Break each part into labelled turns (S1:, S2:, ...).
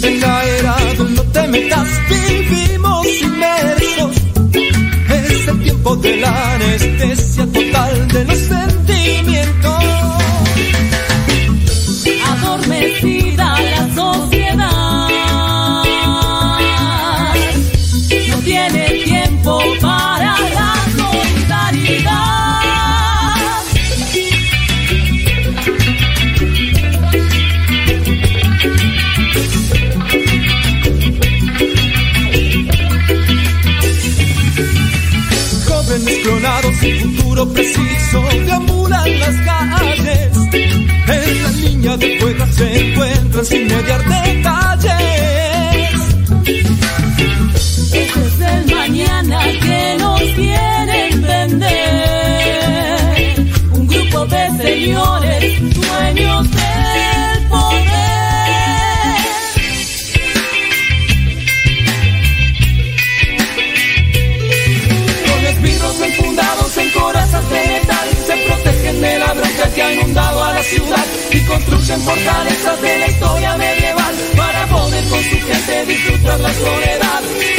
S1: And I soy y construyen fortalezas de la historia medieval para poder con su gente disfrutar la soledad.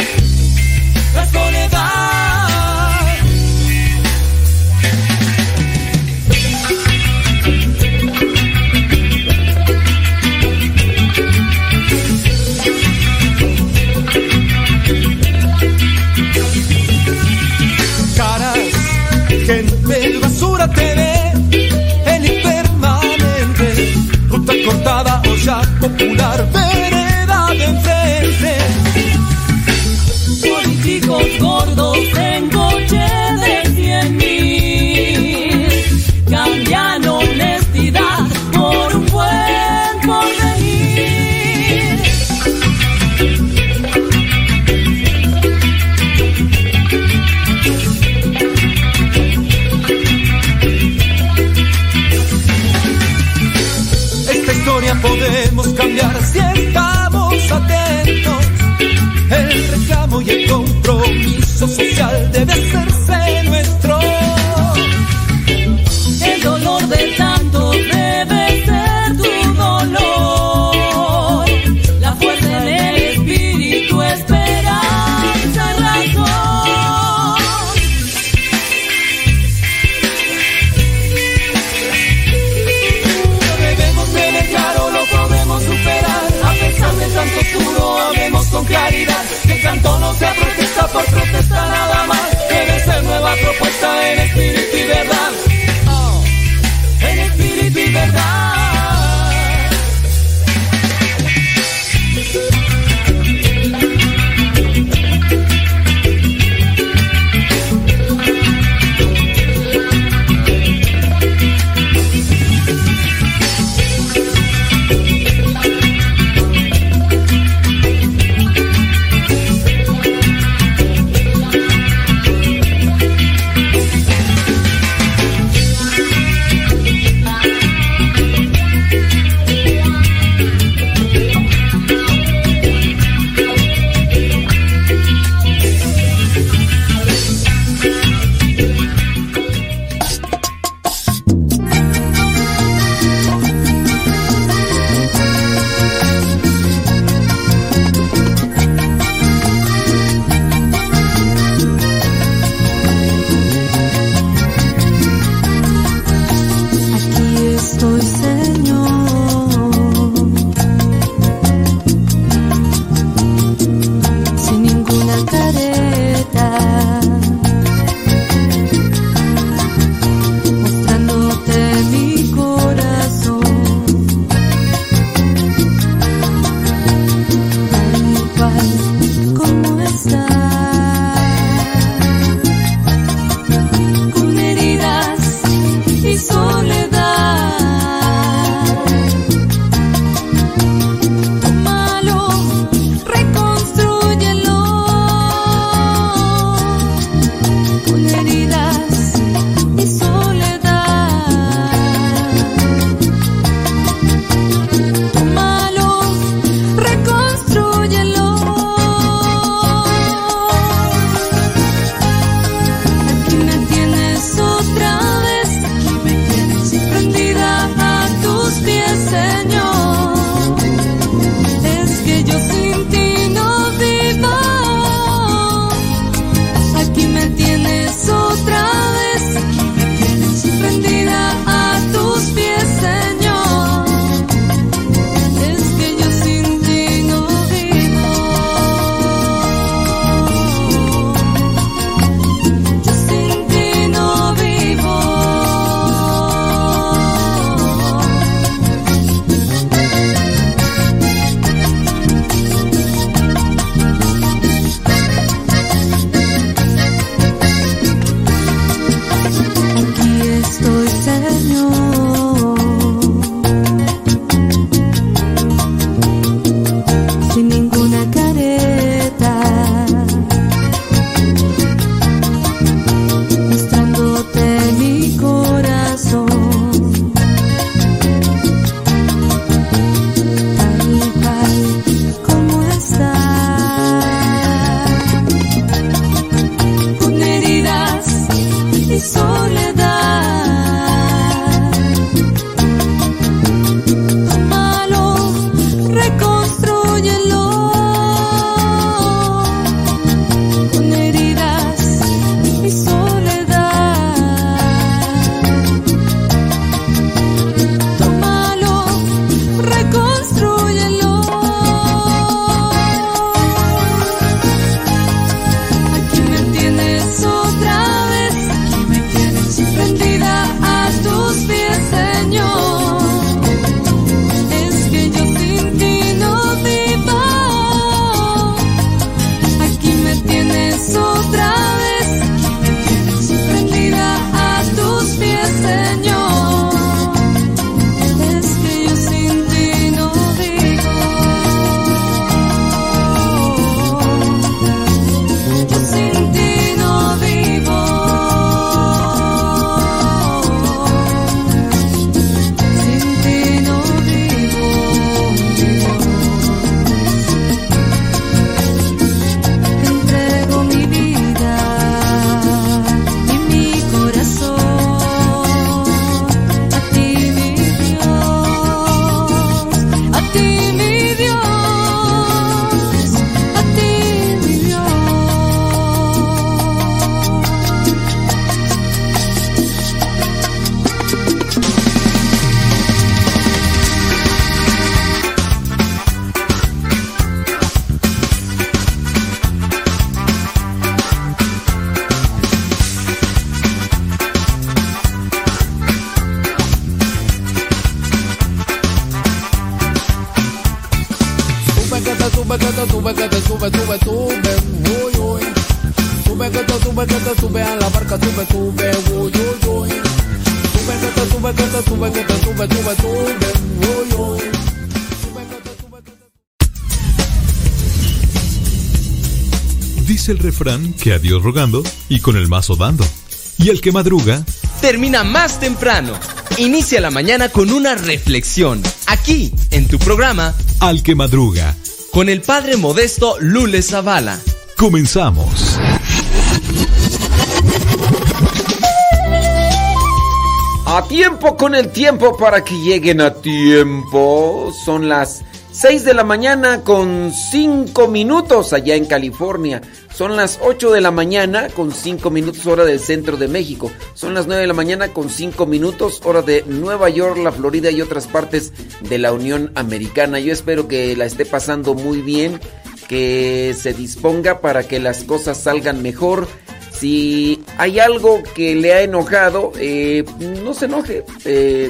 S2: popular. Ven. Refrán que a Dios rogando y con el mazo dando. Y el que madruga,
S3: termina más temprano. Inicia la mañana con una reflexión, aquí, en tu programa,
S2: al que madruga.
S3: con el padre modesto Lule Zavala.
S2: Comenzamos.
S4: A tiempo con el tiempo para que lleguen a tiempo. Son las 6 de la mañana con 5 minutos allá en California. Son las 8 de la mañana con 5 minutos hora del centro de México. Son las 9 de la mañana con 5 minutos hora de Nueva York, la Florida y otras partes de la Unión Americana. Yo espero que la esté pasando muy bien, que se disponga para que las cosas salgan mejor. Si hay algo que le ha enojado, eh, no se enoje. eh,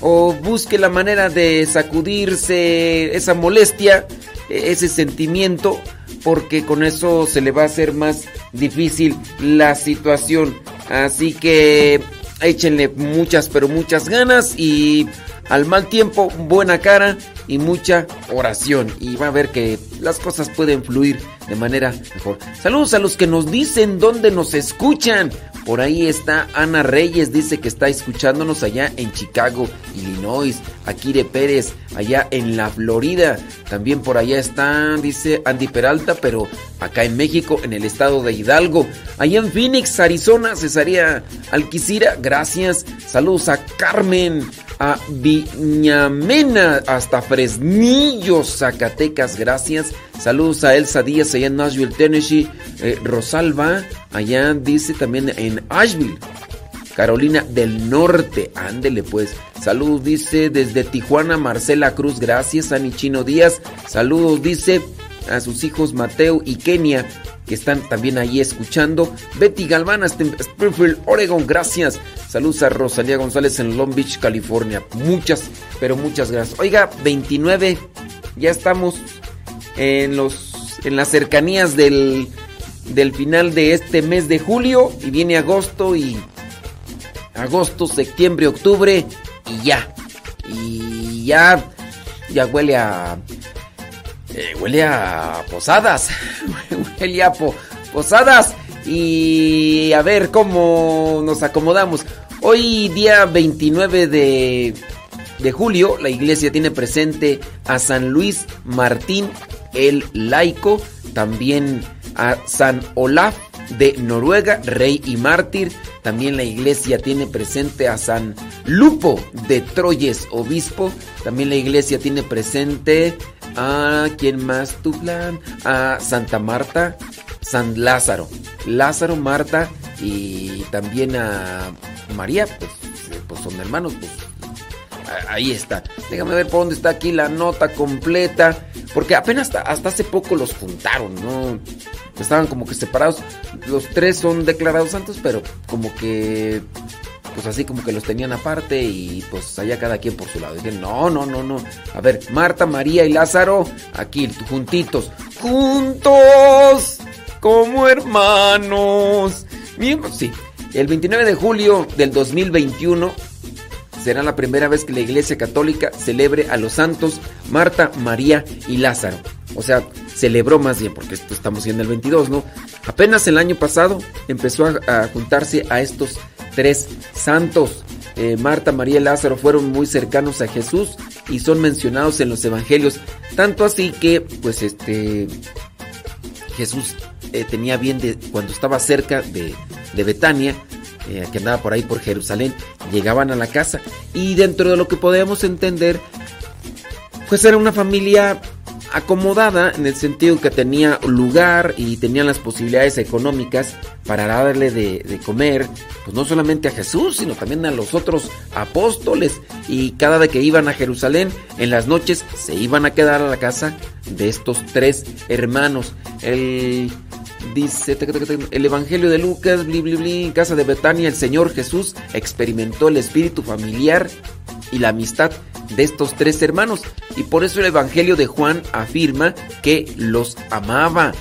S4: o busque la manera de sacudirse esa molestia, eh, ese sentimiento, porque con eso se le va a hacer más difícil la situación. Así que échenle muchas, pero muchas ganas y al mal tiempo buena cara y mucha oración. Y va a ver que las cosas pueden fluir de manera mejor. Saludos a los que nos dicen dónde nos escuchan. Por ahí está Ana Reyes, dice que está escuchándonos allá en Chicago, Illinois. Akire Pérez, allá en la Florida. También por allá está, dice Andy Peralta, pero acá en México, en el estado de Hidalgo. Allá en Phoenix, Arizona, Cesaría Alquicira, gracias. Saludos a Carmen, a Viñamena, hasta Fresnillo, Zacatecas, gracias. Saludos a Elsa Díaz, allá en Nashville, Tennessee. Eh, Rosalba, allá dice también en Asheville. Carolina del Norte, ándele pues. Saludos, dice desde Tijuana, Marcela Cruz, gracias. Ani Chino Díaz, saludos, dice a sus hijos Mateo y Kenia, que están también ahí escuchando. Betty Galván, hasta Springfield, Oregon, gracias. Saludos a Rosalía González en Long Beach, California. Muchas, pero muchas gracias. Oiga, 29, ya estamos en los en las cercanías del, del final de este mes de julio y viene agosto y agosto, septiembre, octubre y ya. Y ya ya huele a eh, huele a posadas. huele a po- posadas y a ver cómo nos acomodamos. Hoy día 29 de de julio, la iglesia tiene presente a San Luis Martín el laico, también a San Olaf de Noruega, rey y mártir. También la iglesia tiene presente a San Lupo de Troyes, obispo. También la iglesia tiene presente a quién más tu plan, a Santa Marta, San Lázaro, Lázaro, Marta y también a María, pues, eh, pues son hermanos, pues Ahí está. Déjame ver por dónde está aquí la nota completa. Porque apenas hasta, hace poco los juntaron, ¿no? Estaban como que separados. Los tres son declarados santos, pero como que. Pues así como que los tenían aparte y pues allá cada quien por su lado. Dicen, no, no, no, no. A ver, Marta, María y Lázaro, aquí, juntitos. Juntos, como hermanos. Miembros, sí. El 29 de julio del 2021 será la primera vez que la Iglesia Católica celebre a los santos Marta, María y Lázaro. O sea, celebró más bien, porque esto estamos en el 22, ¿no? Apenas el año pasado empezó a, juntarse a estos tres santos. Eh, Marta, María y Lázaro fueron muy cercanos a Jesús y son mencionados en los evangelios. Tanto así que, pues, este. Jesús eh, tenía bien de cuando estaba cerca de, de Betania, eh, que andaba por ahí por Jerusalén, llegaban a la casa y dentro de lo que podemos entender, pues era una familia acomodada en el sentido que tenía lugar y tenían las posibilidades económicas para darle de, de comer, pues no solamente a Jesús, sino también a los otros apóstoles. Y cada vez que iban a Jerusalén, en las noches se iban a quedar a la casa de estos tres hermanos. El Dice el Evangelio de Lucas, bli, bli, bli, en casa de Betania, el Señor Jesús experimentó el espíritu familiar y la amistad de estos tres hermanos. Y por eso el Evangelio de Juan afirma que los amaba.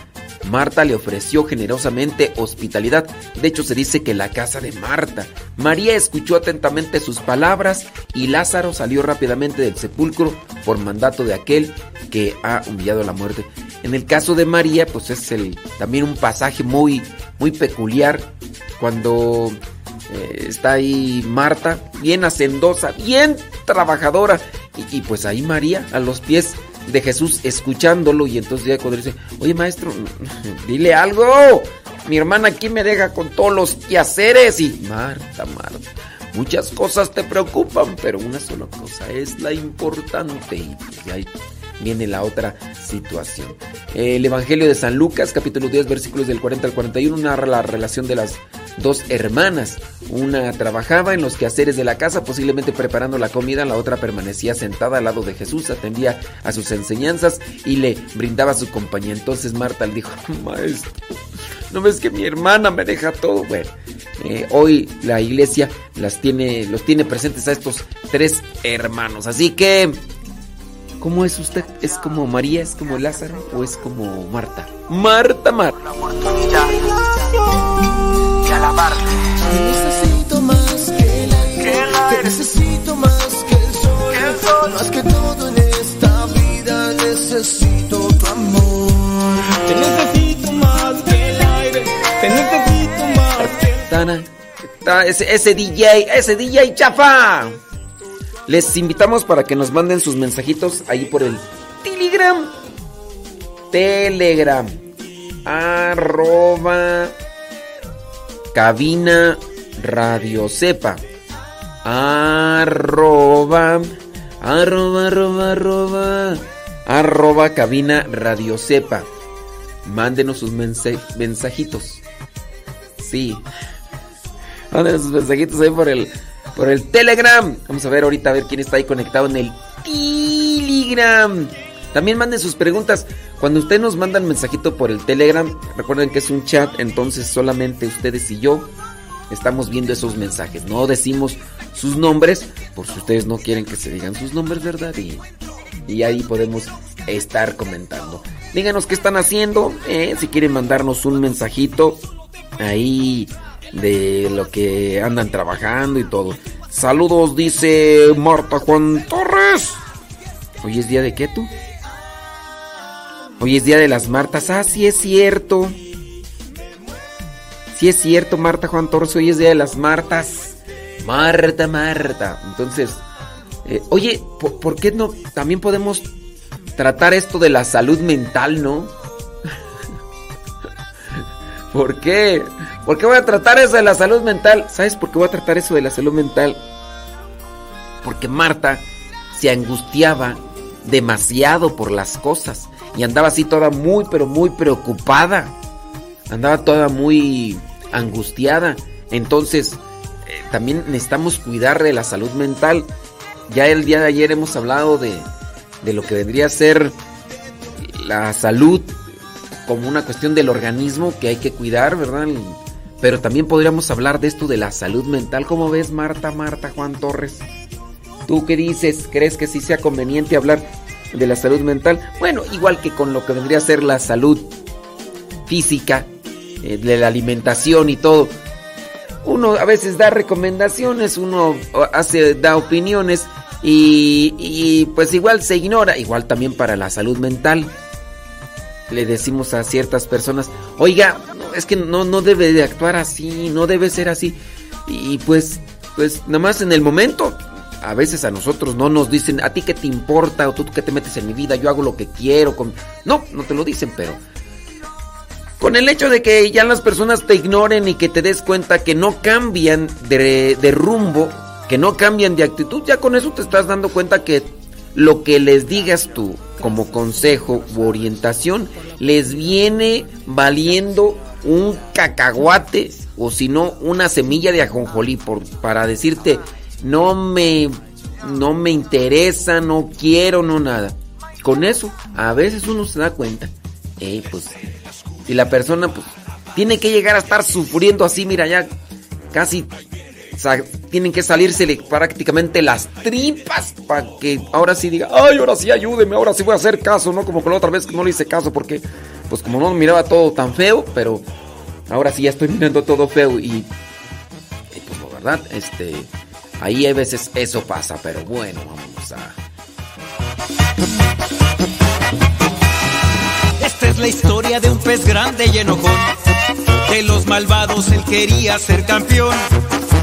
S4: Marta le ofreció generosamente hospitalidad. De hecho, se dice que la casa de Marta. María escuchó atentamente sus palabras y Lázaro salió rápidamente del sepulcro por mandato de aquel que ha humillado la muerte. En el caso de María, pues es también un pasaje muy, muy peculiar cuando eh, está ahí Marta, bien hacendosa, bien trabajadora. Y, pues ahí María a los pies de Jesús escuchándolo. Y entonces ya cuando dice, oye maestro, dile algo. Mi hermana aquí me deja con todos los quehaceres. Y Marta, Marta, muchas cosas te preocupan, pero una sola cosa es la importante. Y pues ahí viene la otra situación. El Evangelio de San Lucas, capítulo 10, versículos del 40 al 41, narra la relación de las dos hermanas. Una trabajaba en los quehaceres de la casa, posiblemente preparando la comida, la otra permanecía sentada al lado de Jesús, atendía a sus enseñanzas y le brindaba su compañía. Entonces Marta le dijo, maestro, ¿no ves que mi hermana me deja todo? Bueno, eh, hoy la iglesia las tiene, los tiene presentes a estos tres hermanos. Así que, ¿cómo es usted? ¿Es como María? ¿Es como Lázaro? ¿O es como Marta? Marta, Marta.
S5: Necesito más que el aire, necesito más que el sol, más que todo en esta vida necesito tu amor.
S6: Te necesito más que el aire, te necesito más que
S4: Tana, ese, ese DJ, ese DJ chafa. Les invitamos para que nos manden sus mensajitos ahí por el Telegram. Telegram. Arroba cabina radio sepa. Arroba, arroba, arroba, arroba, arroba cabina radio sepa. Mándenos sus mensajitos. Sí. Mándenos sus mensajitos ahí por el, por el Telegram. Vamos a ver ahorita a ver quién está ahí conectado en el Telegram. También manden sus preguntas. Cuando ustedes nos mandan mensajito por el Telegram, recuerden que es un chat, entonces solamente ustedes y yo estamos viendo esos mensajes. No decimos sus nombres, por si ustedes no quieren que se digan sus nombres, ¿verdad? Y, y ahí podemos estar comentando. Díganos qué están haciendo, eh, si quieren mandarnos un mensajito ahí de lo que andan trabajando y todo. Saludos, dice Marta Juan Torres. Hoy es día de qué tú? Hoy es día de las Martas. Ah, sí es cierto. Sí es cierto, Marta Juan Torres. Hoy es día de las Martas. Marta, Marta. Entonces, eh, oye, ¿por, qué no? También podemos tratar esto de la salud mental, ¿no? ¿Por qué? ¿Por qué voy a tratar eso de la salud mental? ¿Sabes por qué voy a tratar eso de la salud mental? Porque Marta se angustiaba demasiado por las cosas. Y andaba así toda muy, pero muy preocupada. Andaba toda muy angustiada. Entonces, eh, también necesitamos cuidar de la salud mental. Ya el día de ayer hemos hablado de, de lo que vendría a ser la salud como una cuestión del organismo que hay que cuidar, ¿verdad? Pero también podríamos hablar de esto de la salud mental. ¿Cómo ves, Marta, Marta, Juan Torres? ¿Tú qué dices? ¿Crees que sí sea conveniente hablar de la salud mental? Bueno, igual que con lo que vendría a ser la salud física, eh, de la alimentación y todo. Uno a veces da recomendaciones, uno hace, da opiniones y, y pues igual se ignora, igual también para la salud mental. Le decimos a ciertas personas, oiga, es que no, no debe de actuar así, no debe ser así. Y pues, pues nada más en el momento a veces a nosotros no nos dicen, a ti qué te importa o tú qué te metes en mi vida, yo hago lo que quiero. Con... No, no te lo dicen, pero con el hecho de que ya las personas te ignoren y que te des cuenta que no cambian de, de rumbo, que no cambian de actitud, ya con eso te estás dando cuenta que lo que les digas tú como consejo u orientación les viene valiendo un cacahuate o si no una semilla de ajonjolí por, para decirte no me, no me interesa, no quiero, no nada. Con eso, a veces uno se da cuenta. Eh, pues, si la persona, pues, tiene que llegar a estar sufriendo así, mira, ya casi tienen que salirse prácticamente las tripas para que ahora sí diga, ay, ahora sí ayúdeme, ahora sí voy a hacer caso, ¿no? Como con la otra vez que no le hice caso porque, pues como no miraba todo tan feo, pero ahora sí ya estoy mirando todo feo y, y pues la verdad, este, ahí a veces eso pasa, pero bueno, vamos a...
S7: Esta es la historia de un pez grande y enojón. De los malvados él quería ser campeón.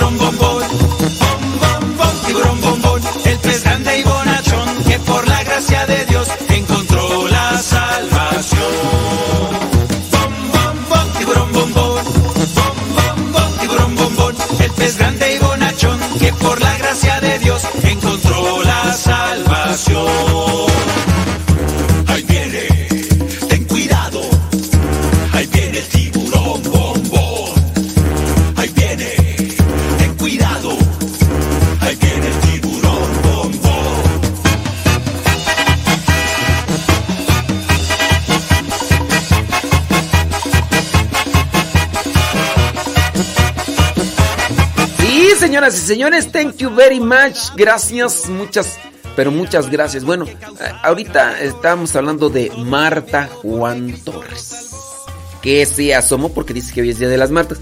S7: Bom,
S4: señores, thank you very much. Gracias, muchas, pero muchas gracias. Bueno, eh, ahorita estábamos hablando de Marta Juan Torres, que se asomó porque dice que hoy es Día de las Martas.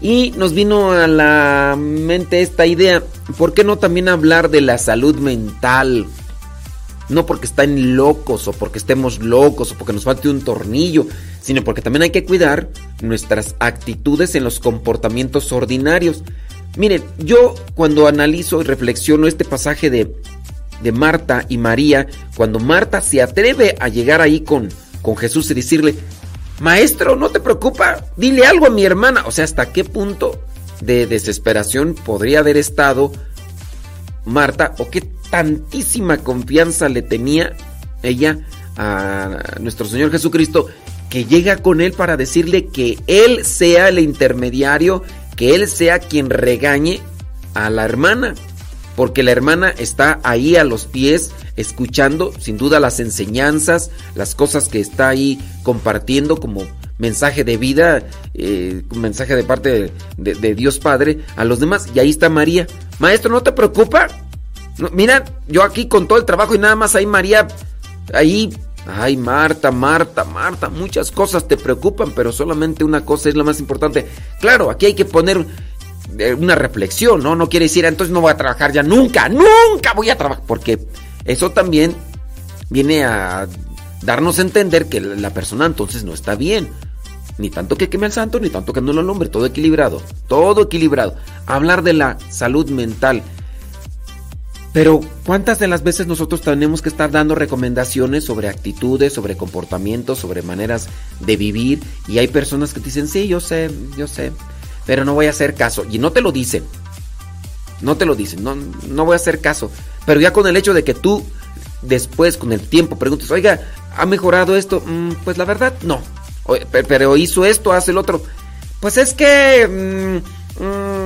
S4: Y nos vino a la mente esta idea, ¿por qué no también hablar de la salud mental? No porque están locos o porque estemos locos o porque nos falte un tornillo, sino porque también hay que cuidar nuestras actitudes en los comportamientos ordinarios. Miren, yo cuando analizo y reflexiono este pasaje de, de Marta y María, cuando Marta se atreve a llegar ahí con, con Jesús y decirle, Maestro, no te preocupa, dile algo a mi hermana. O sea, ¿hasta qué punto de desesperación podría haber estado Marta o qué tantísima confianza le tenía ella a nuestro Señor Jesucristo que llega con él para decirle que él sea el intermediario, que él sea quien regañe a la hermana, porque la hermana está ahí a los pies escuchando sin duda las enseñanzas, las cosas que está ahí compartiendo como mensaje de vida, eh, mensaje de parte de Dios Padre a los demás. Y ahí está María. Maestro, ¿no te preocupa? No, mira, yo aquí con todo el trabajo y nada más ahí María, ahí, ay Marta, Marta, Marta, muchas cosas te preocupan, pero solamente una cosa es la más importante. Claro, aquí hay que poner eh, una reflexión, ¿no? No quiere decir, entonces no voy a trabajar ya nunca, nunca voy a trabajar, porque eso también viene a darnos a entender que la persona entonces no está bien. Ni tanto que queme al santo, ni tanto que no lo alumbre, todo equilibrado, todo equilibrado. Hablar de la salud mental. Pero ¿cuántas de las veces nosotros tenemos que estar dando recomendaciones sobre actitudes, sobre comportamientos, sobre maneras de vivir? Y hay personas que dicen, sí, yo sé, yo sé, pero no voy a hacer caso. Y no te lo dicen. No te lo dicen, no, no voy a hacer caso. Pero ya con el hecho de que tú después, con el tiempo, preguntes, oiga, ¿ha mejorado esto? Mm, pues la verdad, no. Pero hizo esto, hace el otro. Pues es que mm, mm,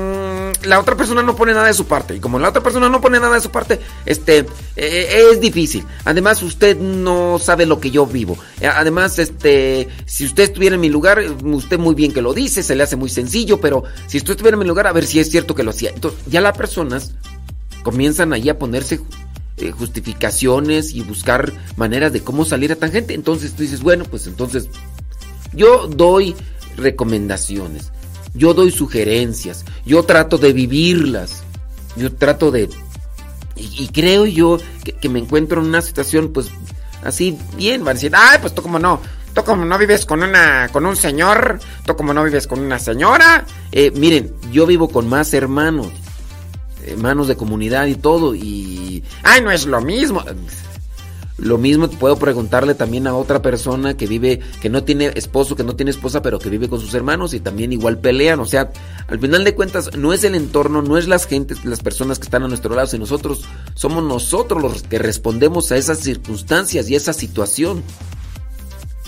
S4: la otra persona no pone nada de su parte. Y como la otra persona no pone nada de su parte, este eh, es difícil. Además, usted no sabe lo que yo vivo. Eh, Además, este, si usted estuviera en mi lugar, eh, usted muy bien que lo dice, se le hace muy sencillo, pero si usted estuviera en mi lugar, a ver si es cierto que lo hacía. Entonces, ya las personas comienzan ahí a ponerse eh, justificaciones y buscar maneras de cómo salir a tangente. Entonces tú dices, bueno, pues entonces yo doy recomendaciones, yo doy sugerencias, yo trato de vivirlas, yo trato de... Y, creo yo que, me encuentro en una situación pues así bien, va a decir, ay, pues tú como no, tú como no vives con una, con un señor, tú como no vives con una señora. Eh, miren, yo vivo con más hermanos, hermanos de comunidad y todo, y... Ay, no es lo mismo. Lo mismo puedo preguntarle también a otra persona que vive, que no tiene esposo, que no tiene esposa, pero que vive con sus hermanos y también igual pelean. O sea, al final de cuentas, no es el entorno, no es las gentes, las personas que están a nuestro lado, sino nosotros somos nosotros los que respondemos a esas circunstancias y esa situación.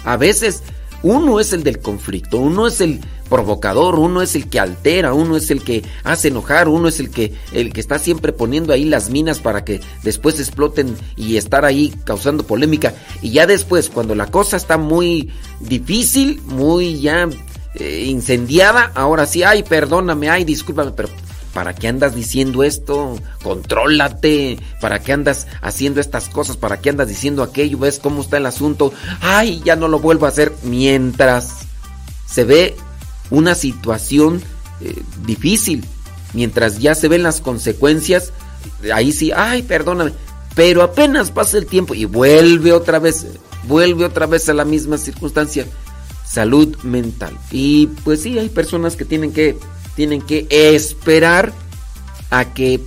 S4: A veces uno es el del conflicto, uno es el provocador, uno es el que altera, uno es el que hace enojar, uno es el que el que está siempre poniendo ahí las minas para que después exploten y estar ahí causando polémica. Y ya después, cuando la cosa está muy difícil, muy ya eh, incendiada, ahora sí, ay, perdóname, ay, discúlpame, pero ¿Para qué andas diciendo esto? Contrólate. ¿Para qué andas haciendo estas cosas? ¿Para qué andas diciendo aquello? ¿Ves cómo está el asunto? Ay, ya no lo vuelvo a hacer. Mientras se ve una situación eh, difícil, mientras ya se ven las consecuencias, ahí sí, ay, perdóname. Pero apenas pasa el tiempo y vuelve otra vez, vuelve otra vez a la misma circunstancia. Salud mental. Y pues sí, hay personas que tienen que tienen que esperar a que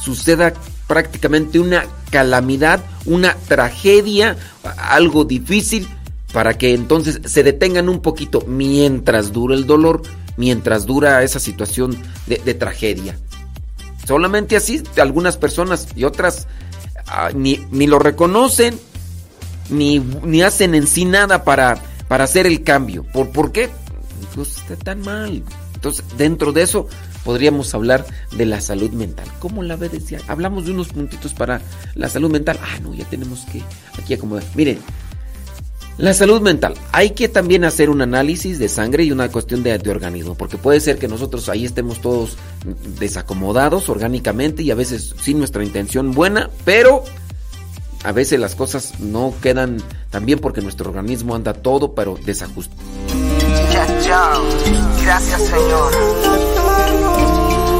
S4: suceda prácticamente una calamidad, una tragedia, algo difícil, para que entonces se detengan un poquito mientras dura el dolor, mientras dura esa situación de, tragedia. Solamente así algunas personas y otras ah, ni, lo reconocen, ni, ni, hacen en sí nada para, para hacer el cambio. ¿Por, ¿Por qué? Pues está tan mal. Entonces, dentro de eso podríamos hablar de la salud mental. ¿Cómo la ve? Decía, hablamos de unos puntitos para la salud mental. Ah, no, ya tenemos que aquí acomodar. Miren, la salud mental. Hay que también hacer un análisis de sangre y una cuestión de, de, organismo, porque puede ser que nosotros ahí estemos todos desacomodados orgánicamente y a veces sin nuestra intención buena, pero a veces las cosas no quedan tan bien porque nuestro organismo anda todo, pero desajustado.
S8: Gracias Señor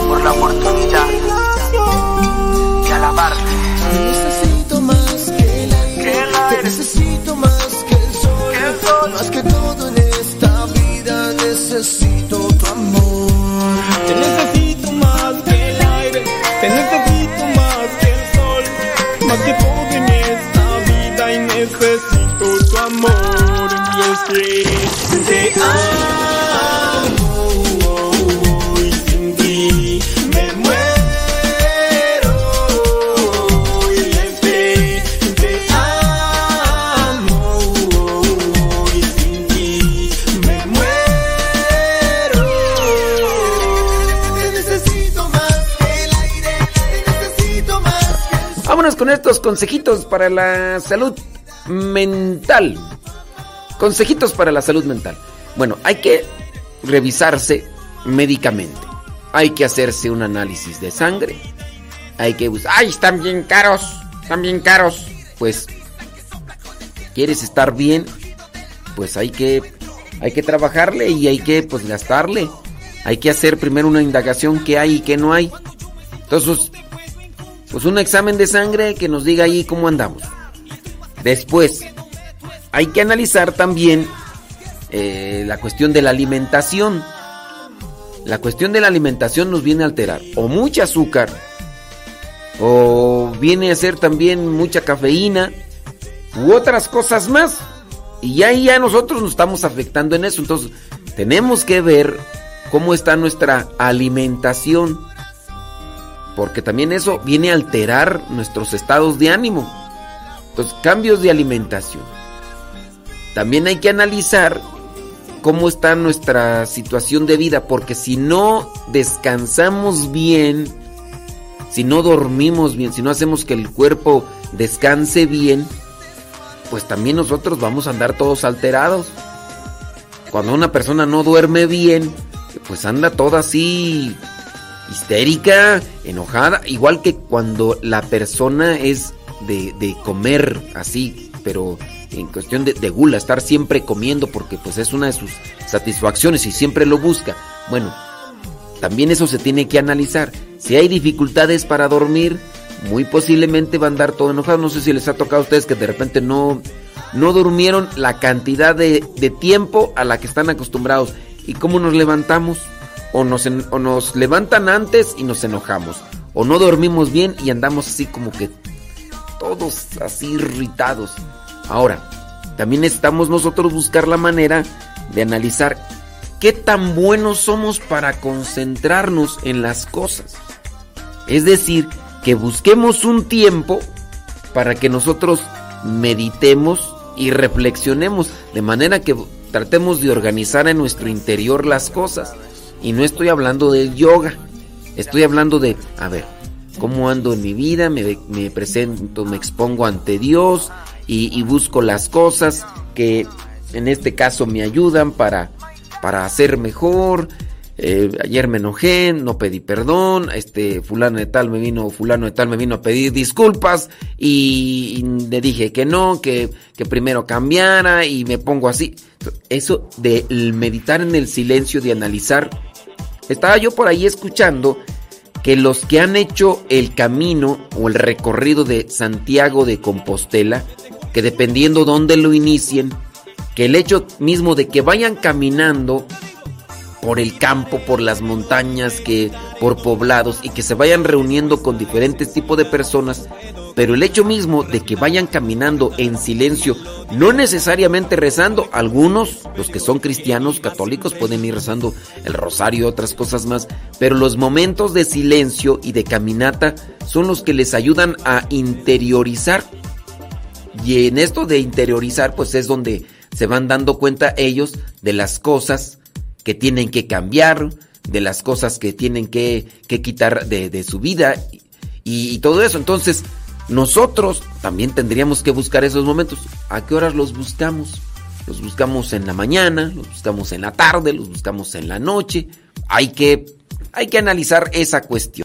S8: por la oportunidad de alabarte.
S5: Necesito más que el aire, Te necesito más que el sol, más que todo en esta vida necesito tu amor.
S9: Te necesito más que el aire, te necesito más que el sol, más que todo en esta vida y necesito tu amor. Y es que te
S4: con consejitos para la salud mental. Consejitos para la salud mental. Bueno, hay que revisarse médicamente. Hay que hacerse un análisis de sangre. Hay que buscar... ¡Ay, están bien caros! Están bien caros. Pues, ¿quieres estar bien? Pues hay que, hay que trabajarle y hay que pues gastarle. Hay que hacer primero una indagación qué hay y qué no hay. Entonces, pues un examen de sangre que nos diga ahí cómo andamos. Después, hay que analizar también eh, la cuestión de la alimentación. La cuestión de la alimentación nos viene a alterar o mucha azúcar o viene a ser también mucha cafeína u otras cosas más. Y ya, ya nosotros nos estamos afectando en eso. Entonces, tenemos que ver cómo está nuestra alimentación porque también eso viene a alterar nuestros estados de ánimo. Entonces, cambios de alimentación. También hay que analizar cómo está nuestra situación de vida, porque si no descansamos bien, si no dormimos bien, si no hacemos que el cuerpo descanse bien, pues también nosotros vamos a andar todos alterados. Cuando una persona no duerme bien, pues anda toda así histérica, enojada, igual que cuando la persona es de, comer así, pero en cuestión de, de, gula, estar siempre comiendo porque pues es una de sus satisfacciones y siempre lo busca. Bueno, también eso se tiene que analizar. Si hay dificultades para dormir, muy posiblemente va a andar todo enojado. No sé si les ha tocado a ustedes que de repente no, no durmieron la cantidad de, de tiempo a la que están acostumbrados. ¿Y cómo nos levantamos? O nos, nos levantan antes y nos enojamos, o no dormimos bien y andamos así como que todos así irritados. Ahora, también necesitamos nosotros buscar la manera de analizar qué tan buenos somos para concentrarnos en las cosas. Es decir, que busquemos un tiempo para que nosotros meditemos y reflexionemos de manera que tratemos de organizar en nuestro interior las cosas. Y no estoy hablando del yoga, estoy hablando de, a ver, cómo ando en mi vida, me, presento, me expongo ante Dios y, busco las cosas que en este caso me ayudan para, para hacer mejor. Eh, ayer me enojé, no pedí perdón, este fulano de tal me vino, fulano de tal me vino a pedir disculpas y, le dije que no, que, que, primero cambiara y me pongo así. Eso de meditar en el silencio, de analizar. Estaba yo por ahí escuchando que los que han hecho el camino o el recorrido de Santiago de Compostela, que dependiendo dónde lo inicien, que el hecho mismo de que vayan caminando por el campo, por las montañas, que por poblados y que se vayan reuniendo con diferentes tipos de personas, pero el hecho mismo de que vayan caminando en silencio, no necesariamente rezando, algunos, los que son cristianos católicos, pueden ir rezando el rosario y otras cosas más, pero los momentos de silencio y de caminata son los que les ayudan a interiorizar. Y en esto de interiorizar, pues es donde se van dando cuenta ellos de las cosas que tienen que cambiar, de las cosas que tienen que, quitar de, su vida y, todo eso. Entonces, nosotros también tendríamos que buscar esos momentos. ¿A qué horas los buscamos? Los buscamos en la mañana, los buscamos en la tarde, los buscamos en la noche. Hay que, hay que analizar esa cuestión.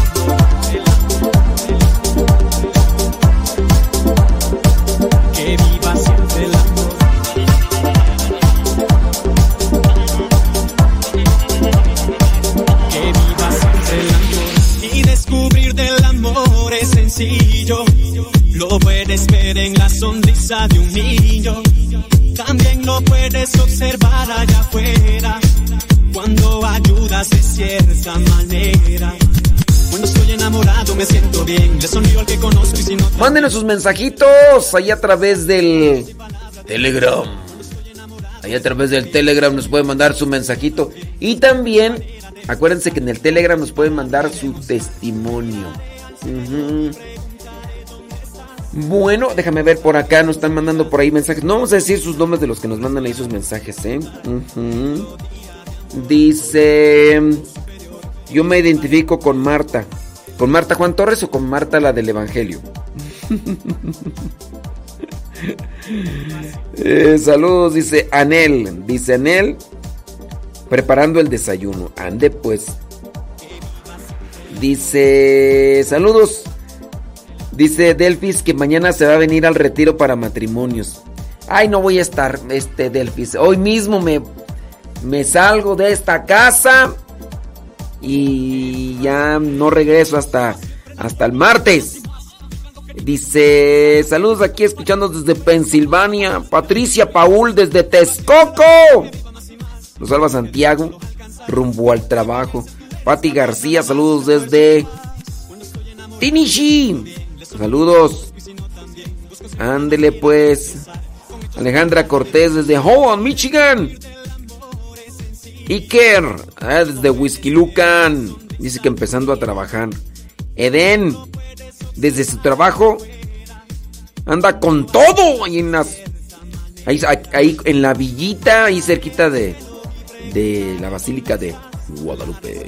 S10: Cierta manera. Cuando estoy enamorado me siento bien. Le sonrío al que conozco y si no.
S4: Mándenos sus mensajitos ahí a través del Telegram. Ahí a través del Telegram nos pueden mandar su mensajito. Y también, acuérdense que en el Telegram nos pueden mandar su testimonio. Bueno, déjame ver por acá, nos están mandando por ahí mensajes. No vamos a decir sus nombres de los que nos mandan ahí sus mensajes, ¿eh? Dice, yo me identifico con Marta. ¿Con Marta Juan Torres o con Marta la del Evangelio? Eh, saludos, dice Anel. Dice Anel, preparando el desayuno. Ande pues. Dice, saludos. Dice Delfis que mañana se va a venir al retiro para matrimonios. Ay, no voy a estar, este Delfis. Hoy mismo me, me salgo de esta casa y ya no regreso hasta, hasta el martes. Dice, saludos aquí escuchando desde Pensilvania. Patricia Paul desde Texcoco. Salva Santiago, rumbo al trabajo. Patti García, saludos desde Tinishi. Saludos. Ándele pues. Alejandra Cortés desde Howard, Michigan. Iker, ah, desde Whisky Lucan. Dice que empezando a trabajar. Eden, desde su trabajo, anda con todo. Ahí en las. Ahí, en la villita, ahí cerquita de, de la Basílica de Guadalupe.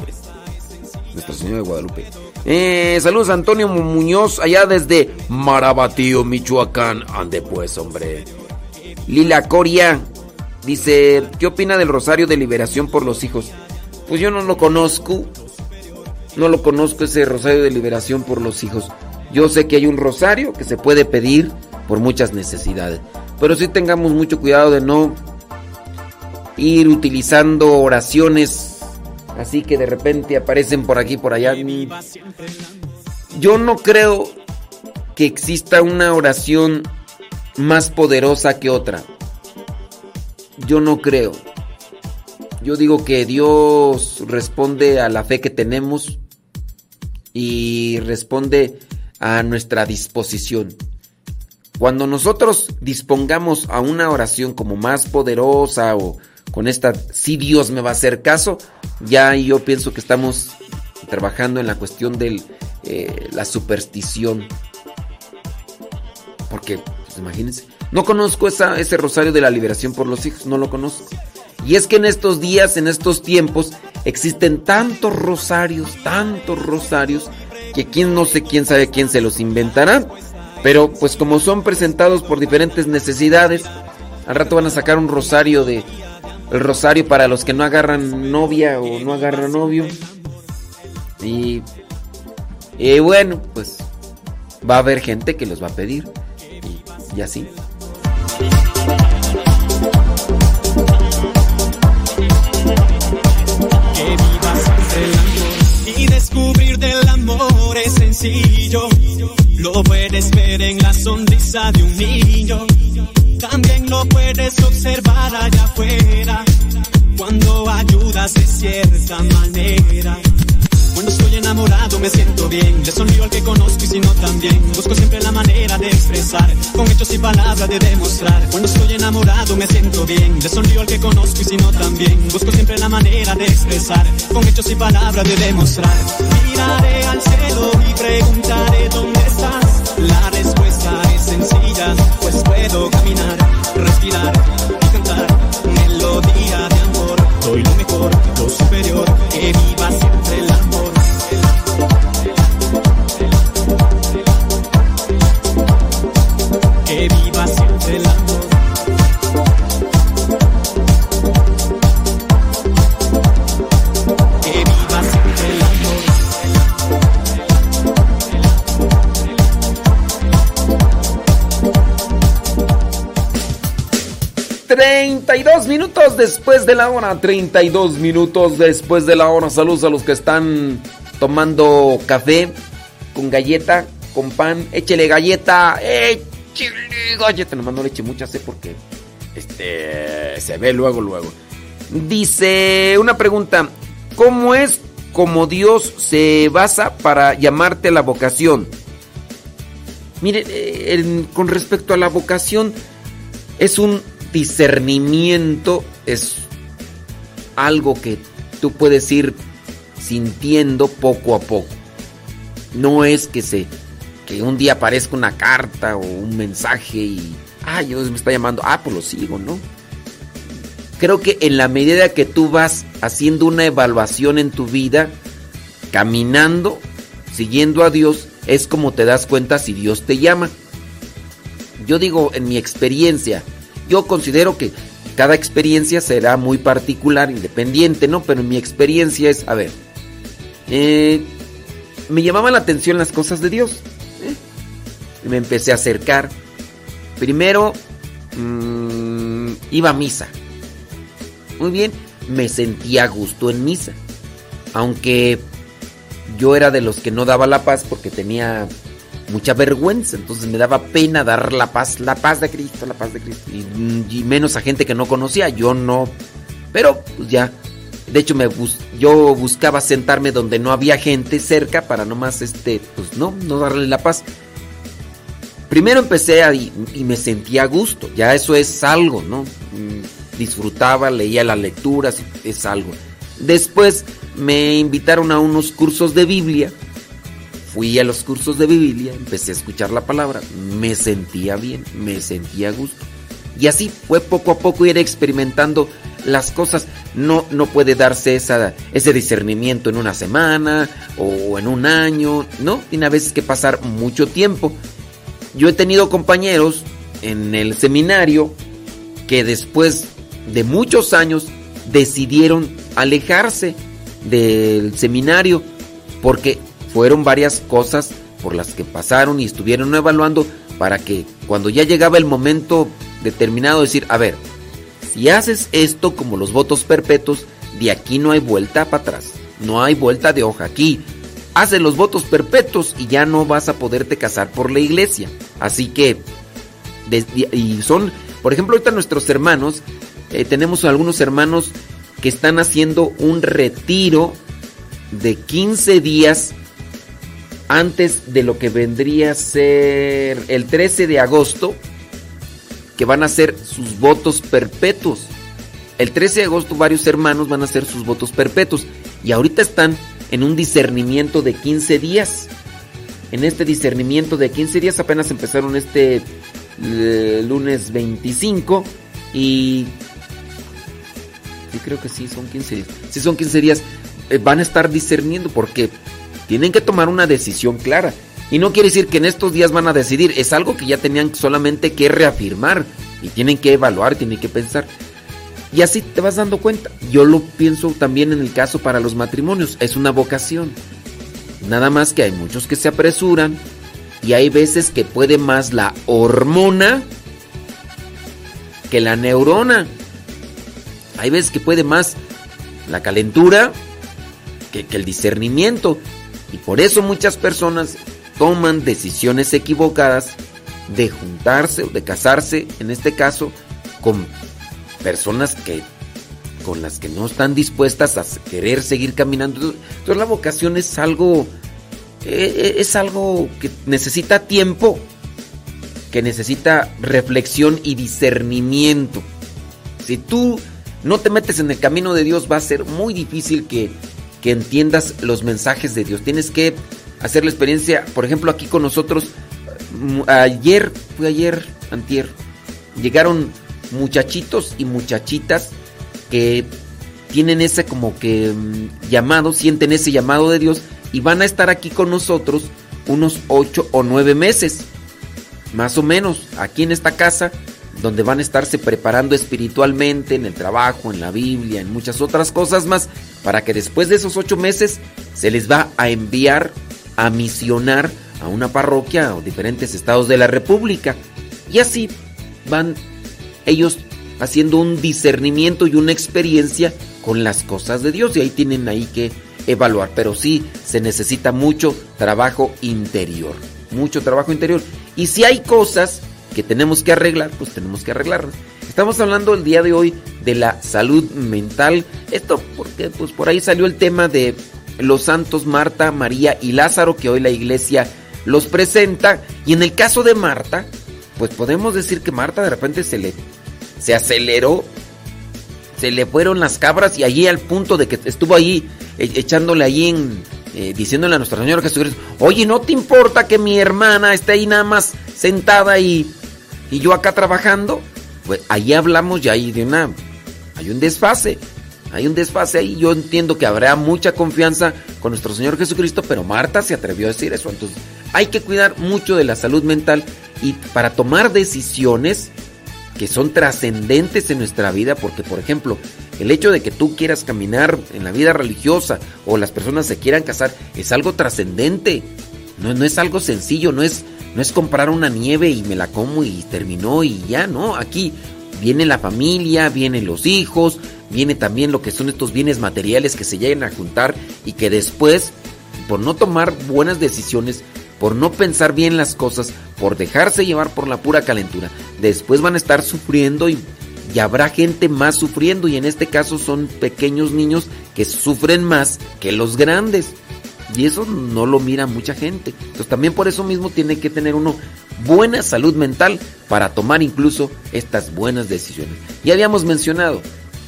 S4: Nuestra Señora de Guadalupe. Eh, saludos Antonio Muñoz, allá desde Marabatío, Michoacán. Ande pues, hombre. Lila Coria, Dice, ¿qué opina del rosario de liberación por los hijos? Pues yo no lo conozco. No lo conozco ese rosario de liberación por los hijos. Yo sé que hay un rosario que se puede pedir por muchas necesidades. Pero sí tengamos mucho cuidado de no ir utilizando oraciones así que de repente aparecen por aquí por allá. Yo no creo que exista una oración más poderosa que otra. Yo no creo. Yo digo que Dios responde a la fe que tenemos y responde a nuestra disposición. Cuando nosotros dispongamos a una oración como más poderosa o con esta, si Dios me va a hacer caso, ya yo pienso que estamos trabajando en la cuestión de eh, la superstición. Porque, pues imagínense, no conozco ese rosario de la liberación por los hijos, no lo conozco. Y es que en estos días, en estos tiempos, existen tantos rosarios, tantos rosarios, que quién no sé quién sabe quién se los inventará. Pero pues como son presentados por diferentes necesidades, al rato van a sacar un rosario de el rosario para los que no agarran novia o no agarran novio. Y, y bueno, pues va a haber gente que los va a pedir. Y así.
S10: Descubrir del amor es sencillo. Lo puedes ver en la sonrisa de un niño también lo puedes observar allá afuera, cuando ayudas de cierta manera. Cuando estoy enamorado me siento bien, le sonrío al que conozco y si no también. Busco siempre la manera de expresar, con hechos y palabras de demostrar. Cuando estoy enamorado me siento bien, le sonrío al que conozco y si no también. Busco siempre la manera de expresar, con hechos y palabras de demostrar. Miraré al cielo y preguntaré dónde estás. La respuesta es sencilla, pues puedo caminar, respirar y cantar. Melodía de amor, soy lo mejor, lo superior, que viva siempre el
S4: 32 minutos después de la hora. 32 minutos después de la hora. Saludos a los que están tomando café con galleta, con pan. Échele galleta. Galleta. Nomás no le eche mucha sé porque este se ve luego, luego. Dice una pregunta. ¿Cómo es como Dios se basa para llamarte la vocación? Mire, eh, con respecto a la vocación, es un discernimiento, es algo que tú puedes ir sintiendo poco a poco. No es que se que un día aparezca una carta o un mensaje y Dios me está llamando, ah, pues lo sigo, ¿no? Creo que en la medida que tú vas haciendo una evaluación en tu vida, caminando, siguiendo a Dios, es como te das cuenta si Dios te llama. Yo digo, en mi experiencia, yo considero que cada experiencia será muy particular, independiente, ¿no? Pero mi experiencia es, a ver, eh, me llamaban la atención las cosas de Dios. ¿eh? Me empecé a acercar. Primero, mm, iba a misa. Muy bien, me sentía a gusto en misa. Aunque yo era de los que no daba la paz porque tenía mucha vergüenza, entonces me daba pena dar la paz, la paz de Cristo, la paz de Cristo. Y, y menos a gente que no conocía, yo no. Pero pues ya, de hecho me bus- yo buscaba sentarme donde no había gente cerca para nomás este, pues no, no darle la paz. Primero empecé a, y, y me sentía a gusto, ya eso es algo, ¿no? Mm, Disfrutaba, leía las lecturas, es algo. Después me invitaron a unos cursos de Biblia. Fui a los cursos de Biblia, empecé a escuchar la palabra, me sentía bien, me sentía a gusto. Y así fue poco a poco ir experimentando las cosas. No, no puede darse esa, ese discernimiento en una semana o en un año, ¿no? Tiene a veces que pasar mucho tiempo. Yo he tenido compañeros en el seminario que después de muchos años decidieron alejarse del seminario porque fueron varias cosas por las que pasaron y estuvieron evaluando para que cuando ya llegaba el momento determinado decir, a ver, si haces esto como los votos perpetuos, de aquí no hay vuelta para atrás, no hay vuelta de hoja aquí. Haces los votos perpetuos y ya no vas a poderte casar por la iglesia. Así que, y son, por ejemplo, ahorita nuestros hermanos, eh, tenemos algunos hermanos que están haciendo un retiro de 15 días antes de lo que vendría a ser el 13 de agosto que van a hacer sus votos perpetuos. El 13 de agosto varios hermanos van a hacer sus votos perpetuos y ahorita están en un discernimiento de 15 días. En este discernimiento de 15 días apenas empezaron este eh, lunes 25 y sí creo que sí son 15 días. Si son 15 días eh, van a estar discerniendo porque tienen que tomar una decisión clara. Y no quiere decir que en estos días van a decidir, es algo que ya tenían solamente que reafirmar y tienen que evaluar, tienen que pensar. Y así te vas dando cuenta. Yo lo pienso también en el caso para los matrimonios, es una vocación. Nada más que hay muchos que se apresuran y hay veces que puede más la hormona que la neurona. Hay veces que puede más la calentura que, que el discernimiento. Y por eso muchas personas toman decisiones equivocadas de juntarse o de casarse, en este caso, con personas que con las que no están dispuestas a querer seguir caminando. Entonces la vocación es algo eh, eh, es algo que necesita tiempo, que necesita reflexión y discernimiento. Si tú no te metes en el camino de Dios va a ser muy difícil que, que entiendas los mensajes de Dios. Tienes que hacer la experiencia, por ejemplo, aquí con nosotros, ayer, fue ayer, antier, llegaron muchachitos y muchachitas que tienen ese como que mm, llamado, sienten ese llamado de Dios y van a estar aquí con nosotros unos ocho o nueve meses, más o menos, aquí en esta casa, donde van a estarse preparando espiritualmente en el trabajo, en la Biblia, en muchas otras cosas más, para que después de esos ocho meses se les va a enviar a misionar a una parroquia o diferentes estados de la República. Y así van ellos haciendo un discernimiento y una experiencia con las cosas de Dios. Y ahí tienen ahí que evaluar. Pero sí se necesita mucho trabajo interior. Mucho trabajo interior. Y si hay cosas que tenemos que arreglar, pues tenemos que arreglarlas. Estamos hablando el día de hoy de la salud mental. Esto porque pues por ahí salió el tema de los santos Marta, María y Lázaro que hoy la iglesia los presenta. Y en el caso de Marta, pues podemos decir que Marta de repente se le se aceleró, se le fueron las cabras y allí al punto de que estuvo ahí e, echándole allí en, eh, diciéndole a nuestro Señor Jesucristo, oye, ¿no te importa que mi hermana esté ahí nada más sentada y, y yo acá trabajando? Pues allí hablamos ya ahí de una, hay un desfase. Hay un desfase ahí. Yo entiendo que habrá mucha confianza con nuestro Señor Jesucristo, pero Marta se atrevió a decir eso. Entonces, hay que cuidar mucho de la salud mental y para tomar decisiones que son trascendentes en nuestra vida, porque por ejemplo, el hecho de que tú quieras caminar en la vida religiosa o las personas se quieran casar es algo trascendente. No, no es algo sencillo, no es, no es comprar una nieve y me la como y terminó y ya, no. Aquí viene la familia, vienen los hijos, viene también lo que son estos bienes materiales que se llegan a juntar y que después, por no tomar buenas decisiones, por no pensar bien las cosas, por dejarse llevar por la pura calentura, después van a estar sufriendo y, y habrá gente más sufriendo y en este caso son pequeños niños que sufren más que los grandes. Y eso no lo mira mucha gente. Entonces también por eso mismo tiene que tener uno buena salud mental para tomar incluso estas buenas decisiones. Ya habíamos mencionado,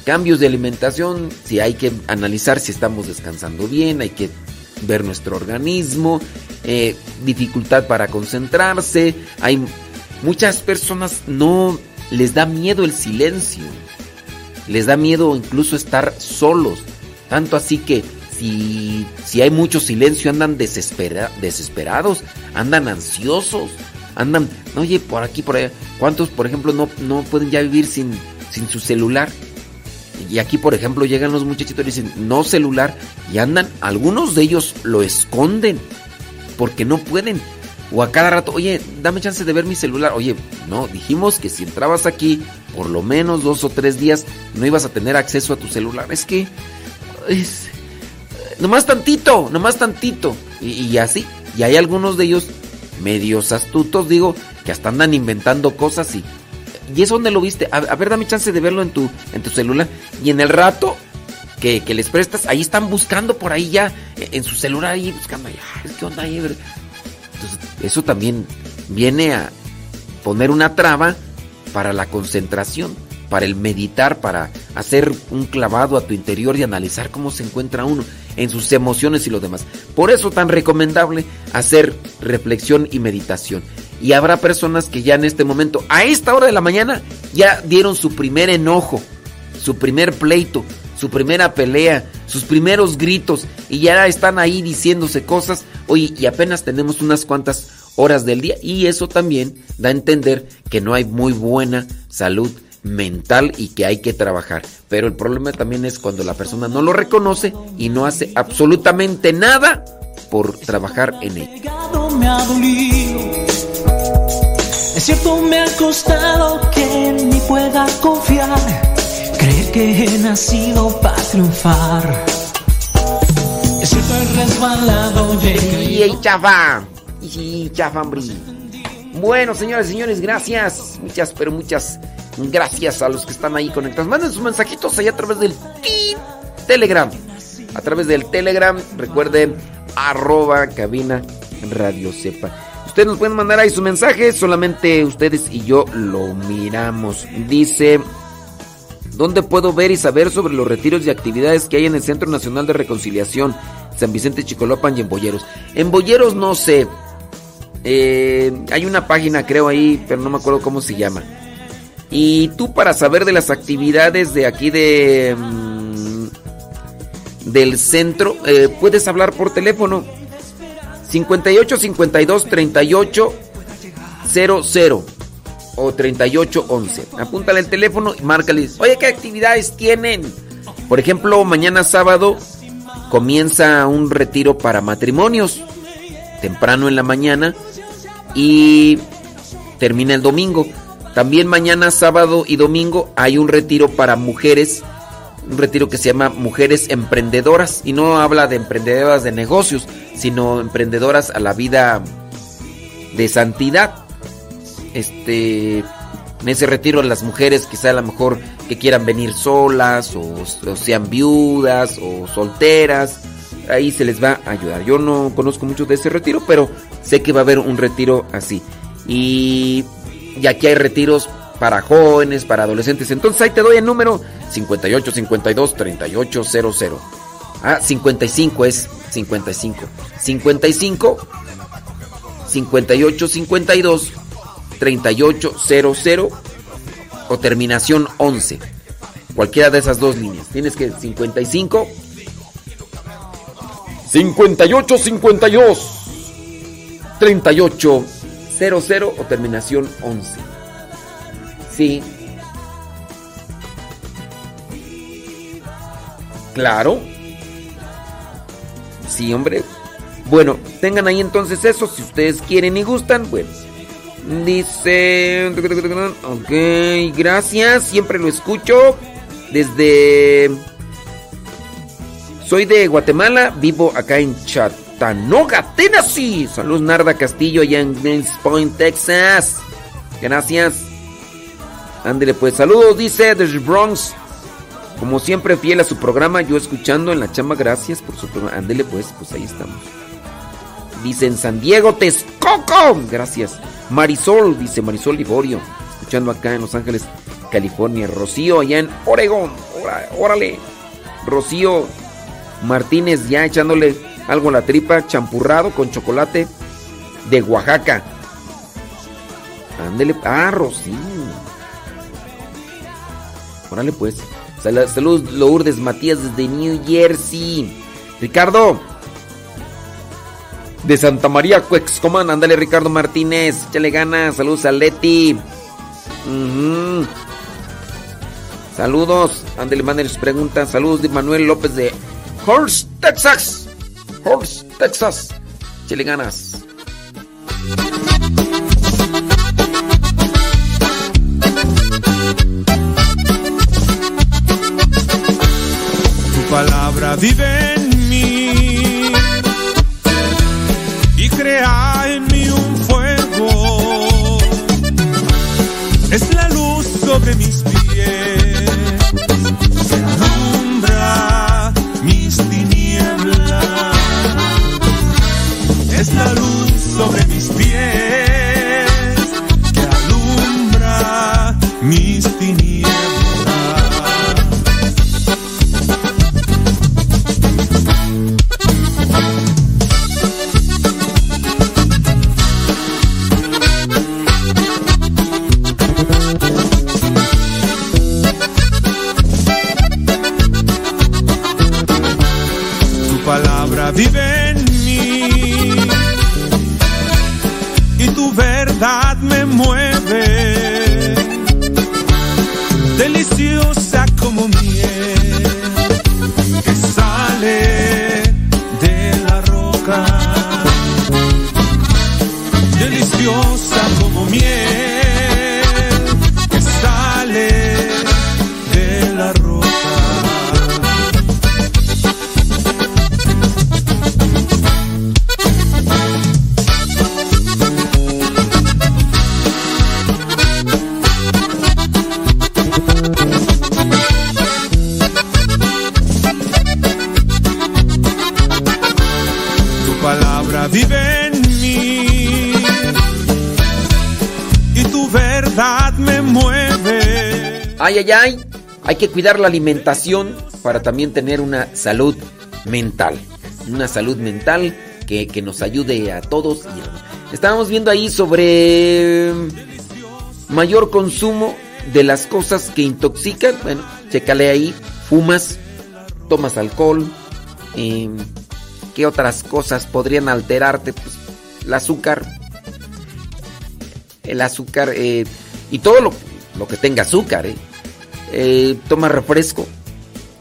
S4: cambios de alimentación, si hay que analizar si estamos descansando bien, hay que ver nuestro organismo, eh, dificultad para concentrarse, hay muchas personas no les da miedo el silencio, les da miedo incluso estar solos, tanto así que si, si hay mucho silencio andan desesperados, andan ansiosos, andan, oye, por aquí, por allá, ¿cuántos por ejemplo no, no pueden ya vivir sin, sin su celular? Y aquí, por ejemplo, llegan los muchachitos y dicen, no celular, y andan, algunos de ellos lo esconden, porque no pueden. O a cada rato, oye, dame chance de ver mi celular. Oye, no, dijimos que si entrabas aquí, por lo menos dos o tres días, no ibas a tener acceso a tu celular. Es que, es, nomás tantito, nomás tantito. Y, y así, y hay algunos de ellos medios astutos, digo, que hasta andan inventando cosas y ¿Y es donde lo viste? A, ver, dame chance de verlo en tu, en tu celular. Y en el rato que, les prestas, ahí están buscando por ahí ya, en su celular ahí buscando. ¿Qué onda ahí? Entonces, eso también viene a poner una traba para la concentración, para el meditar, para hacer un clavado a tu interior y analizar cómo se encuentra uno en sus emociones y lo demás. Por eso tan recomendable hacer reflexión y meditación. Y habrá personas que ya en este momento, a esta hora de la mañana, ya dieron su primer enojo, su primer pleito, su primera pelea, sus primeros gritos y ya están ahí diciéndose cosas. Oye, y apenas tenemos unas cuantas horas del día y eso también da a entender que no hay muy buena salud mental y que hay que trabajar. Pero el problema también es cuando la persona no lo reconoce y no hace absolutamente nada por trabajar en ello.
S11: Es cierto, me ha costado que ni pueda confiar, creer que he nacido para triunfar. Es cierto, he resbalado,
S4: y Y chafa, y chafa, Bueno, señores, señores, gracias. Muchas, pero muchas gracias a los que están ahí conectados. Manden sus mensajitos ahí a través del Telegram. A través del Telegram, recuerden, arroba cabina radio sepa. Ustedes nos pueden mandar ahí sus mensajes, solamente ustedes y yo lo miramos. Dice, ¿dónde puedo ver y saber sobre los retiros y actividades que hay en el Centro Nacional de Reconciliación, San Vicente Chicolopan y en Boyeros? En Boyeros no sé. Eh, hay una página creo ahí, pero no me acuerdo cómo se llama. Y tú para saber de las actividades de aquí de... Mm, del centro, eh, puedes hablar por teléfono 58 52 38 00 o 38 11. Apúntale el teléfono y márcale. Oye, ¿qué actividades tienen? Por ejemplo, mañana sábado comienza un retiro para matrimonios. Temprano en la mañana. Y termina el domingo. También mañana sábado y domingo hay un retiro para mujeres un retiro que se llama Mujeres Emprendedoras y no habla de emprendedoras de negocios, sino emprendedoras a la vida de santidad. Este, en ese retiro las mujeres quizá a lo mejor que quieran venir solas o, sean viudas o solteras, ahí se les va a ayudar. Yo no conozco mucho de ese retiro, pero sé que va a haber un retiro así. Y, y aquí hay retiros para jóvenes, para adolescentes. Entonces ahí te doy el número 58 52 38 00. Ah, 55 es 55. 55 58 52 38 00 o terminación 11. Cualquiera de esas dos líneas. Tienes que 55 58 52 38 00 o terminación 11. Sí. Claro. Sí, hombre. Bueno, tengan ahí entonces eso, si ustedes quieren y gustan, pues. Dice... Ok, gracias, siempre lo escucho. Desde... Soy de Guatemala, vivo acá en Chattanooga, Tennessee. Saludos Narda Castillo allá en Glen Point, Texas. Gracias. Ándele pues, saludos, dice desde Bronx. Como siempre, fiel a su programa, yo escuchando en la chamba, gracias por su programa. Ándele pues, pues ahí estamos. Dice en San Diego, Texcoco. Gracias. Marisol, dice Marisol Liborio. Escuchando acá en Los Ángeles, California. Rocío, allá en Oregón. Órale. Rocío Martínez, ya echándole algo a la tripa. Champurrado con chocolate de Oaxaca. Ándele. Ah, Rocío. Órale pues. Saludos Lourdes Matías desde New Jersey. Ricardo. De Santa María, Cuexcoman. Ándale, Ricardo Martínez. Échale ganas. Saludos a Leti. Saludos. Ándale, manden sus preguntas. Saludos de Manuel López de Horst, Texas. Horst, Texas. Chile ganas.
S7: Tu palabra vive en mí y crea en mí un fuego. Es la luz sobre mis me
S4: Ay, ay, ay. Hay que cuidar la alimentación para también tener una salud mental. Una salud mental que, que nos ayude a todos. Estábamos viendo ahí sobre mayor consumo de las cosas que intoxican. Bueno, chécale ahí. Fumas, tomas alcohol. eh, ¿Qué otras cosas podrían alterarte? Pues el azúcar. El azúcar eh, y todo lo, lo que tenga azúcar. Eh. Eh, toma refresco.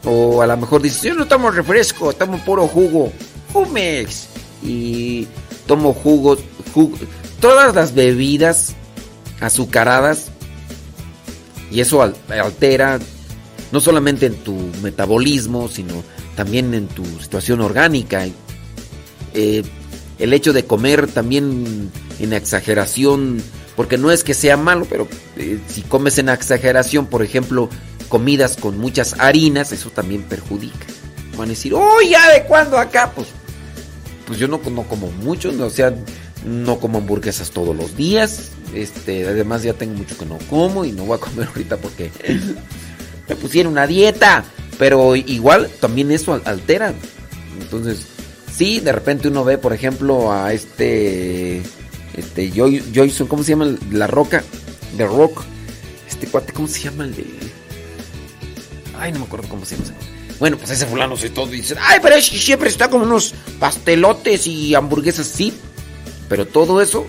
S4: O a lo mejor dices, yo no tomo refresco, tomo puro jugo. Jumex. Y tomo jugos. jug- todas las bebidas azucaradas. Y eso al- altera no solamente en tu metabolismo, sino también en tu situación orgánica. Eh, el hecho de comer también en exageración, porque no es que sea malo, pero eh, si comes en exageración, por ejemplo, comidas con muchas harinas, eso también perjudica. Van a decir, oh, ya de cuándo acá, pues, pues yo no, no como mucho, no, o sea, no como hamburguesas todos los días. Este, además ya tengo mucho que no como y no voy a comer ahorita porque me pusieron una dieta. Pero igual también eso al- altera. Entonces, sí, de repente uno ve, por ejemplo, a este. Este, Joy- Joyson, ¿cómo se llama? La Roca. The Rock. Este cuate, ¿cómo se llama? El de. Ay, no me acuerdo cómo se llama. Bueno, pues ese fulano soy todo dice, ay, pero es que siempre está con unos pastelotes y hamburguesas, sí. Pero todo eso,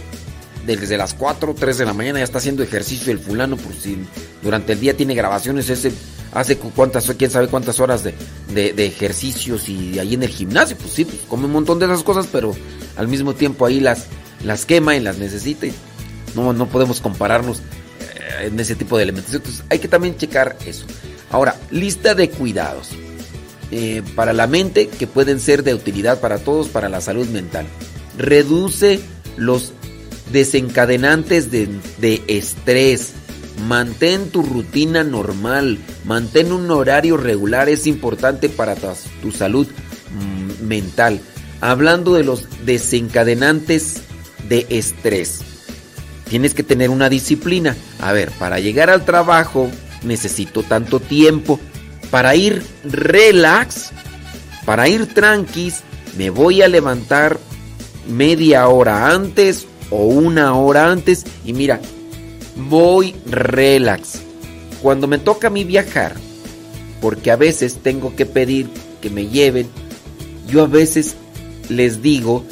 S4: desde las 4 o 3 de la mañana ya está haciendo ejercicio el fulano, por si durante el día tiene grabaciones, ese hace cu- cuántas, quién sabe cuántas horas de, de- de ejercicios y ahí en el gimnasio, pues sí, pues come un montón de esas cosas, pero al mismo tiempo ahí las, las quema y las necesita. no, no podemos compararnos eh, en ese tipo de elementos. Entonces hay que también checar eso. Ahora, lista de cuidados eh, para la mente que pueden ser de utilidad para todos, para la salud mental. Reduce los desencadenantes de, de estrés. Mantén tu rutina normal. Mantén un horario regular. Es importante para tu, tu salud mm, mental. Hablando de los desencadenantes de estrés. Tienes que tener una disciplina. A ver, para llegar al trabajo necesito tanto tiempo. Para ir relax, para ir tranquis, me voy a levantar media hora antes o una hora antes y mira, voy relax. Cuando me toca a mí viajar, porque a veces tengo que pedir que me lleven, yo a veces les digo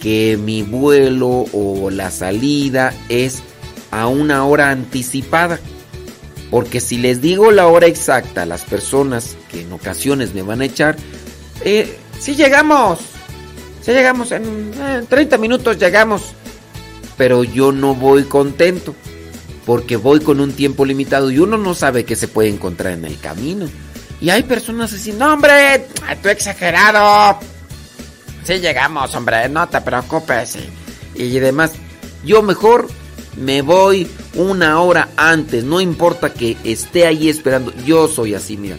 S4: que mi vuelo o la salida es a una hora anticipada. Porque si les digo la hora exacta a las personas que en ocasiones me van a echar, eh, si llegamos, si llegamos, en 30 minutos llegamos. Pero yo no voy contento, porque voy con un tiempo limitado y uno no sabe qué se puede encontrar en el camino. Y hay personas así, no hombre, tú exagerado. Si llegamos, hombre, no te preocupes. Y demás, yo mejor me voy una hora antes, no importa que esté ahí esperando, yo soy así, mira.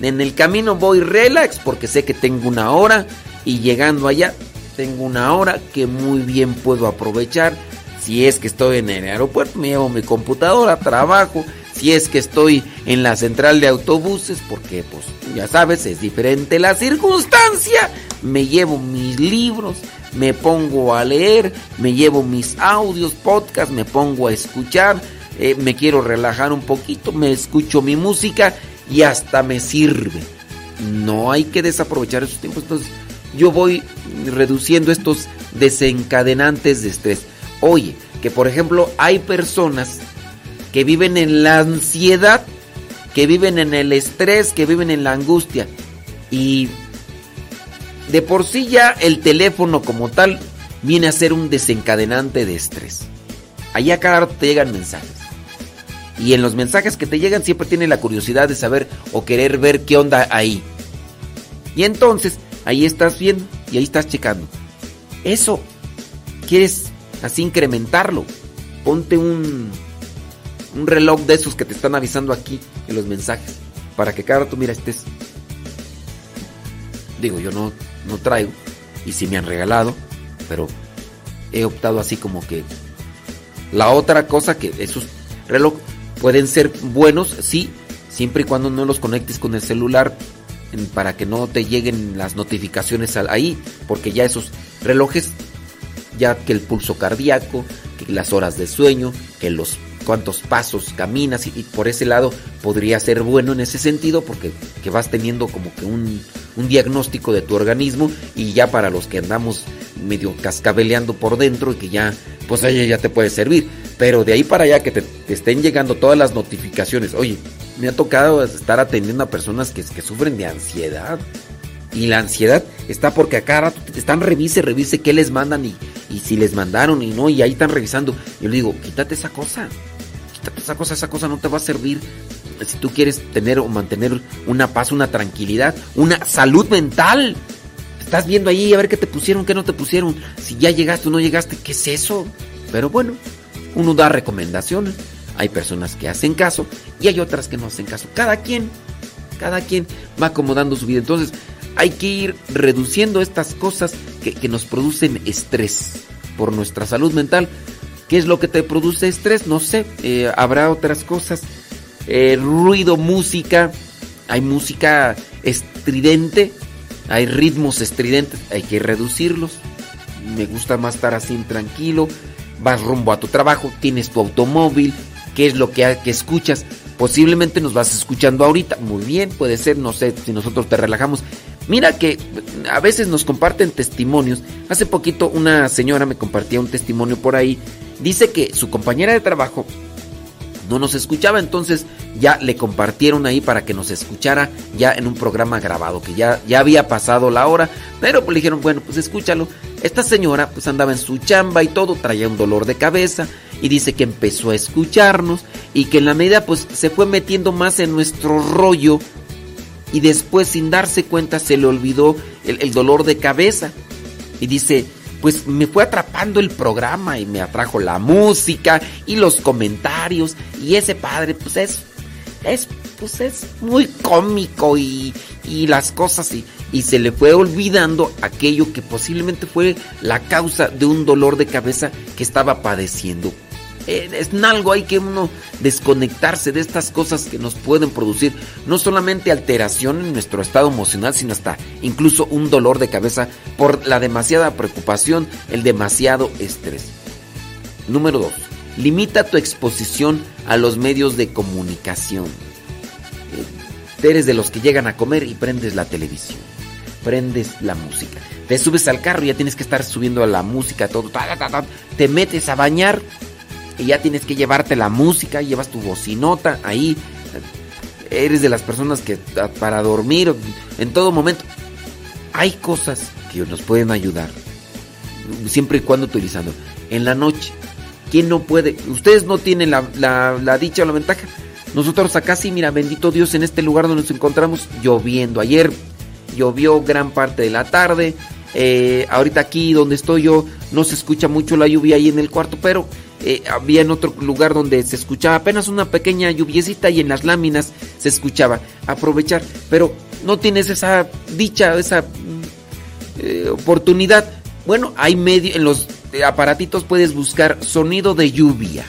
S4: En el camino voy relax porque sé que tengo una hora y llegando allá tengo una hora que muy bien puedo aprovechar. Si es que estoy en el aeropuerto, me llevo mi computadora, trabajo. Si es que estoy en la central de autobuses, porque pues ya sabes, es diferente la circunstancia. Me llevo mis libros, me pongo a leer, me llevo mis audios, podcast, me pongo a escuchar, eh, me quiero relajar un poquito, me escucho mi música y hasta me sirve. No hay que desaprovechar esos tiempos. Entonces yo voy reduciendo estos desencadenantes de estrés. Oye, que por ejemplo hay personas que viven en la ansiedad, que viven en el estrés, que viven en la angustia. Y de por sí ya el teléfono como tal viene a ser un desencadenante de estrés. Allá cada rato te llegan mensajes. Y en los mensajes que te llegan siempre tiene la curiosidad de saber o querer ver qué onda ahí. Y entonces ahí estás viendo y ahí estás checando. Eso, quieres así incrementarlo. Ponte un, un reloj de esos que te están avisando aquí en los mensajes. Para que cada rato, mira, estés. Digo, yo no, no traigo. Y si me han regalado. Pero he optado así como que. La otra cosa que esos reloj pueden ser buenos, sí, siempre y cuando no los conectes con el celular para que no te lleguen las notificaciones ahí, porque ya esos relojes, ya que el pulso cardíaco, que las horas de sueño, que los cuántos pasos caminas y, por ese lado podría ser bueno en ese sentido porque que vas teniendo como que un, un diagnóstico de tu organismo y ya para los que andamos medio cascabeleando por dentro y que ya pues ella ya te puede servir. Pero de ahí para allá que te, estén llegando todas las notificaciones oye me ha tocado estar atendiendo a personas que, que sufren de ansiedad. Y la ansiedad está porque a cada rato están revise, revise qué les mandan y, y si les mandaron y no, y ahí están revisando. Yo le digo, quítate esa cosa esa cosa, esa cosa no te va a servir si tú quieres tener o mantener una paz, una tranquilidad, una salud mental. Estás viendo ahí a ver qué te pusieron, qué no te pusieron. Si ya llegaste o no llegaste, ¿qué es eso? Pero bueno, uno da recomendaciones. Hay personas que hacen caso y hay otras que no hacen caso. Cada quien, cada quien va acomodando su vida. Entonces, hay que ir reduciendo estas cosas que, que nos producen estrés por nuestra salud mental ¿Qué es lo que te produce estrés? No sé, eh, habrá otras cosas. Eh, ruido, música, hay música estridente, hay ritmos estridentes, hay que reducirlos. Me gusta más estar así tranquilo. Vas rumbo a tu trabajo, tienes tu automóvil, ¿qué es lo que, que escuchas? Posiblemente nos vas escuchando ahorita, muy bien, puede ser, no sé, si nosotros te relajamos. Mira que a veces nos comparten testimonios. Hace poquito una señora me compartía un testimonio por ahí dice que su compañera de trabajo no nos escuchaba, entonces ya le compartieron ahí para que nos escuchara ya en un programa grabado, que ya, ya había pasado la hora, pero pues le dijeron, bueno, pues escúchalo. Esta señora pues andaba en su chamba y todo, traía un dolor de cabeza y dice que empezó a escucharnos y que en la medida pues se fue metiendo más en nuestro rollo y después sin darse cuenta se le olvidó el, dolor de cabeza. Y dice, pues me fue atrapando el programa y me atrajo la música y los comentarios y ese padre pues es es pues es muy cómico y, y las cosas y, y se le fue olvidando aquello que posiblemente fue la causa de un dolor de cabeza que estaba padeciendo es algo hay que uno desconectarse de estas cosas que nos pueden producir no solamente alteración en nuestro estado emocional, sino hasta incluso un dolor de cabeza por la demasiada preocupación, el demasiado estrés. Número 2. Limita tu exposición a los medios de comunicación. Eh, eres de los que llegan a comer y prendes la televisión. Prendes la música. Te subes al carro y ya tienes que estar subiendo a la música, todo. te metes a bañar y ya tienes que llevarte la música, llevas tu bocinota ahí. Eres de las personas que para dormir en todo momento. Hay cosas que nos pueden ayudar, siempre y cuando utilizando. En la noche, ¿quién no puede? Ustedes no tienen la, la dicha o la ventaja. Nosotros acá sí, mira, bendito Dios, en este lugar donde nos encontramos, lloviendo. Ayer llovió gran parte de la tarde. Eh, ahorita aquí donde estoy yo no se escucha mucho la lluvia ahí en el cuarto, pero eh, había en otro lugar donde se escuchaba apenas una pequeña lluviecita y en las láminas se escuchaba. Aprovechar, pero no tienes esa dicha, esa eh, oportunidad. Bueno, hay medio, en los aparatitos puedes buscar sonido de lluvia.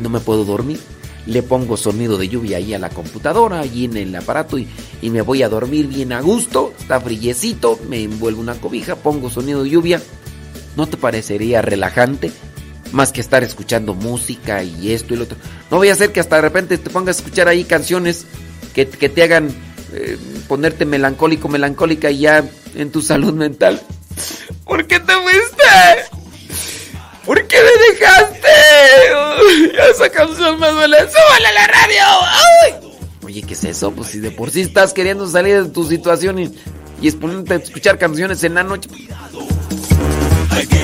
S4: No me puedo dormir le pongo sonido de lluvia ahí a la computadora, allí en el aparato y, me voy a dormir bien a gusto, está frillecito, me envuelvo una cobija, pongo sonido de lluvia. ¿No te parecería relajante? Más que estar escuchando música y esto y lo otro. No voy a hacer que hasta de repente te pongas a escuchar ahí canciones que, te hagan eh, ponerte melancólico, melancólica y ya en tu salud mental. ¿Por qué te fuiste? ¿Por qué me dejaste? esa canción me duele. ¡Súbale a la radio! Oye, ¿qué es eso? Pues si de por sí estás queriendo salir de tu situación y, y exponerte a escuchar canciones en la noche. Viene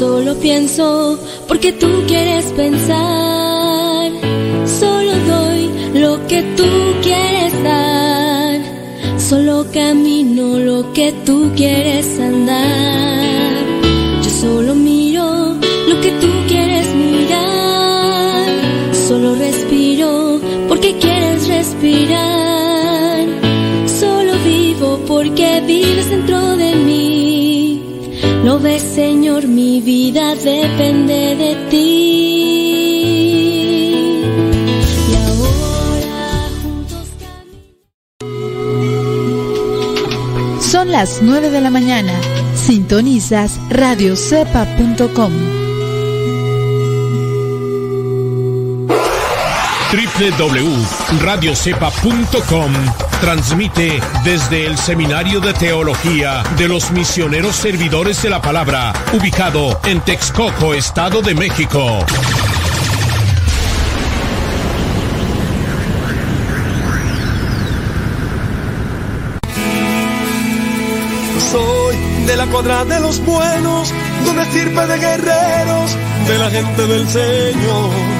S12: solo pienso porque tú quieres pensar. Solo doy lo que tú quieres dar. Solo camino lo que tú quieres andar. Ves, Señor, mi vida depende de ti. Y ahora
S13: Son las 9 de la mañana. Sintonizas radiocepa.com.
S14: www.radiocepa.com transmite desde el Seminario de Teología de los Misioneros Servidores de la Palabra, ubicado en Texcoco, Estado de México.
S1: Soy de la cuadra de los buenos, de una estirpe de guerreros, de la gente del Señor.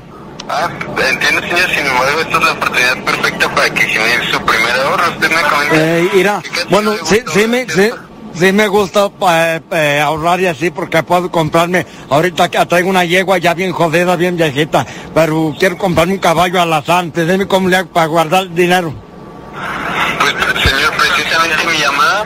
S15: Ah, entiendo, señor. Sin embargo, esta es la oportunidad perfecta para que genere su primer ahorro. Usted me comenta.
S16: Eh, mira, bueno, sí, sí me, sí, sí me gusta eh, eh, ahorrar y así porque puedo comprarme, ahorita que traigo una yegua ya bien jodida, bien viejita, pero quiero comprarme un caballo alazán, dime cómo le hago para guardar el dinero.
S15: Señor, precisamente mi llamada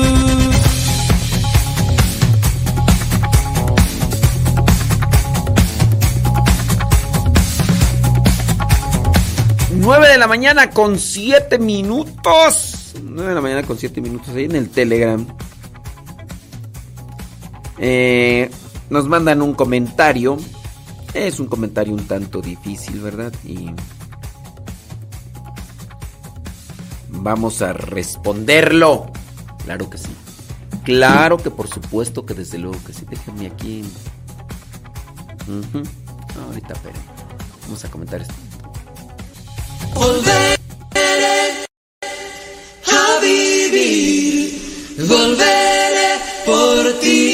S4: 9 de la mañana con 7 minutos. 9 de la mañana con 7 minutos ahí en el Telegram. Eh, nos mandan un comentario. Es un comentario un tanto difícil, ¿verdad? Y vamos a responderlo. Claro que sí. Claro que por supuesto que desde luego que sí. Déjenme aquí. Ahorita, pero vamos a comentar esto.
S17: Volveré a vivir, volveré por ti.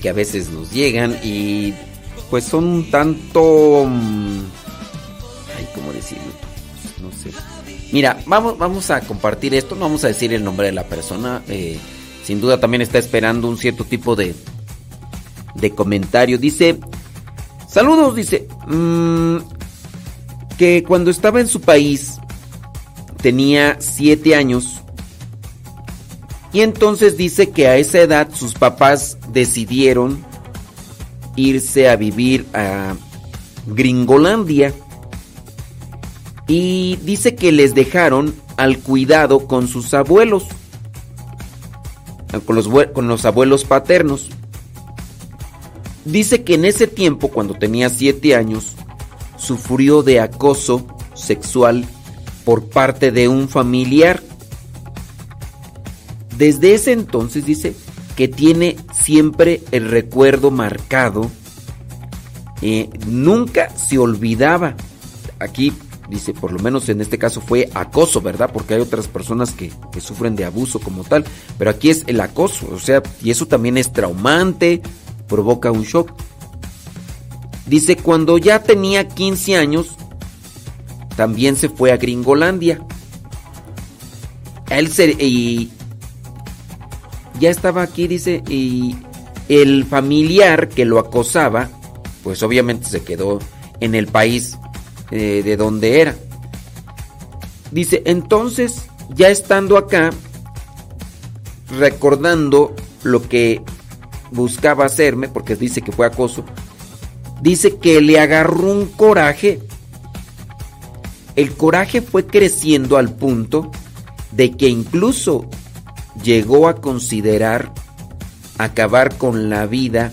S4: Que a veces nos llegan y pues son un tanto... mm, Ay, ¿cómo decirlo? No sé. Mira, vamos, vamos a compartir esto, no vamos a decir el nombre de la persona. eh, sin duda también está esperando un cierto tipo de, de comentario. Dice, saludos, dice, mm, que cuando estaba en su país tenía siete años y entonces dice que a esa edad sus papás decidieron irse a vivir a Gringolandia y dice que les dejaron al cuidado con sus abuelos, con los, abuelos paternos. Dice que en ese tiempo, cuando tenía siete años, sufrió de acoso sexual por parte de un familiar. Desde ese entonces dice que tiene siempre el recuerdo marcado. eh, nunca se olvidaba. Aquí dice, por lo menos en este caso fue acoso, ¿verdad? Porque hay otras personas que, sufren de abuso como tal. Pero aquí es el acoso, o sea, y eso también es traumante, provoca un shock. Dice, cuando ya tenía 15 años, también se fue a Gringolandia. Él se, ya estaba aquí, dice, y el familiar que lo acosaba, pues obviamente se quedó en el país eh, de donde era. Dice, entonces, ya estando acá, recordando lo que buscaba hacerme, porque dice que fue acoso, dice que le agarró un coraje. El coraje fue creciendo al punto de que incluso llegó a considerar acabar con la vida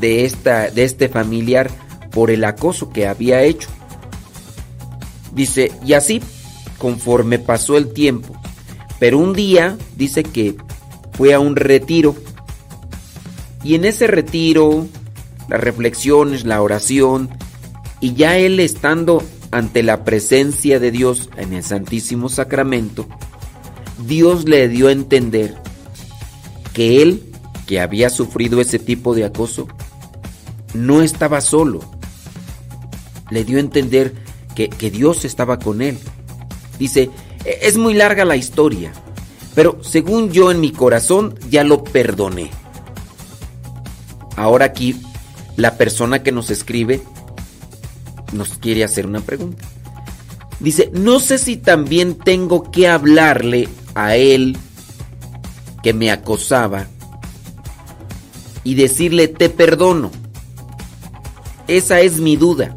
S4: de, esta, de este familiar por el acoso que había hecho. Dice, y así, conforme pasó el tiempo, pero un día dice que fue a un retiro, y en ese retiro, las reflexiones, la oración, y ya él estando ante la presencia de Dios en el Santísimo Sacramento, Dios le dio a entender que él, que había sufrido ese tipo de acoso, no estaba solo. Le dio a entender que, Dios estaba con él. Dice, "E- es muy larga la historia, pero según yo en mi corazón ya lo perdoné. Ahora aquí, la persona que nos escribe nos quiere hacer una pregunta. Dice, no sé si también tengo que hablarle a él que me acosaba y decirle te perdono. Esa es mi duda.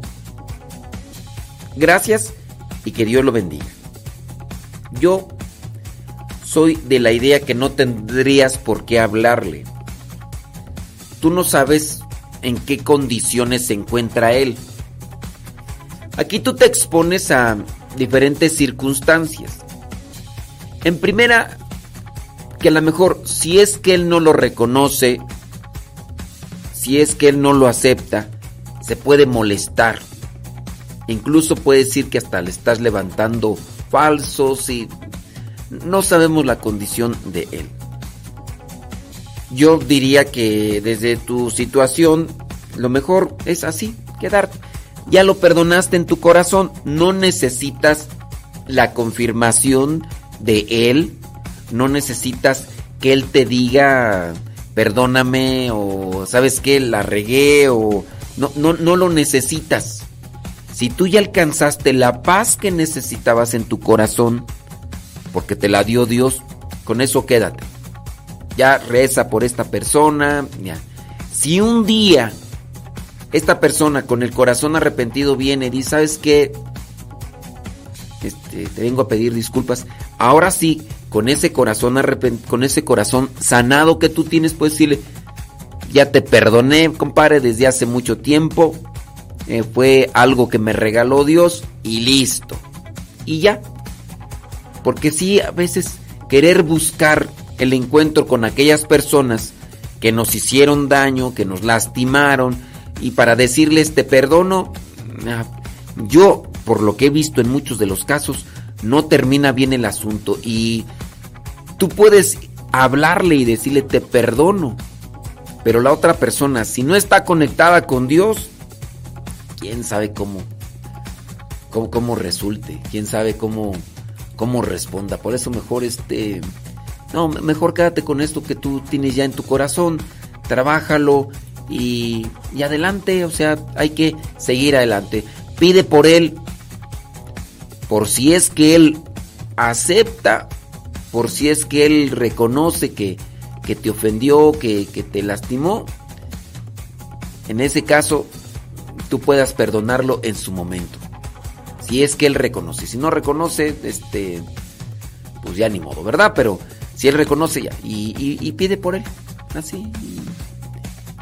S4: Gracias y que Dios lo bendiga. Yo soy de la idea que no tendrías por qué hablarle. Tú no sabes en qué condiciones se encuentra él. Aquí tú te expones a diferentes circunstancias. En primera, que a lo mejor si es que él no lo reconoce, si es que él no lo acepta, se puede molestar. Incluso puede decir que hasta le estás levantando falsos y no sabemos la condición de él. Yo diría que desde tu situación lo mejor es así, quedarte. Ya lo perdonaste en tu corazón, no necesitas la confirmación de él, no necesitas que él te diga perdóname o sabes que la regué o no, no, no lo necesitas. Si tú ya alcanzaste la paz que necesitabas en tu corazón, porque te la dio Dios, con eso quédate. Ya reza por esta persona. Si un día esta persona con el corazón arrepentido viene y dice, ¿sabes qué? Este, te vengo a pedir disculpas. Ahora sí, con ese corazón arrepent con ese corazón sanado que tú tienes, puedes decirle, ya te perdoné, compadre, desde hace mucho tiempo. Eh, fue algo que me regaló Dios y listo. Y ya. Porque sí, a veces querer buscar el encuentro con aquellas personas que nos hicieron daño, que nos lastimaron, y para decirles te perdono, ah, yo, por lo que he visto en muchos de los casos, no termina bien el asunto. Y tú puedes hablarle y decirle te perdono. Pero la otra persona, si no está conectada con Dios, quién sabe cómo, cómo, resulte, quién sabe cómo, cómo responda. Por eso mejor este, no, mejor quédate con esto que tú tienes ya en tu corazón, trabájalo y, y adelante, o sea, hay que seguir adelante. Pide por él, por si es que él acepta, por si es que él reconoce que, que te ofendió, que, que te lastimó. En ese caso, tú puedas perdonarlo en su momento. Si es que él reconoce. Si no reconoce, este, pues ya ni modo, ¿verdad? Pero si él reconoce ya y, pide por él, así.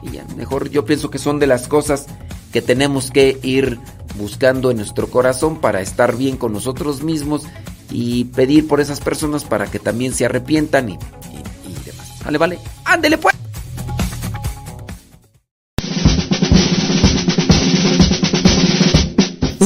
S4: Y ya, mejor yo pienso que son de las cosas que tenemos que ir buscando en nuestro corazón para estar bien con nosotros mismos y pedir por esas personas para que también se arrepientan y, demás. Vale, vale. Ándele pues.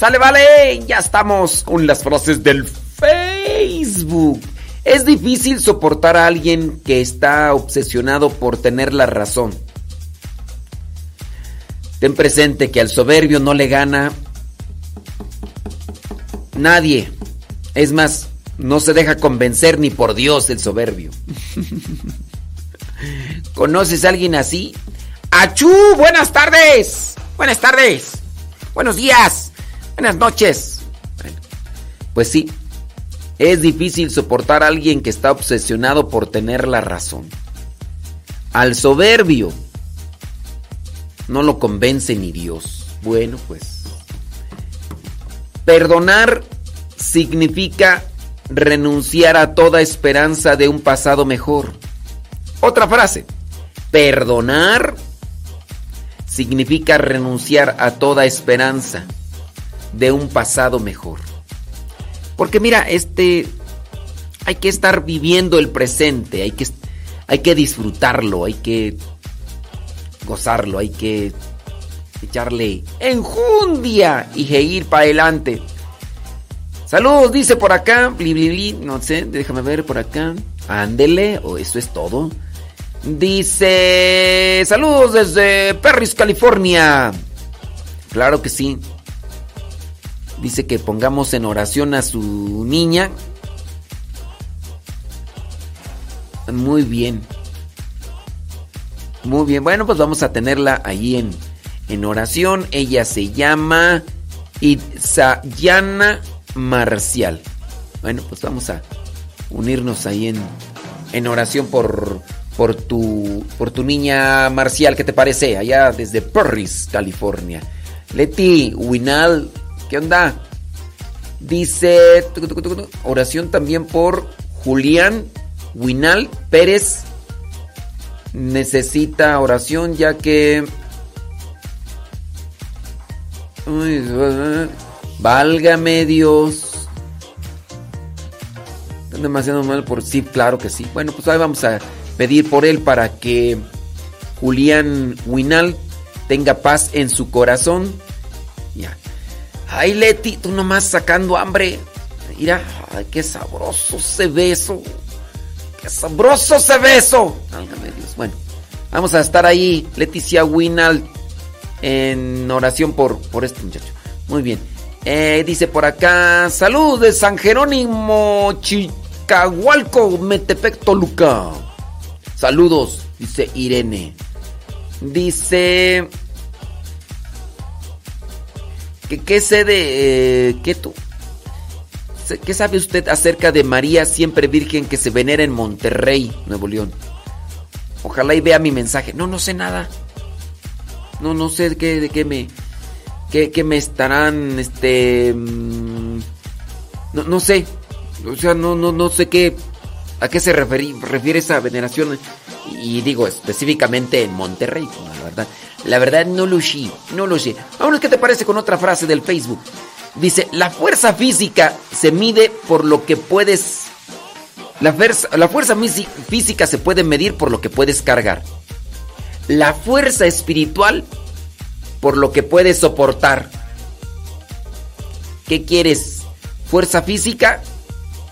S4: Sale, vale, ya estamos con las frases del Facebook. Es difícil soportar a alguien que está obsesionado por tener la razón. Ten presente que al soberbio no le gana nadie. Es más, no se deja convencer ni por Dios el soberbio. ¿Conoces a alguien así? ¡Achú! ¡Buenas tardes! ¡Buenas tardes! ¡Buenos días! ¡Buenas noches! Bueno, pues sí, es difícil soportar a alguien que está obsesionado por tener la razón. Al soberbio no lo convence ni Dios. Bueno, pues. Perdonar significa renunciar a toda esperanza de un pasado mejor. Otra frase. Perdonar significa renunciar a toda esperanza de un pasado mejor. Porque mira, este hay que estar viviendo el presente, hay que hay que disfrutarlo, hay que gozarlo, hay que echarle enjundia y ir para adelante. Saludos, dice por acá, bli, bli, bli, no sé, déjame ver por acá. Ándele, o eso es todo. Dice, saludos desde Perris, California. Claro que sí. Dice que pongamos en oración a su niña. Muy bien. Muy bien. Bueno, pues vamos a tenerla ahí en, en oración. Ella se llama Itzayana Marcial. Bueno, pues vamos a unirnos ahí en, en oración por, por, tu, por tu niña Marcial. ¿Qué te parece? Allá desde Perris, California. Leti Winal, ¿qué onda? Dice oración también por Julián Winal Pérez. Necesita oración ya que... Válgame Dios. Están demasiado mal por sí, claro que sí. Bueno, pues ahí vamos a pedir por él para que Julián Winal tenga paz en su corazón. Ya. Ay, Leti, tú nomás sacando hambre. Mira, qué sabroso se ve eso. Qué sabroso se ve eso. Válgame Dios. Bueno, vamos a estar ahí, Leticia Winal, en oración por, por este muchacho. Muy bien. Eh, dice por acá, salud de San Jerónimo, Chicahualco, Metepec, Toluca. Saludos, dice Irene. Dice... ¿Qué, sé de... Eh, ¿Qué sabe usted acerca de María siempre virgen que se venera en Monterrey, Nuevo León? Ojalá y vea mi mensaje. No, no sé nada. No, no sé de qué, de qué me... Qué, qué me estarán, este... mmm, no, no sé. O sea, no, no, no sé qué... ¿A qué se referi- refiere esa veneración? Y digo específicamente en Monterrey, la verdad. La verdad no lo sé, no lo sé. Vámonos, ¿qué te parece con otra frase del Facebook? Dice, la fuerza física se mide por lo que puedes... La, fuerza- la fuerza física se puede medir por lo que puedes cargar. La fuerza espiritual por lo que puedes soportar. ¿Qué quieres? ¿Fuerza física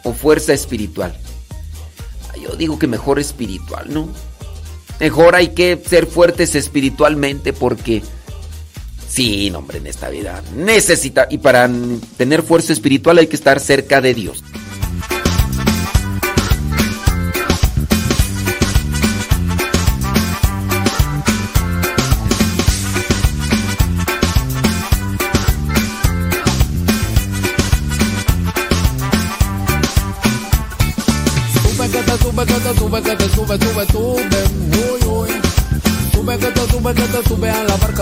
S4: o fuerza espiritual? Yo digo que mejor espiritual, ¿no? Mejor hay que ser fuertes espiritualmente porque... Sí, hombre, en esta vida necesita... Y para tener fuerza espiritual hay que estar cerca de Dios.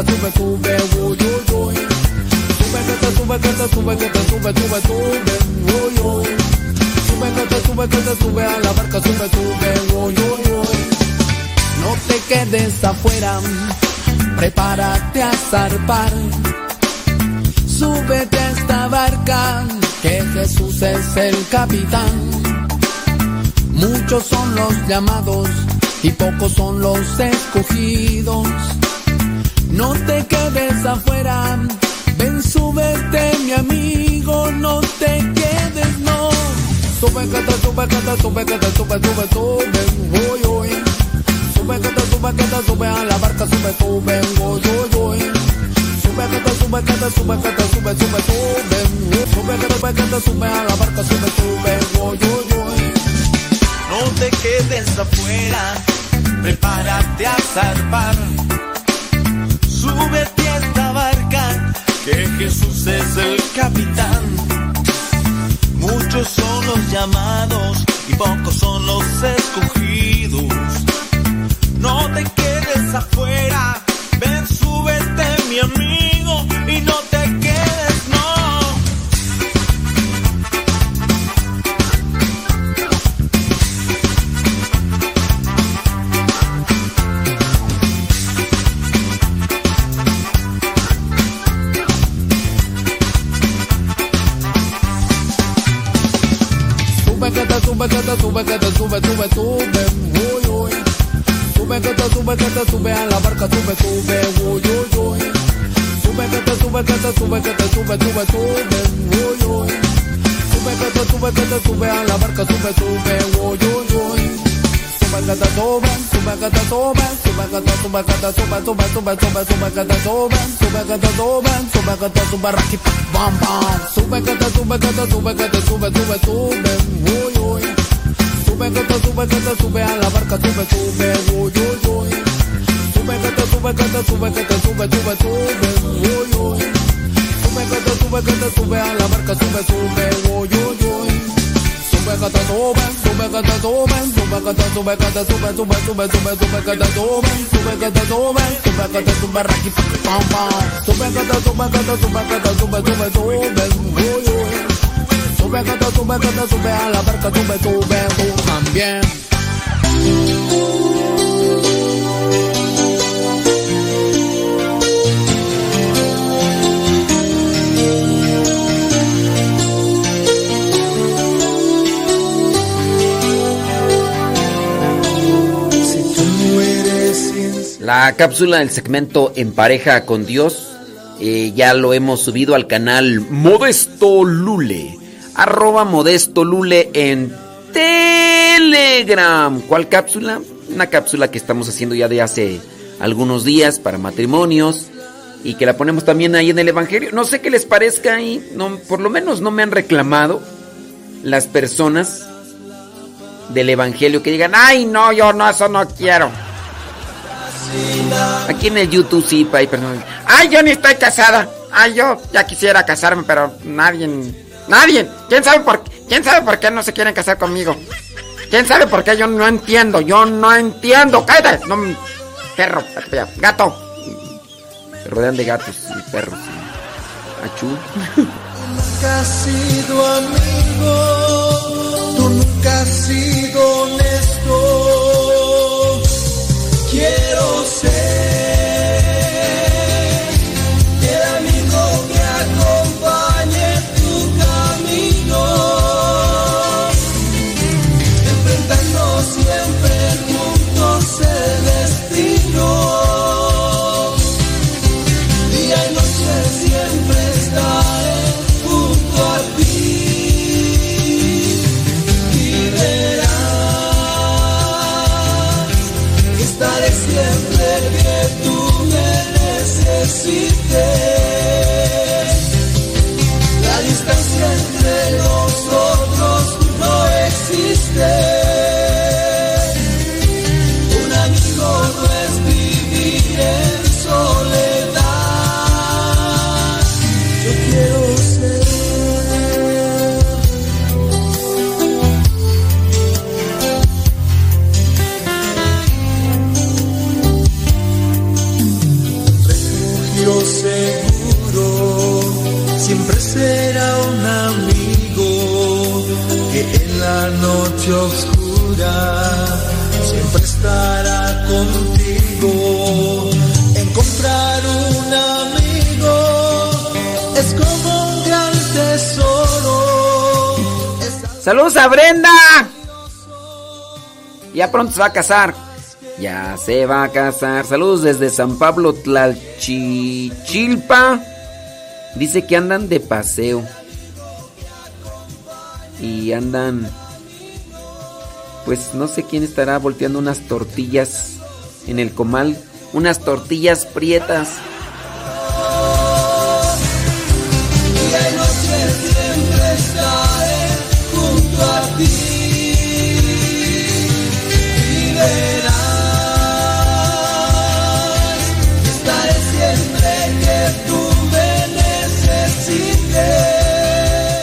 S6: Sube sube, uy, uy, uy. Sube que te sube, que te sube, que te sube, sube, sube, uy, uy. Sube que te sube, que te sube a la barca, sube, sube, uy, uy, uy. No te quedes afuera, prepárate a zarpar. Súbete a esta barca, que Jesús es el capitán. Muchos son los llamados y pocos son los escogidos. No te quedes afuera, ven, súbete, mi amigo, no te quedes, no. Sube, te sube, te sube, te sube, sube, sube, uy, uy. Sube, te sube, te sube a la barca, sube, sube, uy, uy, uy. Sube, te sube, te sube, te sube, sube, sube. Sube, sube, te sube a la barca, sube, sube, uy, uy, uy.
S7: No te quedes afuera, prepárate a zarpar. Súbete a esta barca, que Jesús es el capitán. Muchos son los llamados y pocos son los escogidos. No te quedes afuera, ven, súbete mi amigo
S6: que te sube, que te sube, sube, sube, uy, uy. Sube que te sube, que te sube a la barca, sube, sube, uy, uy, uy. Sube que te sube, que te sube, que te sube, sube, sube, uy, uy. Sube que te sube, que te sube a la barca, sube, sube, uy, uy, uy. Sube que te sube, sube que te sube, sube que te sube, que te sube, sube, sube, sube, sube que te sube, sube que te sube, sube que te sube, raqui, bam, bam. Sube que te sube, que te sube, que te sube, sube, sube, uy, uy. Sube que sube, que sube a la barca, sube, sube, uy, uy, uy. Sube que te sube, que te sube, que te sube, sube, sube, uy, uy. Sube que te sube, que te sube a la barca, sube, sube, uy, uy, uy. Sube que te sube, sube que te sube, sube que te sube, que te sube, sube, sube, sube, sube que te sube, sube que te sube, sube que te sube, raqui, pam, pam. Sube que te sube, que te sube, que te sube, sube, sube, uy, uy. Sube que te sube, que te sube a la barca, sube, sube, tú también.
S4: La cápsula del segmento En pareja con Dios eh, ya lo hemos subido al canal Modesto Lule. Arroba Modesto Lule en Telegram. ¿Cuál cápsula? Una cápsula que estamos haciendo ya de hace algunos días para matrimonios y que la ponemos también ahí en el Evangelio. No sé qué les parezca ahí, no, por lo menos no me han reclamado las personas del Evangelio que digan, ay no, yo no, eso no quiero. Aquí en el YouTube sí hay personas. Ay, yo ni estoy casada. Ay, yo ya quisiera casarme, pero nadie, nadie. ¿Quién sabe por quién sabe por qué no se quieren casar conmigo? ¿Quién sabe por qué? Yo no entiendo, yo no entiendo. Cállate, no, perro, gato. Se rodean de gatos y perros. Achú.
S5: Nunca has sido amigo, tú
S6: nunca ha sido honesto. Quiero ser yeah. Un amigo es como un gran tesoro.
S4: Saludos a Brenda. Ya pronto se va a casar. Ya se va a casar. Saludos desde San Pablo Tlalchichilpa. Dice que andan de paseo. Y andan. Pues no sé quién estará volteando unas tortillas en el comal. Unas tortillas prietas.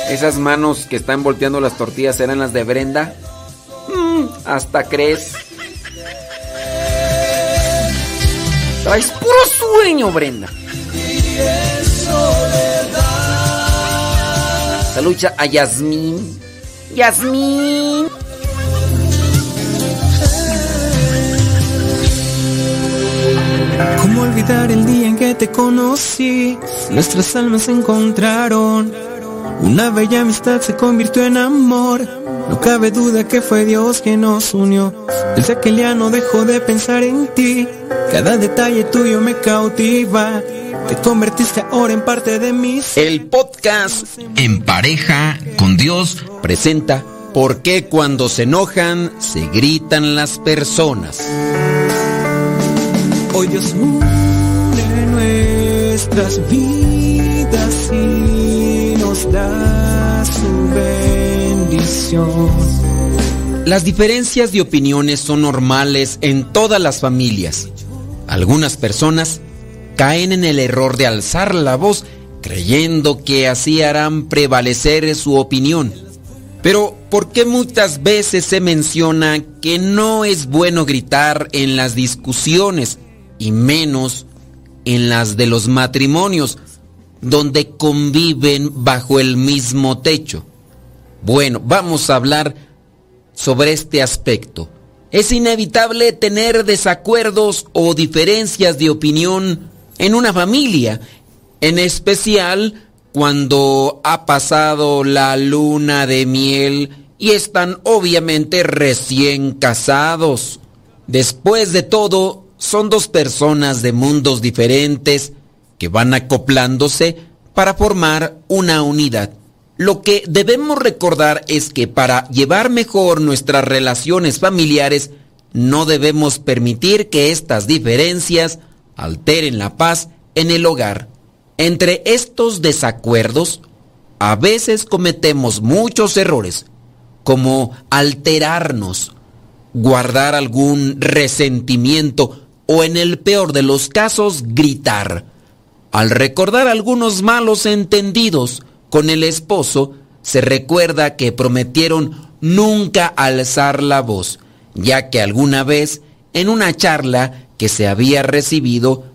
S4: Esas manos que están volteando las tortillas eran las de Brenda. Hasta crees. Traes puro sueño, Brenda. Salucha a Yasmín. Yasmín.
S18: ¿Cómo olvidar el día en que te conocí? Nuestras almas se encontraron. Una bella amistad se convirtió en amor. No cabe duda que fue Dios quien nos unió. Desde aquel día no dejo de pensar en ti. Cada detalle tuyo me cautiva. Te convertiste ahora en parte de mí.
S4: El podcast En pareja con Dios presenta ¿Por qué cuando se enojan se gritan las personas?
S18: Hoy Dios une nuestras vidas y nos da
S4: Las diferencias de opiniones son normales en todas las familias. Algunas personas caen en el error de alzar la voz creyendo que así harán prevalecer su opinión. Pero, ¿por qué muchas veces se menciona que no es bueno gritar en las discusiones y menos en las de los matrimonios, donde conviven bajo el mismo techo? Bueno, vamos a hablar sobre este aspecto. Es inevitable tener desacuerdos o diferencias de opinión en una familia, en especial cuando ha pasado la luna de miel y están obviamente recién casados. Después de todo, son dos personas de mundos diferentes que van acoplándose para formar una unidad. Lo que debemos recordar es que para llevar mejor nuestras relaciones familiares, no debemos permitir que estas diferencias alteren la paz en el hogar. Entre estos desacuerdos, a veces cometemos muchos errores, como alterarnos, guardar algún resentimiento o en el peor de los casos gritar. Al recordar algunos malos entendidos con el esposo, se recuerda que prometieron nunca alzar la voz, ya que alguna vez en una charla que se había recibido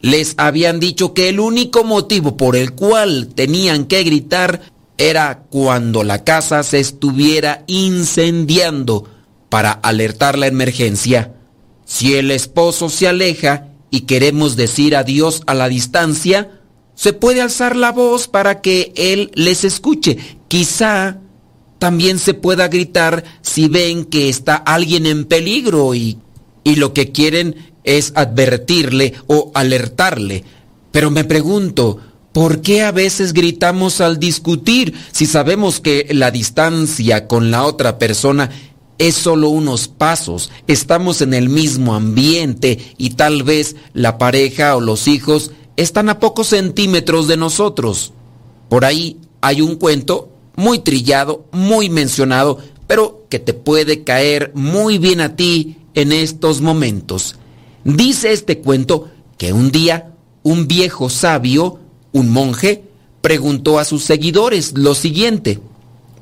S4: les habían dicho que el único motivo por el cual tenían que gritar era cuando la casa se estuviera incendiando para alertar la emergencia. Si el esposo se aleja y queremos decir adiós a la distancia, se puede alzar la voz para que él les escuche. Quizá también se pueda gritar si ven que está alguien en peligro y, y lo que quieren es advertirle o alertarle. Pero me pregunto, ¿por qué a veces gritamos al discutir si sabemos que la distancia con la otra persona es solo unos pasos, estamos en el mismo ambiente y tal vez la pareja o los hijos están a pocos centímetros de nosotros? Por ahí hay un cuento muy trillado, muy mencionado, pero que te puede caer muy bien a ti en estos momentos. Dice este cuento que un día un viejo sabio, un monje, preguntó a sus seguidores lo siguiente,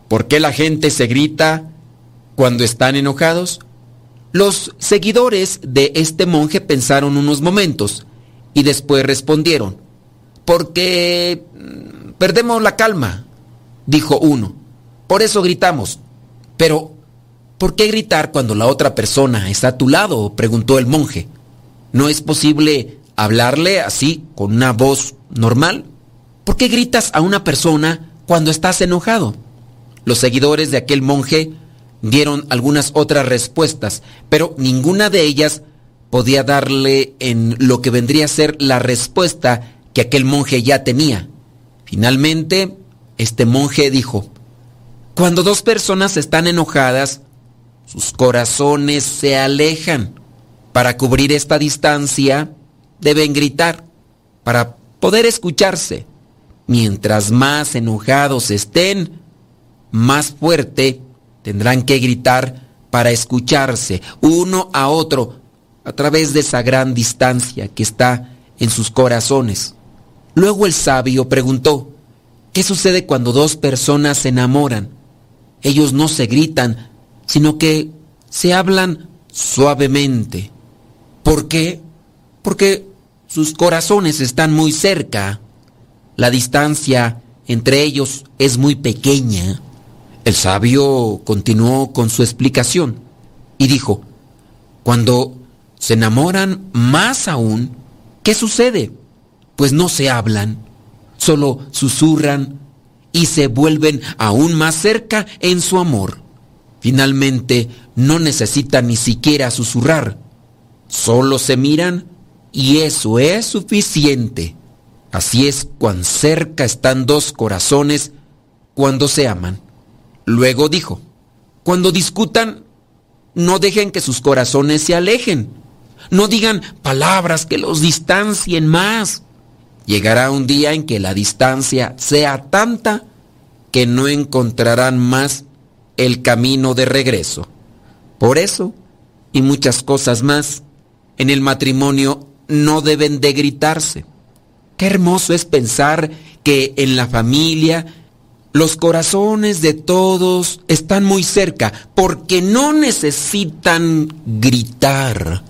S4: ¿por qué la gente se grita cuando están enojados? Los seguidores de este monje pensaron unos momentos y después respondieron, porque mm, perdemos la calma, dijo uno. Por eso gritamos. Pero, ¿por qué gritar cuando la otra persona está a tu lado? preguntó el monje. ¿No es posible hablarle así, con una voz normal? ¿Por qué gritas a una persona cuando estás enojado? Los seguidores de aquel monje dieron algunas otras respuestas, pero ninguna de ellas podía darle en lo que vendría a ser la respuesta que aquel monje ya tenía. Finalmente, este monje dijo, cuando dos personas están enojadas, sus corazones se alejan. Para cubrir esta distancia, deben gritar para poder escucharse. Mientras más enojados estén, más fuerte tendrán que gritar para escucharse uno a otro a través de esa gran distancia que está en sus corazones. Luego el sabio preguntó, ¿qué sucede cuando dos personas se enamoran? Ellos no se gritan, sino que se hablan suavemente. ¿Por qué? Porque sus corazones están muy cerca. La distancia entre ellos es muy pequeña. El sabio continuó con su explicación y dijo, cuando se enamoran más aún, ¿qué sucede? Pues no se hablan, solo susurran y se vuelven aún más cerca en su amor. Finalmente, no necesitan ni siquiera susurrar, solo se miran y eso es suficiente. Así es cuán cerca están dos corazones cuando se aman. Luego dijo, cuando discutan, no dejen que sus corazones se alejen. No digan palabras que los distancien más. Llegará un día en que la distancia sea tanta que no encontrarán más el camino de regreso. Por eso, y muchas cosas más, en el matrimonio no deben de gritarse. Qué hermoso es pensar que en la familia los corazones de todos están muy cerca porque no necesitan gritar.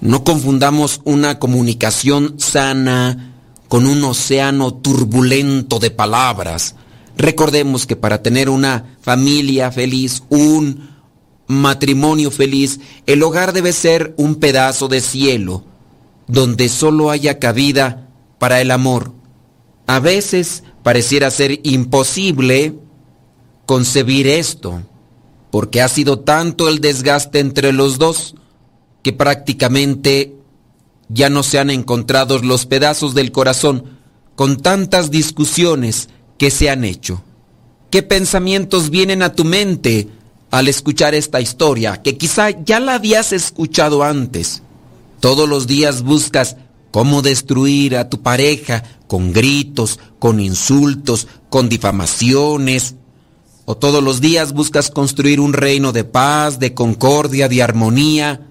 S4: No confundamos una comunicación sana con un océano turbulento de palabras. Recordemos que para tener una familia feliz, un matrimonio feliz, el hogar debe ser un pedazo de cielo, donde solo haya cabida para el amor. A veces pareciera ser imposible concebir esto, porque ha sido tanto el desgaste entre los dos que prácticamente ya no se han encontrado los pedazos del corazón con tantas discusiones que se han hecho. ¿Qué pensamientos vienen a tu mente al escuchar esta historia que quizá ya la habías escuchado antes? Todos los días buscas cómo destruir a tu pareja con gritos, con insultos, con difamaciones. O todos los días buscas construir un reino de paz, de concordia, de armonía,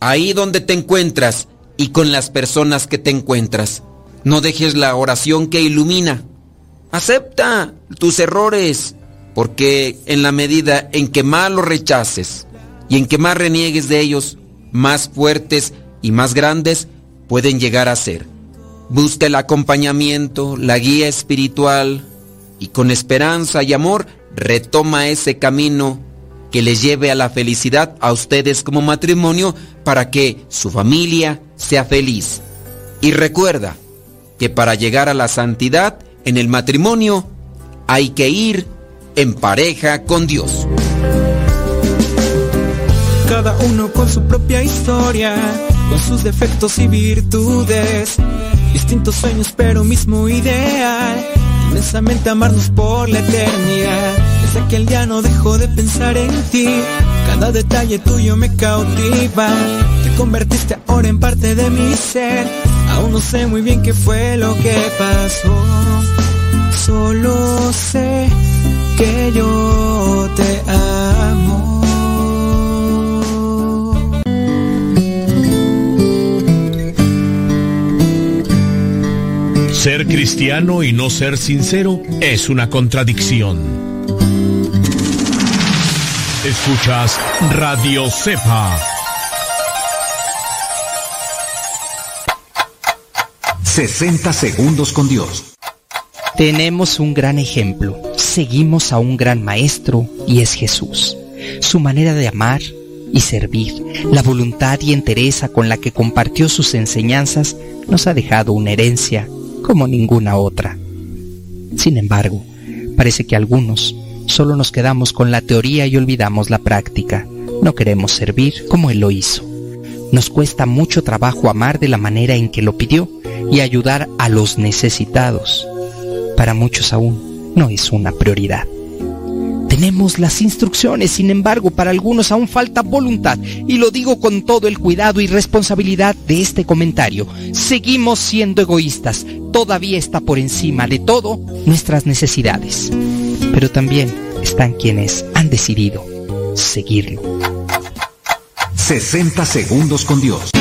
S4: ahí donde te encuentras y con las personas que te encuentras. No dejes la oración que ilumina. Acepta tus errores, porque en la medida en que más los rechaces y en que más reniegues de ellos, más fuertes y más grandes pueden llegar a ser. Busca el acompañamiento, la guía espiritual y con esperanza y amor retoma ese camino que les lleve a la felicidad a ustedes como matrimonio para que su familia sea feliz. Y recuerda que para llegar a la santidad en el matrimonio hay que ir en pareja con Dios.
S19: Cada uno con su propia historia, con sus defectos y virtudes. Distintos sueños pero mismo ideal. Inmensamente amarnos por la eternidad. Desde aquel día no dejo de pensar en ti. Cada detalle tuyo me cautiva. Te convertiste ahora en parte de mi ser. Aún no sé muy bien qué fue lo que pasó. Solo sé que yo te amo.
S14: Ser cristiano y no ser sincero es una contradicción. Escuchas Radio Cepa.
S17: ...60 segundos con Dios.
S20: Tenemos un gran ejemplo. Seguimos a un gran maestro y es Jesús. Su manera de amar y servir, la voluntad y entereza con la que compartió sus enseñanzas nos ha dejado una herencia como ninguna otra. Sin embargo, parece que algunos solo nos quedamos con la teoría y olvidamos la práctica. No queremos servir como Él lo hizo. Nos cuesta mucho trabajo amar de la manera en que lo pidió y ayudar a los necesitados. Para muchos aún no es una prioridad. Tenemos las instrucciones, sin embargo, para algunos aún falta voluntad, y lo digo con todo el cuidado y responsabilidad de este comentario. Seguimos siendo egoístas, todavía está por encima de todo nuestras necesidades. Pero también están quienes han decidido seguirlo.
S17: 60 segundos con Dios.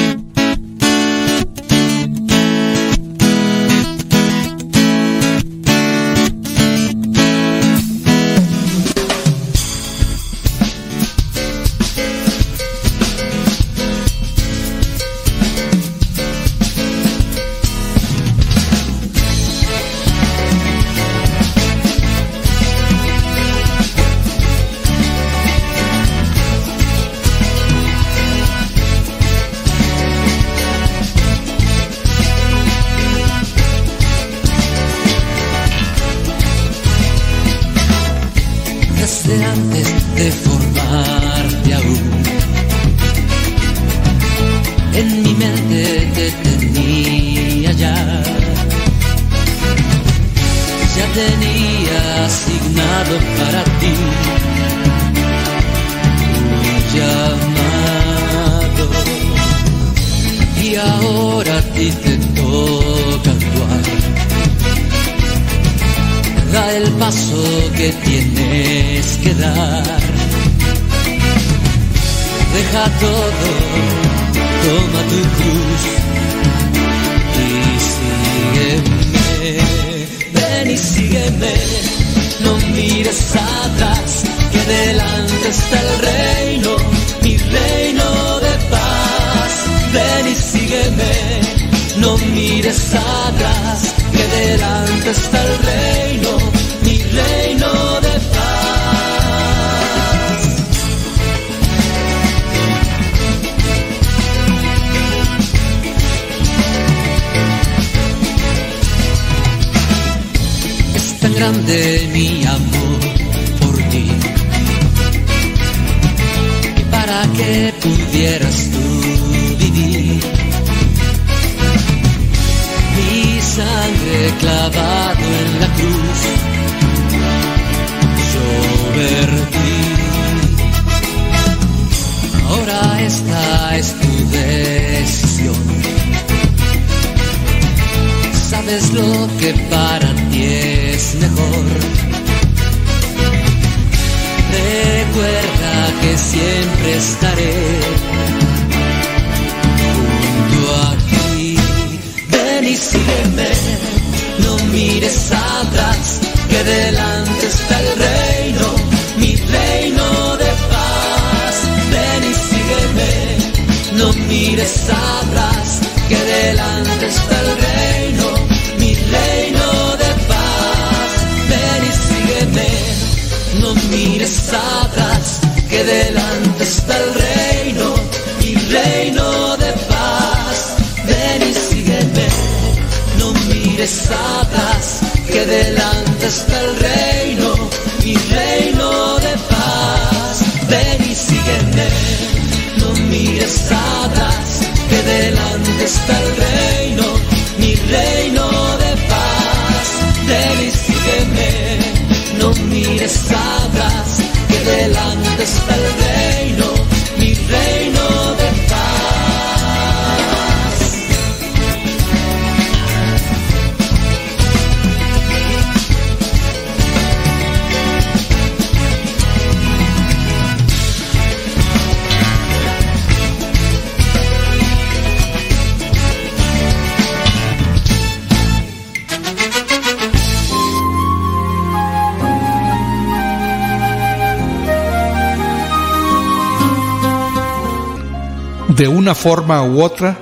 S21: Forma u otra,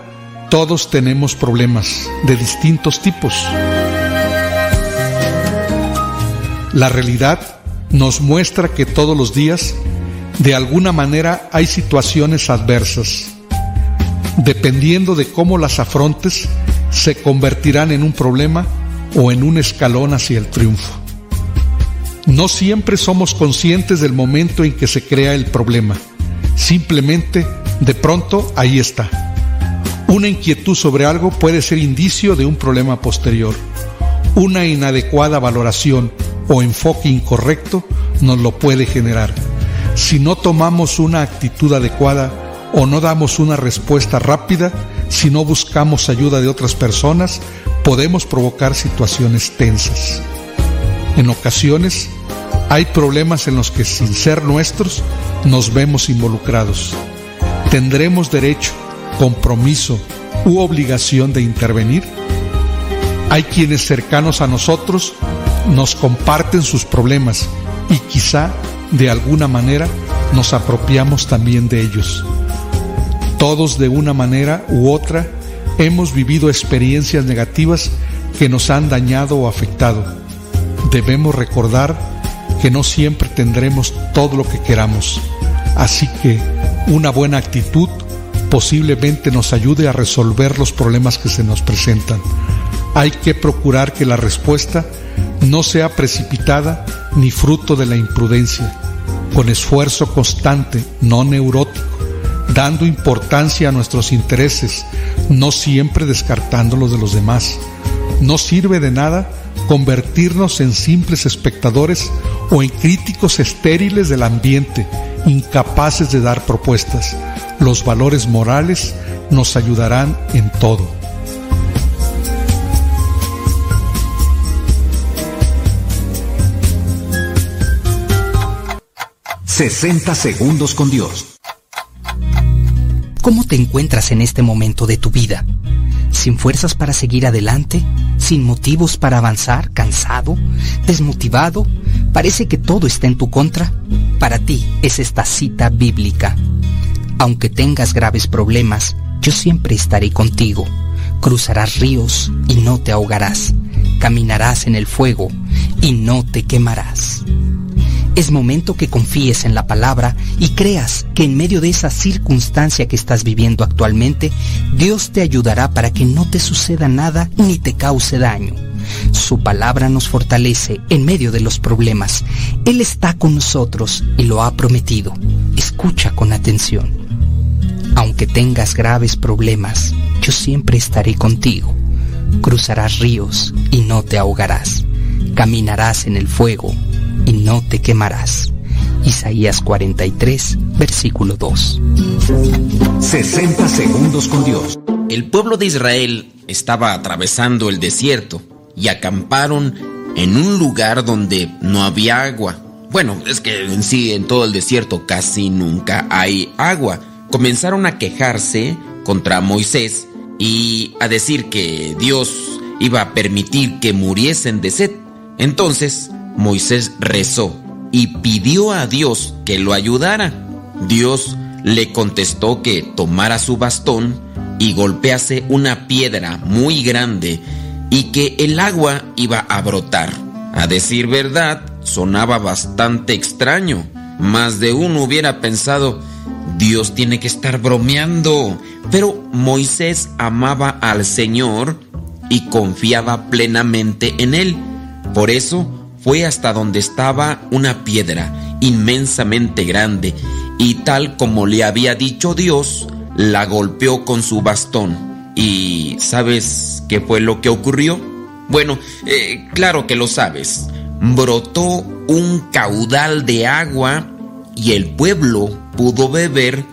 S21: todos tenemos problemas de distintos tipos. La realidad nos muestra que todos los días, de alguna manera, hay situaciones adversas. Dependiendo de cómo las afrontes, se convertirán en un problema o en un escalón hacia el triunfo. No siempre somos conscientes del momento en que se crea el problema. Simplemente, de pronto, ahí está. Una inquietud sobre algo puede ser indicio de un problema posterior. Una inadecuada valoración o enfoque incorrecto nos lo puede generar. Si no tomamos una actitud adecuada o no damos una respuesta rápida, si no buscamos ayuda de otras personas, podemos provocar situaciones tensas. En ocasiones, hay problemas en los que sin ser nuestros nos vemos involucrados. ¿Tendremos derecho, compromiso u obligación de intervenir? Hay quienes cercanos a nosotros nos comparten sus problemas y quizá de alguna manera nos apropiamos también de ellos. Todos de una manera u otra hemos vivido experiencias negativas que nos han dañado o afectado. Debemos recordar que no siempre tendremos todo lo que queramos. Así que una buena actitud posiblemente nos ayude a resolver los problemas que se nos presentan. Hay que procurar que la respuesta no sea precipitada ni fruto de la imprudencia, con esfuerzo constante, no neurótico, dando importancia a nuestros intereses, no siempre descartando los de los demás. No sirve de nada convertirnos en simples espectadores o en críticos estériles del ambiente, incapaces de dar propuestas. Los valores morales nos ayudarán en todo.
S22: 60 segundos con Dios.
S20: ¿Cómo te encuentras en este momento de tu vida? ¿Sin fuerzas para seguir adelante? ¿Sin motivos para avanzar? ¿Cansado? ¿Desmotivado? ¿Parece que todo está en tu contra? Para ti es esta cita bíblica. Aunque tengas graves problemas, yo siempre estaré contigo. Cruzarás ríos y no te ahogarás. Caminarás en el fuego y no te quemarás. Es momento que confíes en la palabra y creas que en medio de esa circunstancia que estás viviendo actualmente, Dios te ayudará para que no te suceda nada ni te cause daño. Su palabra nos fortalece en medio de los problemas. Él está con nosotros y lo ha prometido. Escucha con atención. Aunque tengas graves problemas, yo siempre estaré contigo. Cruzarás ríos y no te ahogarás. Caminarás en el fuego y no te quemarás. Isaías 43, versículo 2.
S22: 60 segundos con Dios.
S4: El pueblo de Israel estaba atravesando el desierto y acamparon en un lugar donde no había agua. Bueno, es que en sí en todo el desierto casi nunca hay agua. Comenzaron a quejarse contra Moisés y a decir que Dios iba a permitir que muriesen de sed. Entonces Moisés rezó y pidió a Dios que lo ayudara. Dios le contestó que tomara su bastón y golpease una piedra muy grande y que el agua iba a brotar. A decir verdad, sonaba bastante extraño. Más de uno hubiera pensado, Dios tiene que estar bromeando. Pero Moisés amaba al Señor y confiaba plenamente en Él. Por eso fue hasta donde estaba una piedra inmensamente grande y tal como le había dicho Dios, la golpeó con su bastón. ¿Y sabes qué fue lo que ocurrió? Bueno, eh, claro que lo sabes. Brotó un caudal de agua y el pueblo pudo beber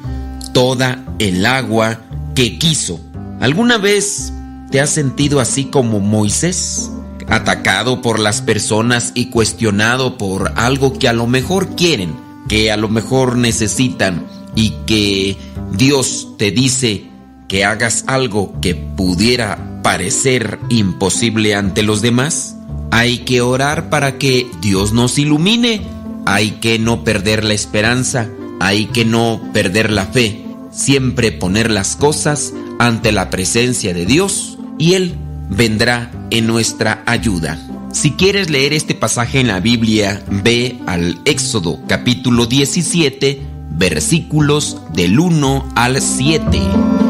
S4: toda el agua que quiso. ¿Alguna vez te has sentido así como Moisés? Atacado por las personas y cuestionado por algo que a lo mejor quieren, que a lo mejor necesitan y que Dios te dice que hagas algo que pudiera parecer imposible ante los demás? Hay que orar para que Dios nos ilumine. Hay que no perder la esperanza. Hay que no perder la fe. Siempre poner las cosas ante la presencia de Dios y Él vendrá en nuestra ayuda. Si quieres leer este pasaje en la Biblia, ve al Éxodo capítulo 17, versículos del 1 al 7.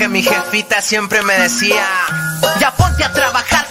S23: Que mi jefita siempre me decía, ya ponte a trabajar,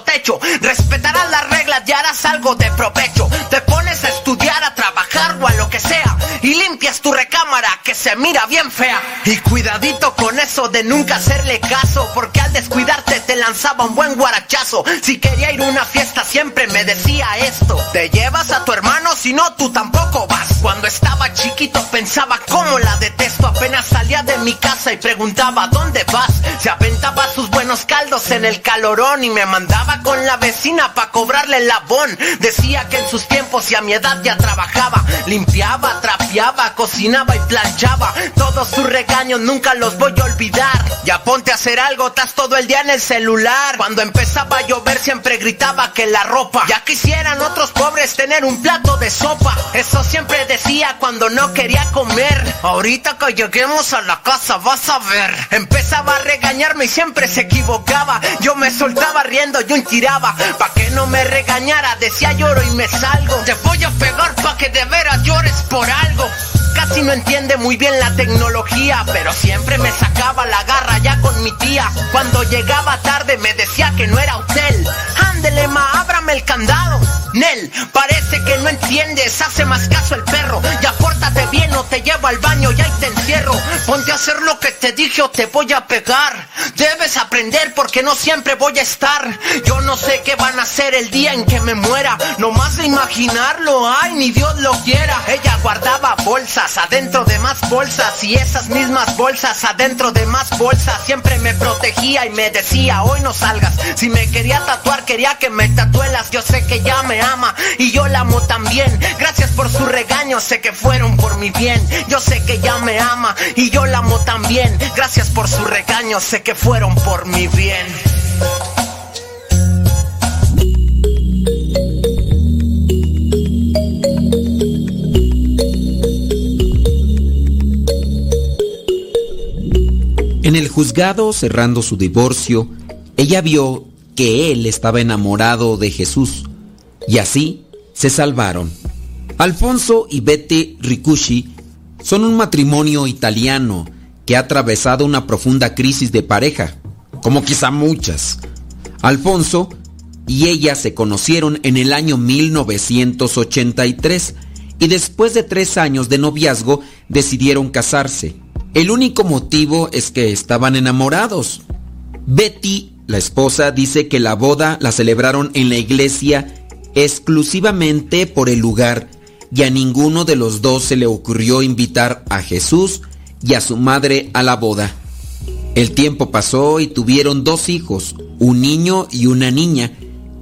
S23: techo. Respetarás las reglas y harás algo de provecho. Te pones a estudiar, a trabajar o a lo que sea y limpias tu recámara que se mira bien fea. Y cuidadito con eso de nunca hacerle caso porque al descuidarte te lanzaba un buen guarachazo. Si quería ir a una fiesta siempre me decía esto. Te llevas a tu hermano si no tú tampoco vas. Cuando estaba chiquito pensaba cómo la detesto. Apenas salía de mi casa y preguntaba ¿dónde vas? Se aventaba sus buenos caldos en el calorón y me mandaba con la vecina pa' cobrarle el labón. Decía que en sus tiempos y a mi edad ya trabajaba. Limpiaba, trapeaba, cocinaba y planchaba. Todos sus regaños nunca los voy a olvidar. Ya ponte a hacer algo, estás todo el día en el celular. Cuando empezaba a llover siempre gritaba que la ropa. Ya quisieran otros pobres tener un plato de sopa. Eso siempre decía cuando no quería comer. Ahorita que lleguemos a la casa vas a ver. Empezaba a regañarme y siempre se equivocaba. Yo me soltaba riendo y un tiraba. Pa' que no me regañara, decía lloro y me salgo. Te voy a pegar pa' que de veras llores por algo. Casi no entiende muy bien la tecnología, pero siempre me sacaba la garra ya con mi tía. Cuando llegaba tarde me decía que no era hotel. Ándele, ma, ábrame el candado. Nel, parece que no entiendes, hace más caso el perro. Ya pórtate bien o te llevo al baño y ahí te encierro. Ponte a hacer lo que te dije o te voy a pegar. Debes aprender porque no siempre voy a estar. Yo no sé qué van a hacer el día en que me muera. No más de imaginarlo, ay, ni Dios lo quiera. Ella guardaba bolsas adentro de más bolsas y esas mismas bolsas adentro de más bolsas. Siempre me protegía y me decía, hoy no salgas. Si me quería tatuar, quería que me tatuelas. Yo sé que ya me ama y yo la amo también. Gracias por su regaño, sé que fueron por mi bien. Yo sé que ya me ama y yo la amo también. Gracias por su regaño, sé que fueron por mi bien.
S4: En el juzgado, cerrando su divorcio, ella vio que él estaba enamorado de Jesús y así se salvaron. Alfonso y Betty Ricucci son un matrimonio italiano que ha atravesado una profunda crisis de pareja, como quizá muchas. Alfonso y ella se conocieron en el año 1983 y después de tres años de noviazgo decidieron casarse. El único motivo es que estaban enamorados. Betty, la esposa, dice que la boda la celebraron en la iglesia exclusivamente por el lugar y a ninguno de los dos se le ocurrió invitar a Jesús y a su madre a la boda. El tiempo pasó y tuvieron dos hijos, un niño y una niña,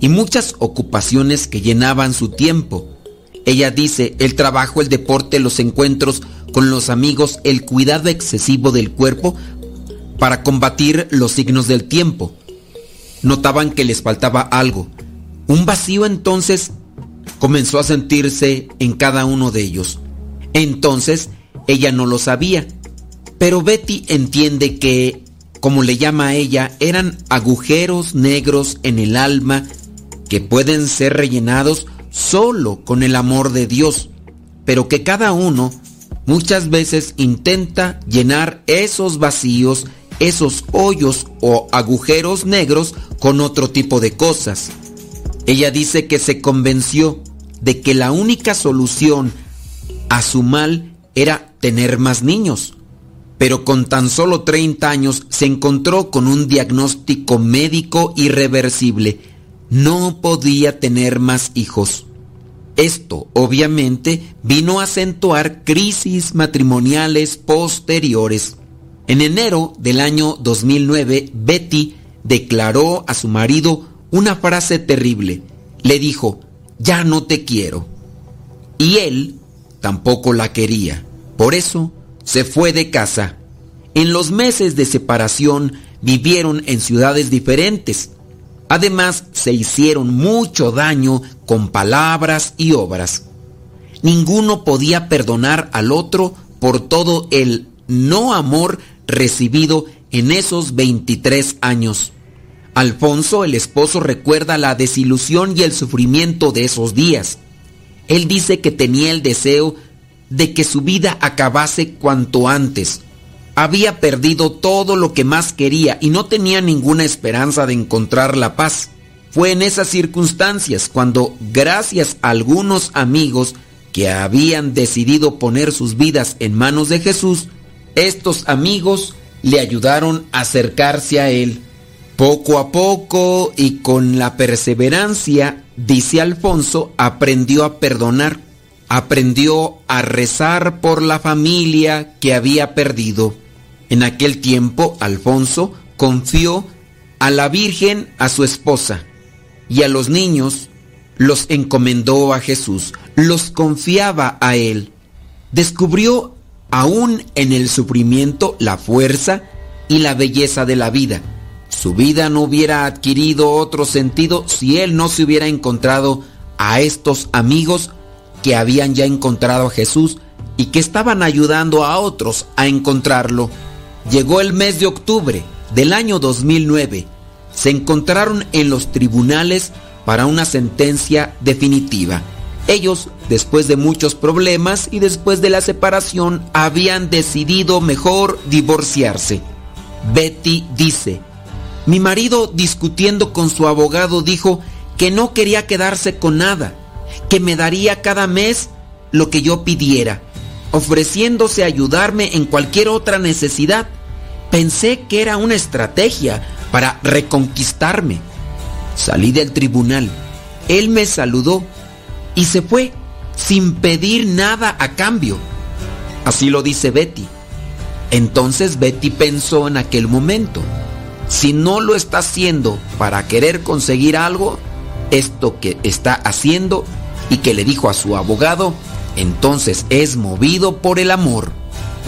S4: y muchas ocupaciones que llenaban su tiempo. Ella dice, el trabajo, el deporte, los encuentros con los amigos, el cuidado excesivo del cuerpo para combatir los signos del tiempo. Notaban que les faltaba algo. Un vacío entonces comenzó a sentirse en cada uno de ellos. Entonces ella no lo sabía, pero Betty entiende que, como le llama a ella, eran agujeros negros en el alma que pueden ser rellenados solo con el amor de Dios, pero que cada uno muchas veces intenta llenar esos vacíos, esos hoyos o agujeros negros con otro tipo de cosas. Ella dice que se convenció de que la única solución a su mal era tener más niños, pero con tan solo 30 años se encontró con un diagnóstico médico irreversible. No podía tener más hijos. Esto, obviamente, vino a acentuar crisis matrimoniales posteriores. En enero del año 2009, Betty declaró a su marido una frase terrible. Le dijo, ya no te quiero. Y él tampoco la quería. Por eso se fue de casa. En los meses de separación vivieron en ciudades diferentes. Además, se hicieron mucho daño con palabras y obras. Ninguno podía perdonar al otro por todo el no amor recibido en esos 23 años. Alfonso, el esposo, recuerda la desilusión y el sufrimiento de esos días. Él dice que tenía el deseo de que su vida acabase cuanto antes había perdido todo lo que más quería y no tenía ninguna esperanza de encontrar la paz. Fue en esas circunstancias cuando, gracias a algunos amigos que habían decidido poner sus vidas en manos de Jesús, estos amigos le ayudaron a acercarse a Él. Poco a poco y con la perseverancia, dice Alfonso, aprendió a perdonar, aprendió a rezar por la familia que había perdido. En aquel tiempo, Alfonso confió a la Virgen a su esposa y a los niños los encomendó a Jesús, los confiaba a Él. Descubrió aún en el sufrimiento la fuerza y la belleza de la vida. Su vida no hubiera adquirido otro sentido si él no se hubiera encontrado a estos amigos que habían ya encontrado a Jesús y que estaban ayudando a otros a encontrarlo. Llegó el mes de octubre del año 2009. Se encontraron en los tribunales para una sentencia definitiva. Ellos, después de muchos problemas y después de la separación, habían decidido mejor divorciarse. Betty dice, mi marido discutiendo con su abogado dijo que no quería quedarse con nada, que me daría cada mes lo que yo pidiera ofreciéndose a ayudarme en cualquier otra necesidad. Pensé que era una estrategia para reconquistarme. Salí del tribunal. Él me saludó y se fue sin pedir nada a cambio. Así lo dice Betty. Entonces Betty pensó en aquel momento, si no lo está haciendo para querer conseguir algo, esto que está haciendo y que le dijo a su abogado, entonces es movido por el amor,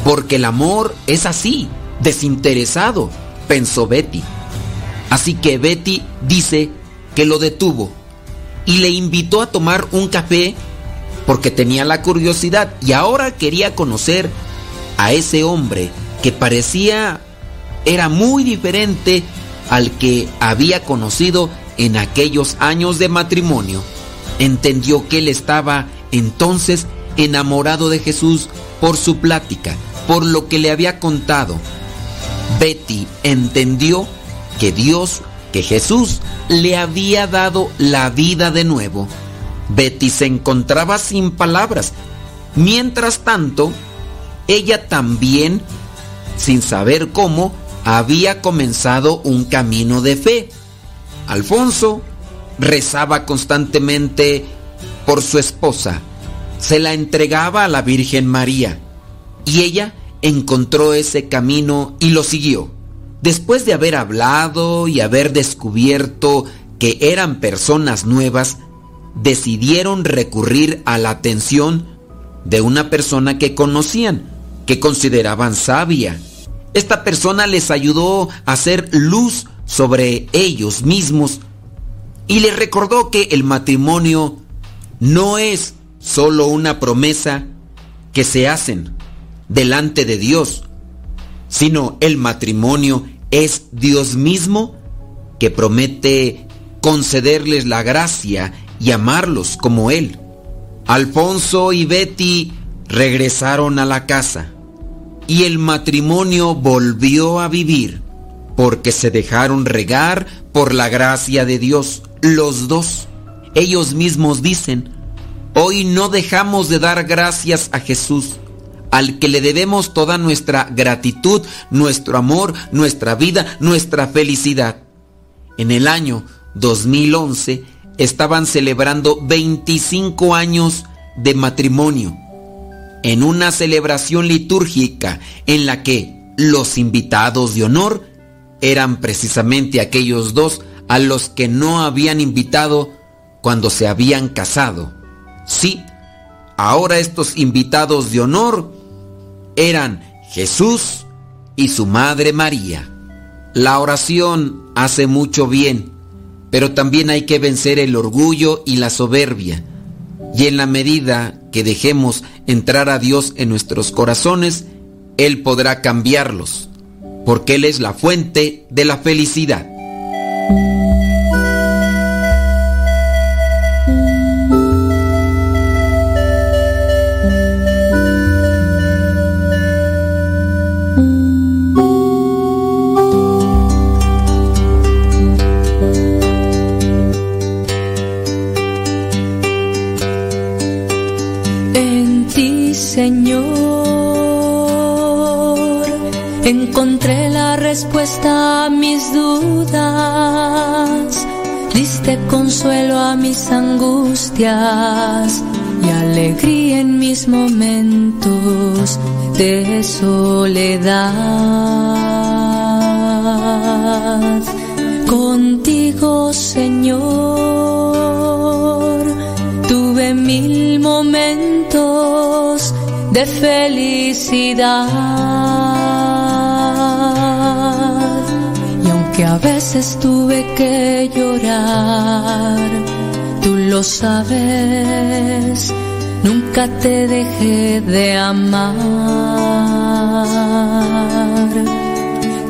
S4: porque el amor es así, desinteresado, pensó Betty. Así que Betty dice que lo detuvo y le invitó a tomar un café porque tenía la curiosidad y ahora quería conocer a ese hombre que parecía era muy diferente al que había conocido en aquellos años de matrimonio. Entendió que él estaba entonces enamorado de Jesús por su plática, por lo que le había contado. Betty entendió que Dios, que Jesús le había dado la vida de nuevo. Betty se encontraba sin palabras. Mientras tanto, ella también, sin saber cómo, había comenzado un camino de fe. Alfonso rezaba constantemente por su esposa. Se la entregaba a la Virgen María y ella encontró ese camino y lo siguió. Después de haber hablado y haber descubierto que eran personas nuevas, decidieron recurrir a la atención de una persona que conocían, que consideraban sabia. Esta persona les ayudó a hacer luz sobre ellos mismos y les recordó que el matrimonio no es solo una promesa que se hacen delante de Dios, sino el matrimonio es Dios mismo que promete concederles la gracia y amarlos como Él. Alfonso y Betty regresaron a la casa y el matrimonio volvió a vivir porque se dejaron regar por la gracia de Dios, los dos. Ellos mismos dicen, hoy no dejamos de dar gracias a Jesús, al que le debemos toda nuestra gratitud, nuestro amor, nuestra vida, nuestra felicidad. En el año 2011 estaban celebrando 25 años de matrimonio en una celebración litúrgica en la que los invitados de honor eran precisamente aquellos dos a los que no habían invitado cuando se habían casado. Sí, ahora estos invitados de honor eran Jesús y su Madre María. La oración hace mucho bien, pero también hay que vencer el orgullo y la soberbia. Y en la medida que dejemos entrar a Dios en nuestros corazones, Él podrá cambiarlos, porque Él es la fuente de la felicidad.
S12: Mis angustias y alegría en mis momentos de soledad. Contigo, Señor, tuve mil momentos de felicidad. Y aunque a veces tuve que llorar, tú lo sabes, nunca te dejé de amar.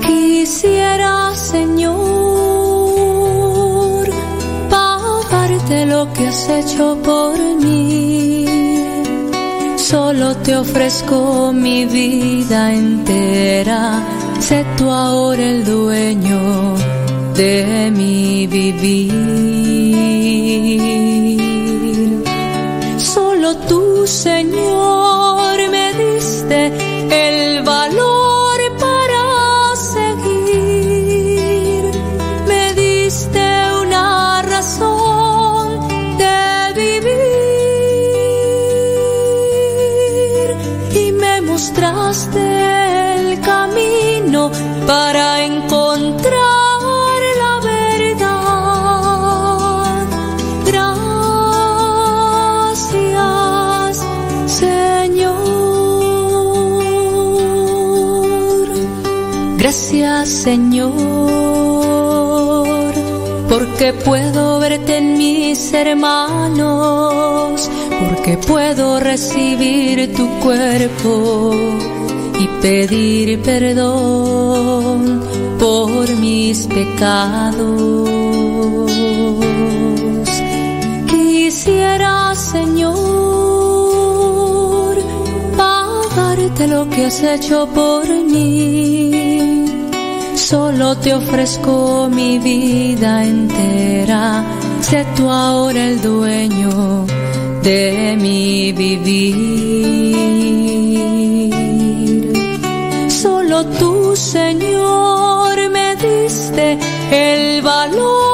S12: Quisiera, Señor, pagarte lo que has hecho por mí. Solo te ofrezco mi vida entera. Sé tú ahora el dueño de mi vivir. Solo tú, Señor, me diste el valor hermanos, porque puedo recibir tu cuerpo y pedir perdón por mis pecados. Quisiera, Señor, pagarte lo que has hecho por mí. Solo te ofrezco mi vida entera. Sé tú ahora el dueño de mi vivir. Solo tú, Señor, me diste el valor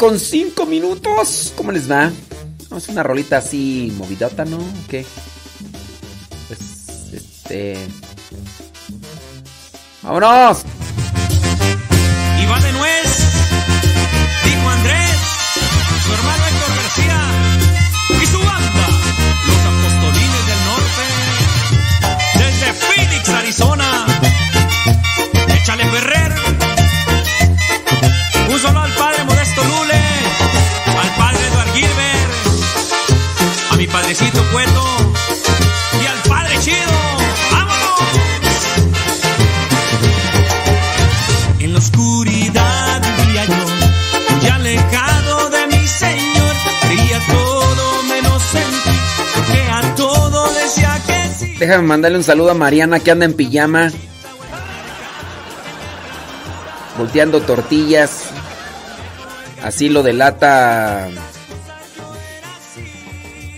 S5: con
S4: 5 minutos. ¿Cómo les va? Vamos una rolita así movidota, ¿no? ¿Qué? Pues, este... ¡Vámonos! Déjame mandarle un saludo a Mariana que anda en pijama. Volteando tortillas. Así lo delata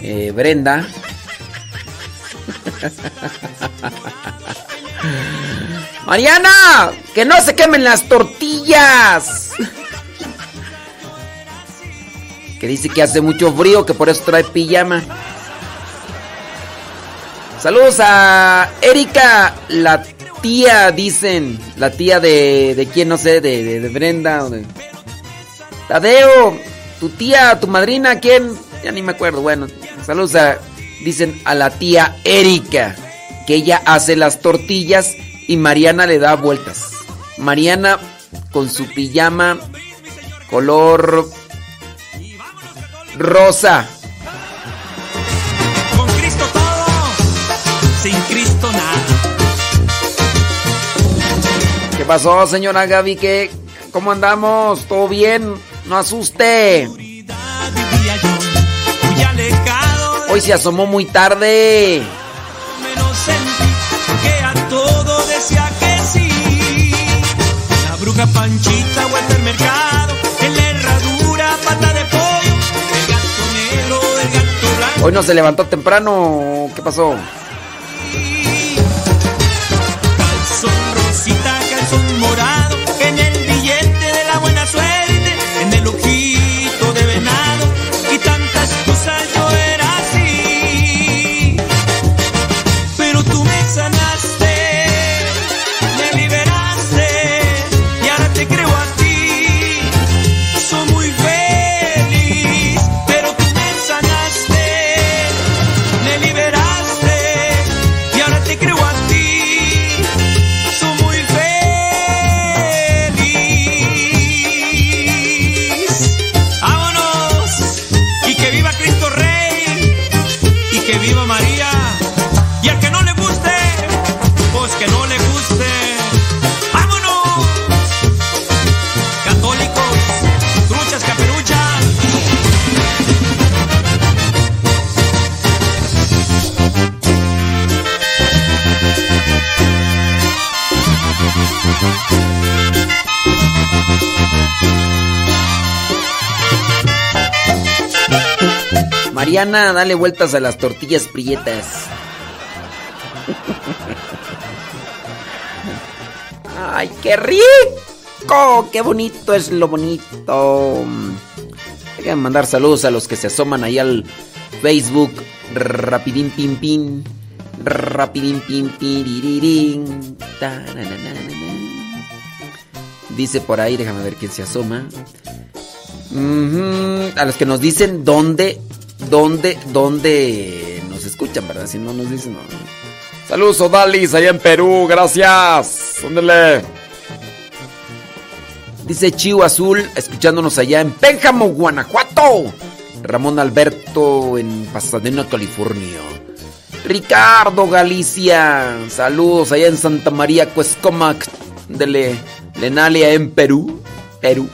S4: eh, Brenda. Mariana, que no se quemen las tortillas. Que dice que hace mucho frío, que por eso trae pijama. Saludos a Erika, la tía, dicen. La tía de, de quién, no sé, de, de, de Brenda. O de... Tadeo, tu tía, tu madrina, ¿quién? Ya ni me acuerdo. Bueno, saludos a, dicen, a la tía Erika. Que ella hace las tortillas y Mariana le da vueltas. Mariana con su pijama color rosa. Pasó, señora Gaby? ¿Qué? ¿Cómo andamos? ¿Todo bien? No asuste. Hoy se asomó muy tarde. Hoy no se levantó temprano. ¿Qué pasó? Mariana, dale vueltas a las tortillas prietas. ¡Ay, qué rico! ¡Qué bonito es lo bonito! Déjenme mandar saludos a los que se asoman ahí al Facebook. Rapidín pim pim. Rapidín pim. Tarananana. Dice por ahí, déjame ver quién se asoma. A los que nos dicen dónde, dónde, dónde nos escuchan, ¿verdad? Si no nos dicen, no. Saludos, Odalis, allá en Perú, gracias. Ándale. Dice Chivo Azul, escuchándonos allá en Pénjamo, Guanajuato. Ramón Alberto en Pasadena, California. Ricardo Galicia, saludos allá en Santa María, Cuescomac, de Lenalia en Perú. Perú.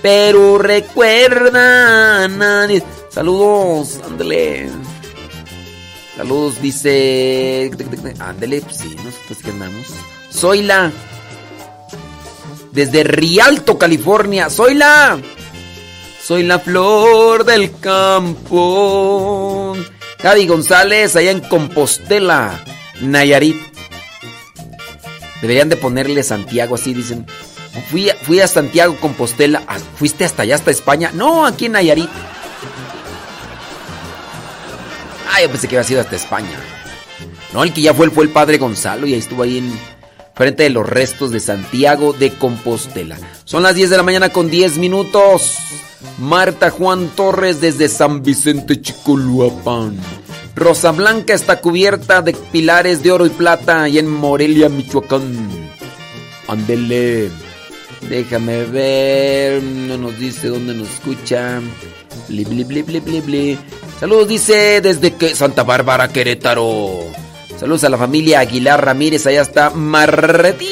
S4: Pero recuerda nadie. Saludos, ándale. Saludos, dice. Ándale, pues sí, nosotros que andamos. Soy la. Desde Rialto, California. Soy la. Soy la flor del campo. Javi González, allá en Compostela, Nayarit. Deberían de ponerle Santiago, así dicen. Fui fui a Santiago, Compostela. Ah, ¿Fuiste hasta allá, hasta España? No, aquí en Nayarit. Ah, yo pensé que había sido hasta España. No, el que ya fue, fue el padre Gonzalo y ahí estuvo ahí en frente de los restos de Santiago de Compostela. Son las 10 de la mañana con 10 minutos. Marta Juan Torres desde San Vicente Chicoluapan. Rosa Blanca está cubierta de pilares de oro y plata y en Morelia, Michoacán. Ándele. Déjame ver. No nos dice dónde nos escucha. Bli, bli, bli, bli, bli, bli. Saludos, dice desde que Santa Bárbara, Querétaro. Saludos a la familia Aguilar Ramírez. Allá está Martín.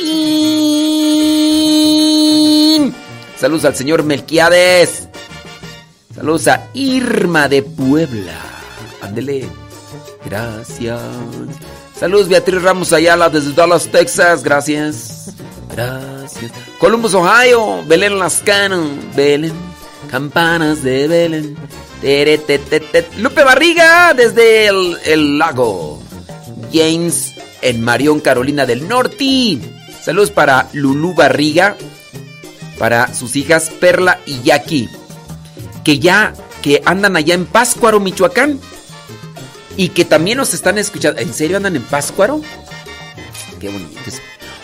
S4: Saludos al señor Melquiades. Saludos a Irma de Puebla. Ándele. Gracias. Saludos Beatriz Ramos Ayala desde Dallas, Texas. Gracias. Gracias. Columbus, Ohio. Belén Lascano. Belén. Campanas de Belén. Tere, te, te. Lupe Barriga desde el, el lago. James en Marión, Carolina del Norte. Saludos para Lulú Barriga. Para sus hijas Perla y Jackie. Que ya que andan allá en Páscuaro, Michoacán. Y que también nos están escuchando. ¿En serio andan en Páscuaro? Qué bonito.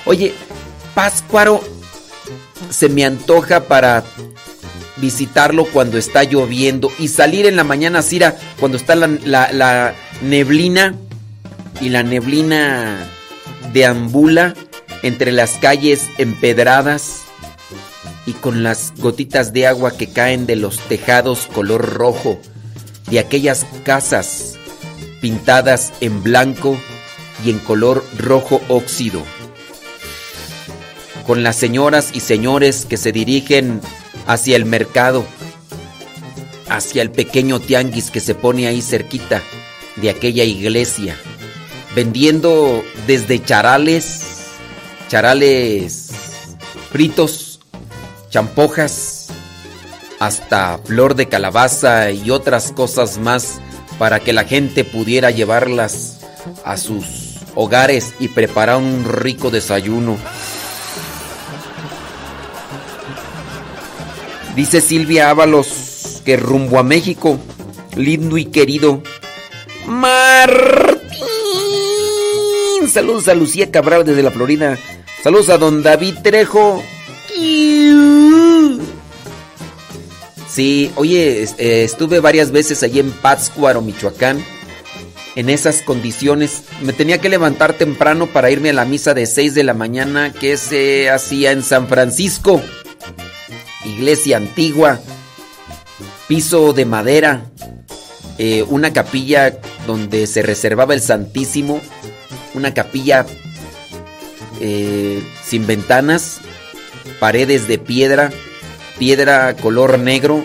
S4: Oye, Páscuaro se me antoja para visitarlo cuando está lloviendo y salir en la mañana, Cira, cuando está la, la, la neblina y la neblina deambula entre las calles empedradas y con las gotitas de agua que caen de los tejados color rojo de aquellas casas pintadas en blanco y en color rojo óxido. Con las señoras y señores que se dirigen hacia el mercado, hacia el pequeño tianguis que se pone ahí cerquita de aquella iglesia, vendiendo desde charales, charales fritos, champojas, hasta flor de calabaza y otras cosas más para que la gente pudiera llevarlas a sus hogares y preparar un rico desayuno. Dice Silvia Ábalos que rumbo a México, lindo y querido Martín. Saludos a Lucía Cabral desde la Florida. Saludos a don David Trejo. Sí, oye, eh, estuve varias veces allí en Pátzcuaro, Michoacán. En esas condiciones. Me tenía que levantar temprano para irme a la misa de 6 de la mañana que se hacía en San Francisco. Iglesia antigua. Piso de madera. eh, una capilla donde se reservaba el Santísimo. Una capilla eh, sin ventanas. Paredes de piedra piedra color negro,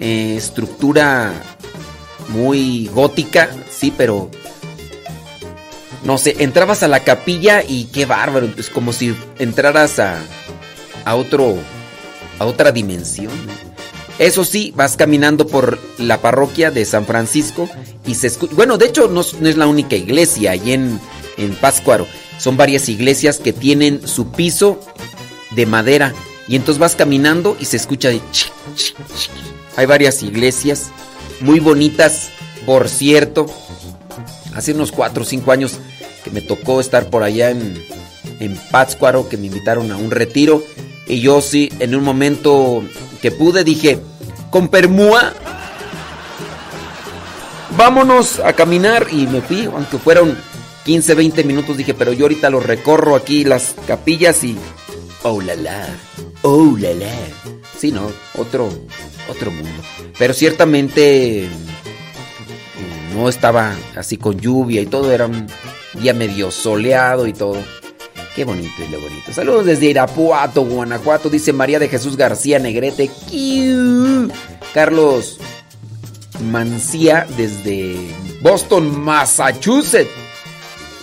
S4: eh, estructura muy gótica, sí, pero no sé, entrabas a la capilla y qué bárbaro, es como si entraras a, a otro, a otra dimensión. Eso sí, vas caminando por la parroquia de San Francisco y se escucha, bueno, de hecho no, es la única iglesia allí en, en Páscuaro, son varias iglesias que tienen su piso de madera y entonces vas caminando y se escucha de... Hay varias iglesias muy bonitas, por cierto. Hace unos 4 o 5 años que me tocó estar por allá en, en que me invitaron a un retiro. Y yo sí, en un momento que pude, dije, con permúa, vámonos a caminar. Y me fui, aunque fueron 15, 20 minutos, dije, pero yo ahorita lo recorro aquí, las capillas y... Oh, la la. Oh, la la. Sí, no, otro, otro mundo. Pero ciertamente mm, no estaba así con lluvia y todo, era un día medio soleado y todo. Qué bonito y lo bonito. Saludos desde Irapuato, Guanajuato, dice María de Jesús García Negrete. Carlos Mancía desde Boston, Massachusetts.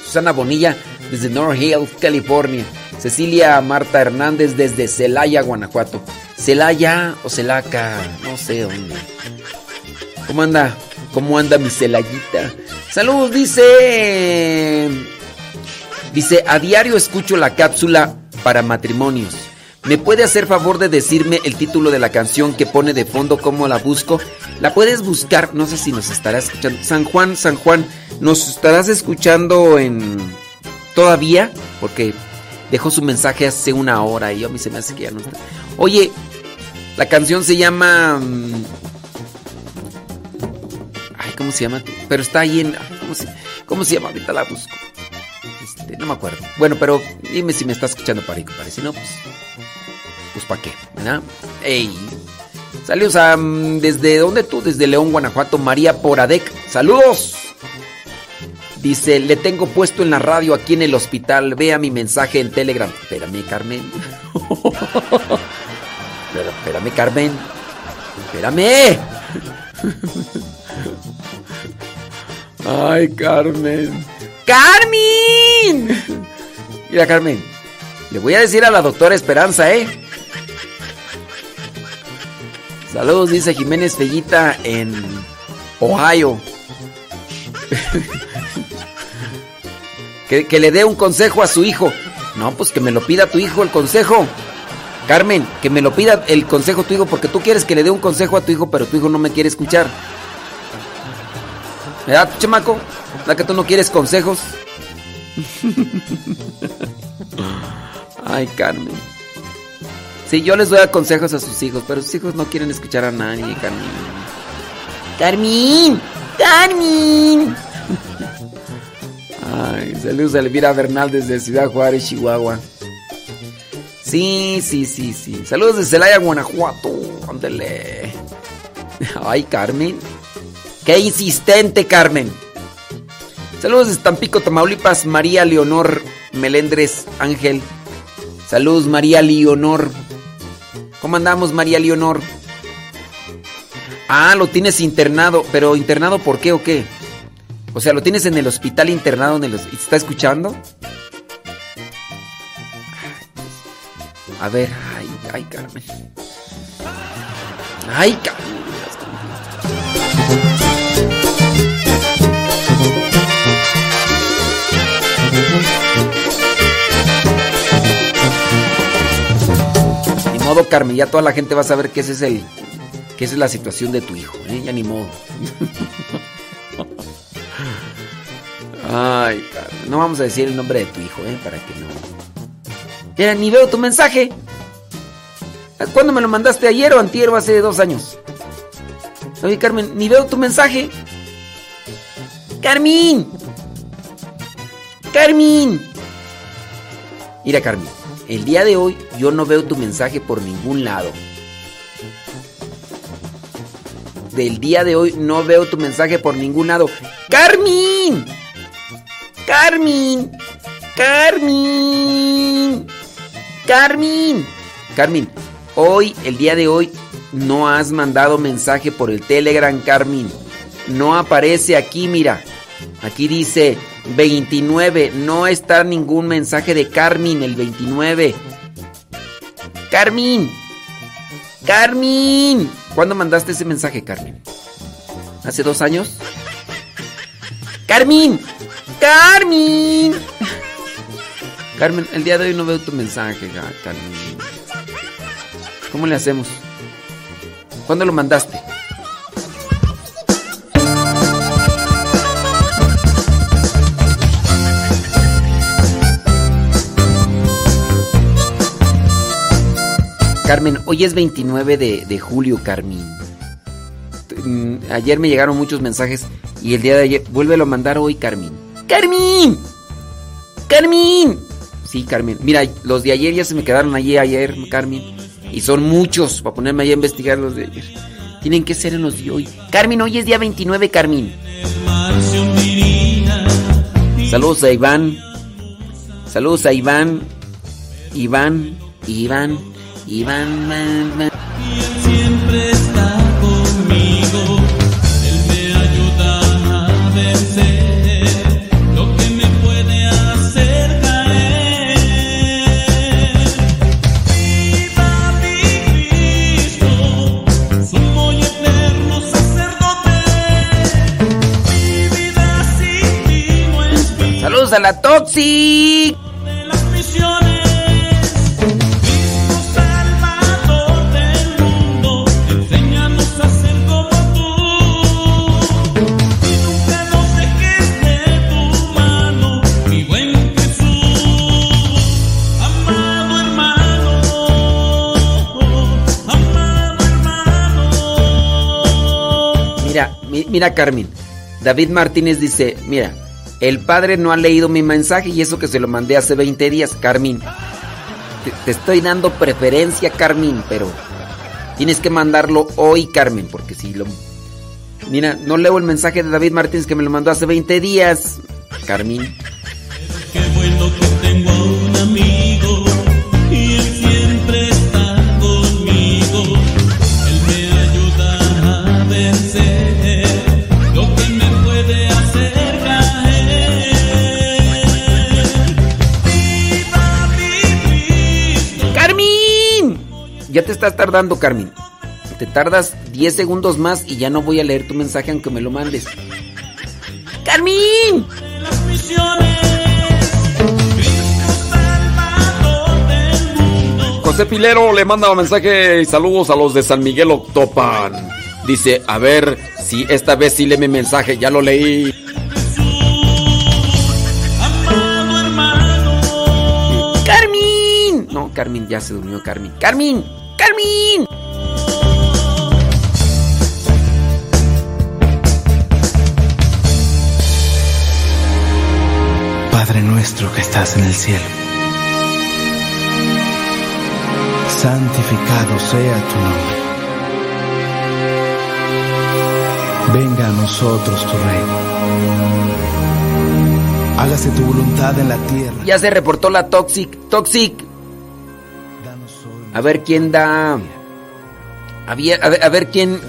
S4: Susana Bonilla desde North Hills, California. Cecilia Marta Hernández desde Celaya, Guanajuato. Celaya o Celaca, no sé dónde. ¿Cómo anda? ¿Cómo anda mi Celayita? Saludos, dice. Dice, a diario escucho la cápsula para matrimonios. ¿Me puede hacer favor de decirme el título de la canción que pone de fondo, cómo la busco? La puedes buscar, no sé si nos estarás escuchando. San Juan, San Juan, ¿nos estarás escuchando en... todavía? Porque dejó su mensaje hace una hora y a mí se me hace que ya no está. Oye, la canción se llama... mm, Ay, ¿cómo se llama? Pero está ahí en... ¿Cómo se, cómo se llama? Ahorita la busco. Este, no me acuerdo. Bueno, pero dime si me está escuchando para compadre. Si no, pues... Pues para qué, ¿verdad? ¡Ey! Saludos a... mm, ¿Desde dónde tú? Desde León, Guanajuato. María Poradec. ¡Saludos! Dice, le tengo puesto en la radio aquí en el hospital. Vea mi mensaje en Telegram. Espérame, Carmen. Pero, espérame, Carmen. Espérame. Ay, Carmen. ¡Carmen! Mira, Carmen. Le voy a decir a la doctora Esperanza, ¿eh? Saludos, dice Jiménez Fellita en Ohio. que, que le dé un consejo a su hijo. No, pues que me lo pida tu hijo el consejo. Carmen, que me lo pida el consejo tu hijo porque tú quieres que le dé un consejo a tu hijo, pero tu hijo no me quiere escuchar. ¿Verdad, chamaco? ¿La que tú no quieres consejos? Ay, Carmen. Sí, yo les doy consejos a sus hijos, pero sus hijos no quieren escuchar a nadie, Carmen. Carmen, Carmen. Ay, saludos a Elvira Bernal desde Ciudad Juárez, Chihuahua. Sí, sí, sí, sí. Saludos de Celaya, Guanajuato. Ándele. Ay, Carmen. Qué insistente, Carmen. Saludos de Tampico, Tamaulipas, María Leonor Melendres Ángel. Saludos, María Leonor. ¿Cómo andamos, María Leonor? Ah, lo tienes internado. ¿Pero internado por qué o qué? O sea, lo tienes en el hospital internado. En el, ¿Está escuchando? A ver, ay, ay, Carmen. Ay, Carmen. Ni modo, Carmen, ya toda la gente va a saber que ese es el. que esa es la situación de tu hijo, ¿eh? Ya ni modo. Ay, Carmen. No vamos a decir el nombre de tu hijo, ¿eh? Para que no. Mira, ni veo tu mensaje. ¿Cuándo me lo mandaste? ¿Ayer o antier o hace dos años? Oye, Carmen, ni veo tu mensaje. Carmen. Carmen. Mira, Carmen, el día de hoy yo no veo tu mensaje por ningún lado. Del día de hoy no veo tu mensaje por ningún lado. Carmen. Carmen. Carmen. Carmen. Carmen, hoy, el día de hoy, no has mandado mensaje por el Telegram, Carmen. No aparece aquí, mira. Aquí dice 29. No está ningún mensaje de Carmen, el 29. Carmen. Carmen. ¿Cuándo mandaste ese mensaje, Carmen? ¿Hace dos años? Carmen. Carmen. Carmen, el día de hoy no veo tu mensaje, Carmen. ¿Cómo le hacemos? ¿Cuándo lo mandaste? Carmen, hoy es 29 de, de julio, Carmen. Mm, ayer me llegaron muchos mensajes y el día de ayer, vuélvelo a mandar hoy, Carmen. ¡Carmen! ¡Carmen! Sí, Carmen. Mira, los de ayer ya se me quedaron allí ayer, Carmen. Y son muchos, para ponerme ahí a investigar los de ayer. Tienen que ser en los de hoy. Carmen, hoy es día 29, Carmen. Saludos a Iván. Saludos a Iván. Iván, Iván, Iván, Iván, Iván.
S6: Siempre está conmigo. Él me ayuda a vencer lo que me puede hacer caer. Viva mi Cristo, sumo y eterno sacerdote. Mi vida sin ti no es
S4: Saludos a la Toxic. Mira, mi- mira Carmen. David Martínez dice, mira, el padre no ha leído mi mensaje y eso que se lo mandé hace 20 días, Carmen. Te, estoy dando preferencia, Carmen, pero tienes que mandarlo hoy, Carmen, porque si lo... Mira, no leo el mensaje de David Martínez que me lo mandó hace 20 días, Carmen. Estás tardando, Carmen. Te tardas 10 segundos más y ya no voy a leer tu mensaje aunque me lo mandes. ¡Carmen! José Pilero le manda un mensaje y saludos a los de San Miguel Octopan. Dice, a ver si esta vez sí lee mi mensaje, ya lo leí. ¡Carmen! No, Carmen, ya se durmió Carmen. ¡Carmen! ¡Carmen!
S24: Padre nuestro que estás en el cielo, santificado sea tu nombre. Venga a nosotros tu reino. Hágase tu voluntad en la tierra.
S4: Ya se reportó la Toxic. Toxic. A ver quién da. A ver, a ver, quién,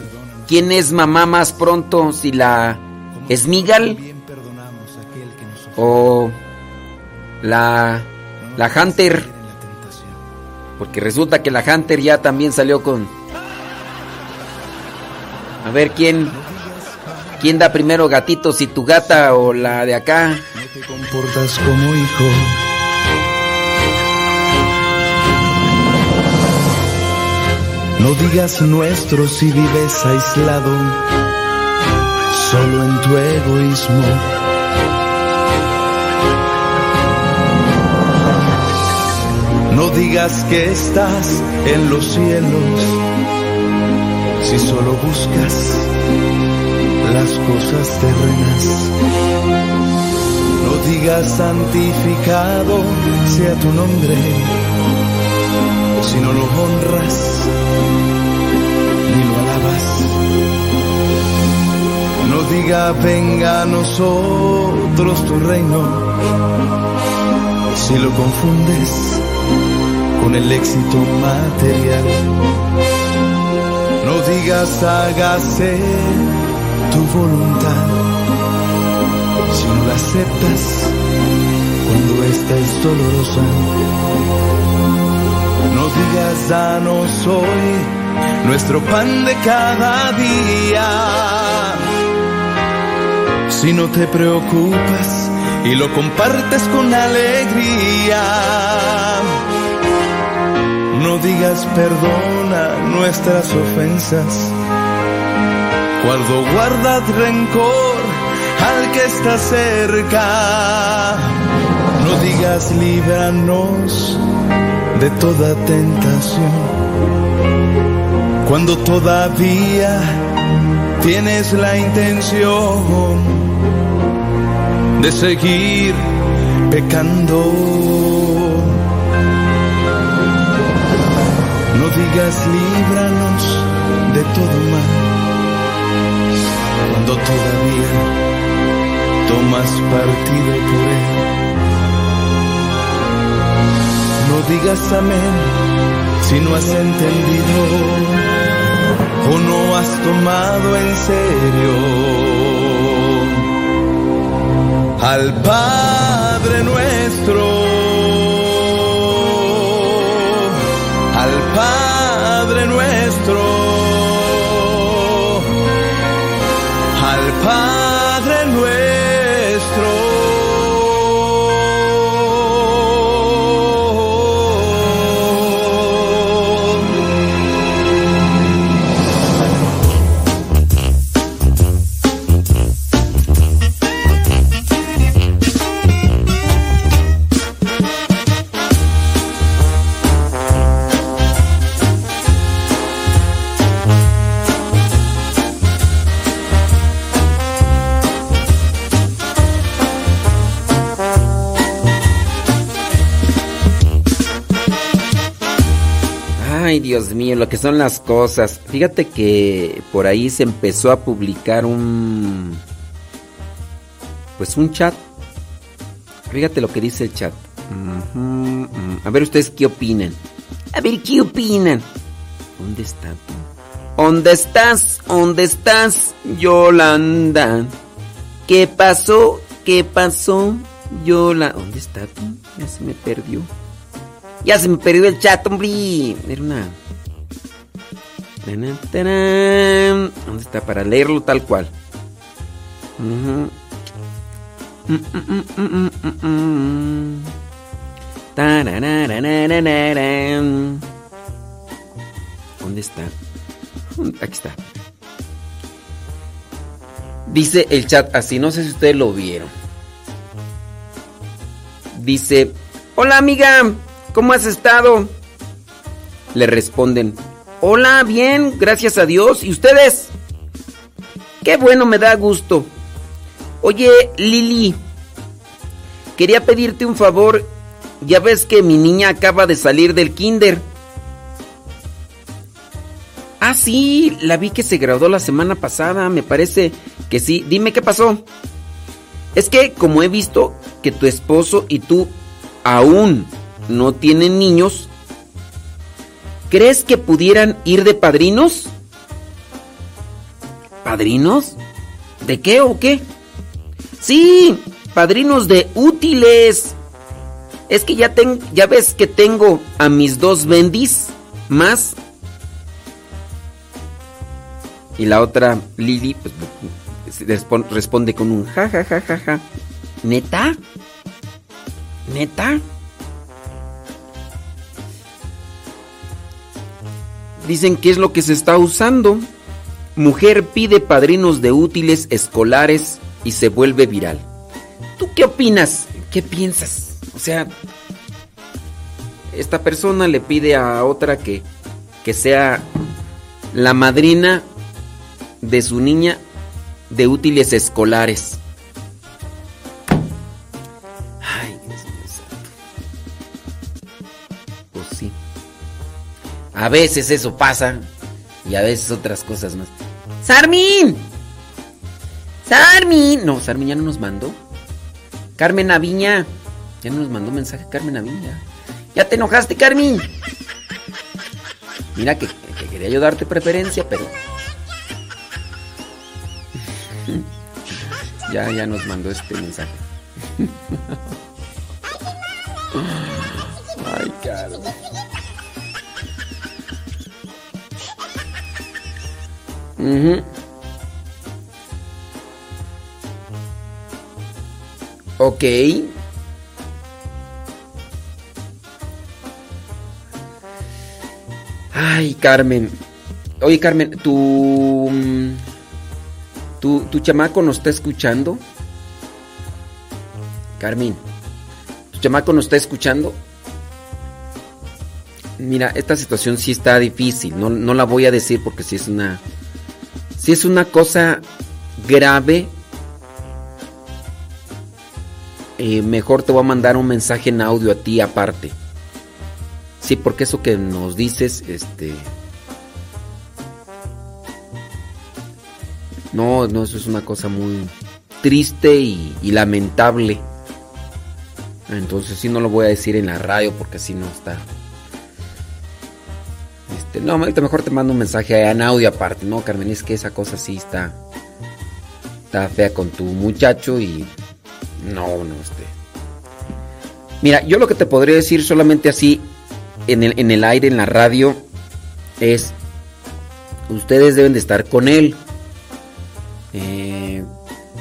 S4: quién es mamá más pronto. Si la Esmigal o la, la Hunter. Porque resulta que la Hunter ya también salió con. A ver quién. ¿Quién da primero gatito? Si tu gata o la de acá.
S24: Te comportas como hijo. No digas nuestro si vives aislado, solo en tu egoísmo. No digas que estás en los cielos, si solo buscas las cosas terrenas. No digas santificado sea tu nombre, si no lo honras diga venga a nosotros tu reino, si lo confundes con el éxito material. No digas hágase tu voluntad si no la aceptas cuando esta es dolorosa. No digas danos hoy nuestro pan de cada día si no te preocupas y lo compartes con alegría. No digas perdona nuestras ofensas cuando guardad rencor al que está cerca. No digas líbranos de toda tentación. Cuando todavía tienes la intención de seguir pecando. No digas líbranos de todo mal cuando todavía tomas partido por él. No digas amén si no has entendido o no has tomado en serio al Padre nuestro, al Padre
S4: Lo que son las cosas. Fíjate que por ahí se empezó a publicar un... Pues un chat. Fíjate lo que dice el chat. A ver ustedes qué opinan. A ver qué opinan. ¿Dónde está tú? ¿Dónde estás? ¿Dónde estás, Yolanda? ¿Qué pasó? ¿Qué pasó, Yolanda? ¿Dónde está tú? Ya se me perdió. Ya se me perdió el chat, hombre. Era una. ¿Dónde está? Para leerlo tal cual. Mm, mm, mm. ¿Dónde está? Aquí está. Dice el chat así, no sé si ustedes lo vieron. Dice, hola amiga, ¿cómo has estado? Le responden, hola, bien, gracias a Dios. ¿Y ustedes? Qué bueno, me da gusto. Oye, Lili, quería pedirte un favor. Ya ves que mi niña acaba de salir del kinder. Ah, sí, la vi que se graduó la semana pasada, me parece que sí. Dime qué pasó. Es que como he visto que tu esposo y tú aún no tienen niños, ¿crees que pudieran ir de padrinos? ¿Padrinos? ¿De qué o qué? Sí, padrinos de útiles. Es que ya, ten, ya ves que tengo a mis dos bendis más. Y la otra, Lili, pues, respon- responde con un ja, ja, ja, ja, ja. ¿Neta? ¿Neta? Dicen que es lo que se está usando. Mujer pide padrinos de útiles escolares y se vuelve viral. ¿Tú qué opinas? ¿Qué piensas? O sea, esta persona le pide a otra que, que sea la madrina de su niña de útiles escolares. A veces eso pasa y a veces otras cosas más. ¡Sarmin! ¡Sarmin! No, Sarmin ya no nos mandó. Carmen Aviña. Ya no nos mandó mensaje Carmen Aviña. ¿Ya te enojaste, Carmen? Mira que, que quería yo darte preferencia, pero... Ya, ya nos mandó este mensaje. Ay, Carmen. Ujú. Ok. Ay, Carmen. Oye, Carmen, tu. mm, ¿Tu, tu chamaco nos está escuchando? Carmen, ¿tu chamaco nos está escuchando? Mira, esta situación sí está difícil. No, no la voy a decir porque sí es una. Sí es una cosa grave. eh, mejor te voy a mandar un mensaje en audio a ti aparte. Sí, porque eso que nos dices, este. No, no, eso es una cosa muy triste y, y lamentable. Entonces sí no lo voy a decir en la radio porque si no está. Este, no, ahorita mejor te mando un mensaje en audio aparte, ¿no, Carmen? Es que esa cosa sí está. Está fea con tu muchacho y. No, no, este. Mira, yo lo que te podría decir solamente así en el, en el aire, en la radio, es. Ustedes deben de estar con él. Eh,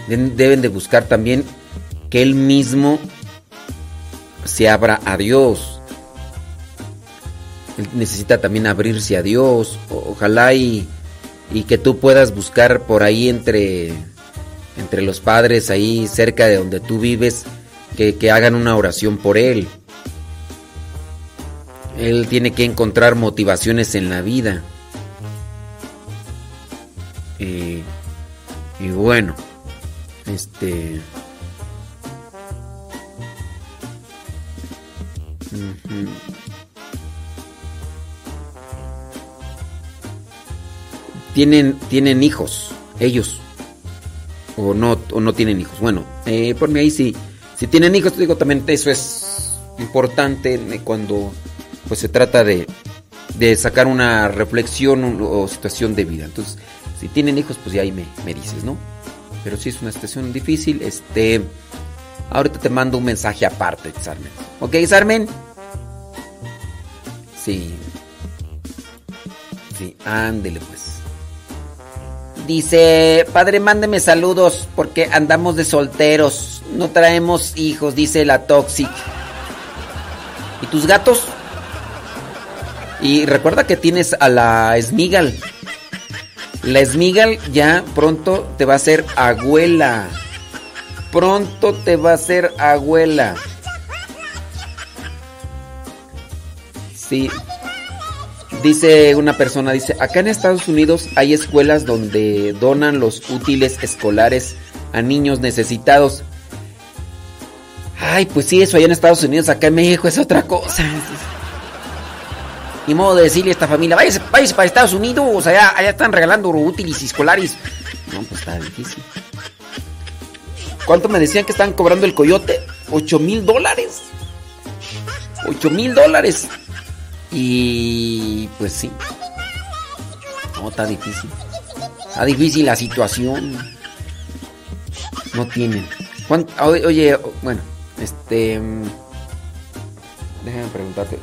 S4: deben de buscar también que él mismo se abra a Dios. Él necesita también abrirse a Dios. Ojalá y, y que tú puedas buscar por ahí entre, entre los padres, ahí cerca de donde tú vives, que, que hagan una oración por él. Él tiene que encontrar motivaciones en la vida. Y bueno, este... Tienen, tienen hijos, ellos. O no, o no tienen hijos. Bueno, eh, por mí ahí sí. Si tienen hijos, te digo también eso es importante eh, cuando pues se trata de, de sacar una reflexión o, situación de vida. Entonces, si tienen hijos, pues ya ahí me, me dices, ¿no? Pero si es una situación difícil, este. Ahorita te mando un mensaje aparte, Sarmen. ¿Ok, Sarmen? Sí. Sí, ándele pues. Dice, padre, mándeme saludos porque andamos de solteros. No traemos hijos, dice la Toxic. ¿Y tus gatos? Y recuerda que tienes a la Smigal. La Smigal ya pronto te va a ser abuela. Pronto te va a ser abuela. Sí. Dice una persona, dice, acá en Estados Unidos hay escuelas donde donan los útiles escolares a niños necesitados. Ay, pues sí, eso allá en Estados Unidos, acá en México es otra cosa. Ni modo de decirle a esta familia, váyase, váyase para Estados Unidos, allá, allá están regalando útiles escolares. No, pues está difícil. ¿Cuánto me decían que estaban cobrando el coyote? 8 mil dólares. 8 mil dólares. Y pues sí. No, está difícil. Está difícil la situación. No tienen. Oye, bueno, este... Déjame preguntarte.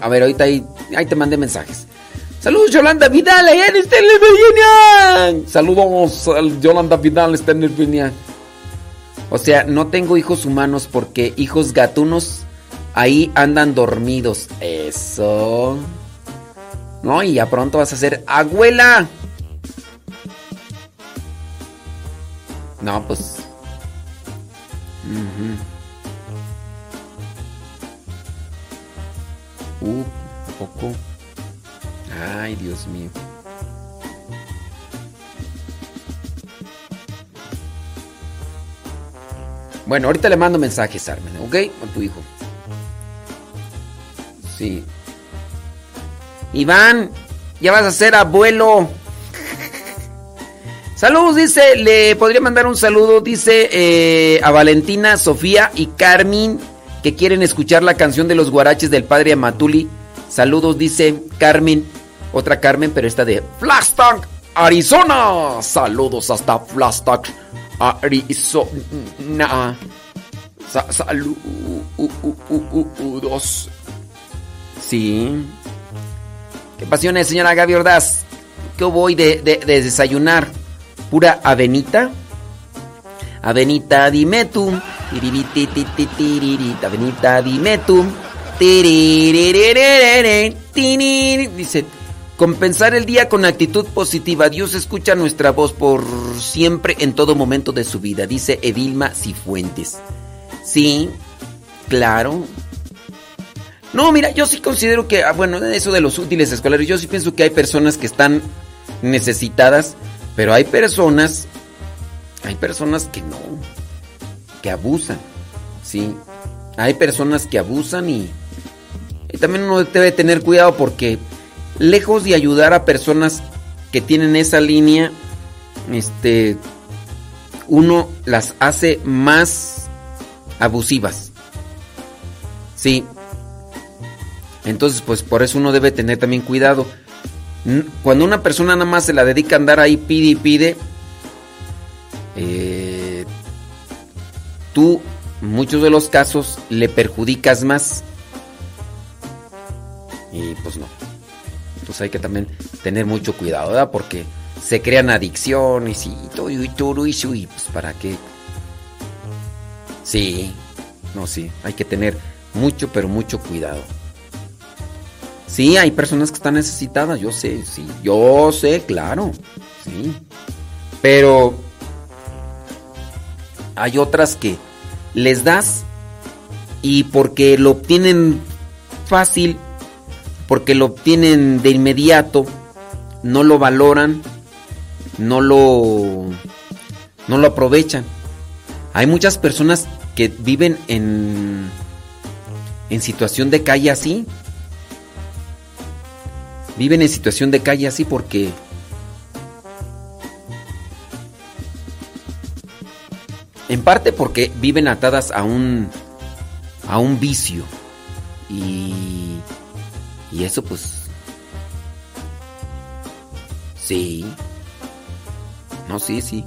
S4: a ver, ahorita ahí, ahí te mandé mensajes. Saludos, Yolanda Vidal, allá en Stanley, Virginia. Saludos, Yolanda Vidal, Stanley, Virginia. O sea, no tengo hijos humanos porque hijos gatunos ahí andan dormidos. Eso. No, y ya pronto vas a ser abuela. No, pues. Uh, poco. Ay, Dios mío. Bueno, ahorita le mando mensajes, Armen, ¿ok? A tu hijo. Sí. Iván, ya vas a ser abuelo. Saludos, dice, le podría mandar un saludo, dice eh, a Valentina, Sofía y Carmen que quieren escuchar la canción de los guaraches del padre Amatuli. Saludos, dice Carmen, otra Carmen, pero esta de Flagstaff, Arizona. Saludos hasta Flagstaff, Arizona. saludos. Sí. ¿Qué pasiones, señora Gaby Ordaz? ¿Qué voy de, de, de desayunar? ¿Pura avenita? Avenita dimetum. Avenita dimetum. Dice, compensar el día con actitud positiva. Dios escucha nuestra voz por siempre en todo momento de su vida, dice Evilma Cifuentes. Sí, claro. No, mira, yo sí considero que, ah, bueno, eso de los útiles escolares, yo sí pienso que hay personas que están necesitadas, pero hay personas, hay personas que no, que abusan, ¿sí? Hay personas que abusan y, y también uno debe tener cuidado porque lejos de ayudar a personas que tienen esa línea, este, uno las hace más abusivas. Sí. Entonces, pues por eso uno debe tener también cuidado. Cuando una persona nada más se la dedica a andar ahí, pide y pide, eh, tú, en muchos de los casos, le perjudicas más. Y pues no. Entonces hay que también tener mucho cuidado, ¿verdad? Porque se crean adicciones y todo y todo y y pues para qué. Sí, no, sí, hay que tener mucho, pero mucho cuidado. Sí, hay personas que están necesitadas, yo sé, sí, yo sé, claro, sí. Pero hay otras que les das y porque lo obtienen fácil, porque lo obtienen de inmediato, no lo valoran, no lo no lo aprovechan. Hay muchas personas que viven en en situación de calle así. Viven en situación de calle así porque en parte porque viven atadas a un a un vicio y y eso pues sí no sí sí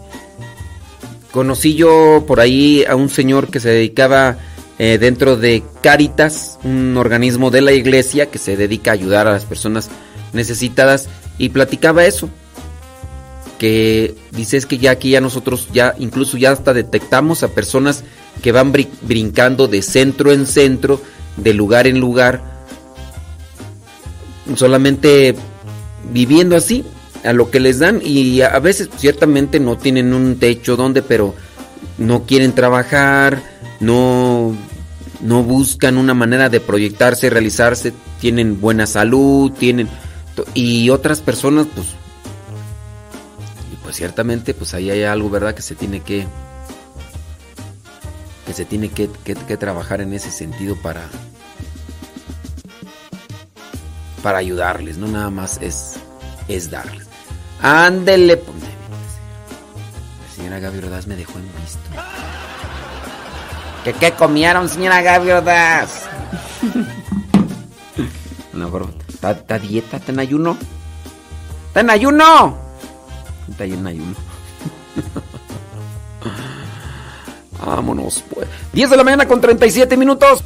S4: conocí yo por ahí a un señor que se dedicaba
S6: eh, dentro de Caritas, un organismo de la iglesia que se dedica a ayudar a las personas necesitadas y platicaba eso. Que dices que ya aquí ya nosotros ya incluso ya hasta detectamos a personas que van brincando de centro en centro, de lugar en lugar, solamente viviendo así, a lo que les dan y a veces ciertamente no tienen un techo donde, pero no quieren trabajar, no no buscan una manera de proyectarse, realizarse, tienen buena salud, tienen y otras personas pues pues ciertamente pues ahí hay algo, ¿verdad? que se tiene que que se tiene que, que trabajar en ese sentido para para ayudarles, no nada más es es darles. Ándele, pues, la señora Gaby Rodaz me dejó en visto. ¿Qué, qué comieron, señora Gaby Ordaz? no, pero ¿está, dieta? ¿Está en ayuno? ¿Está en ayuno? Está en ayuno. Vámonos, pues. 10 de la mañana con 37 minutos.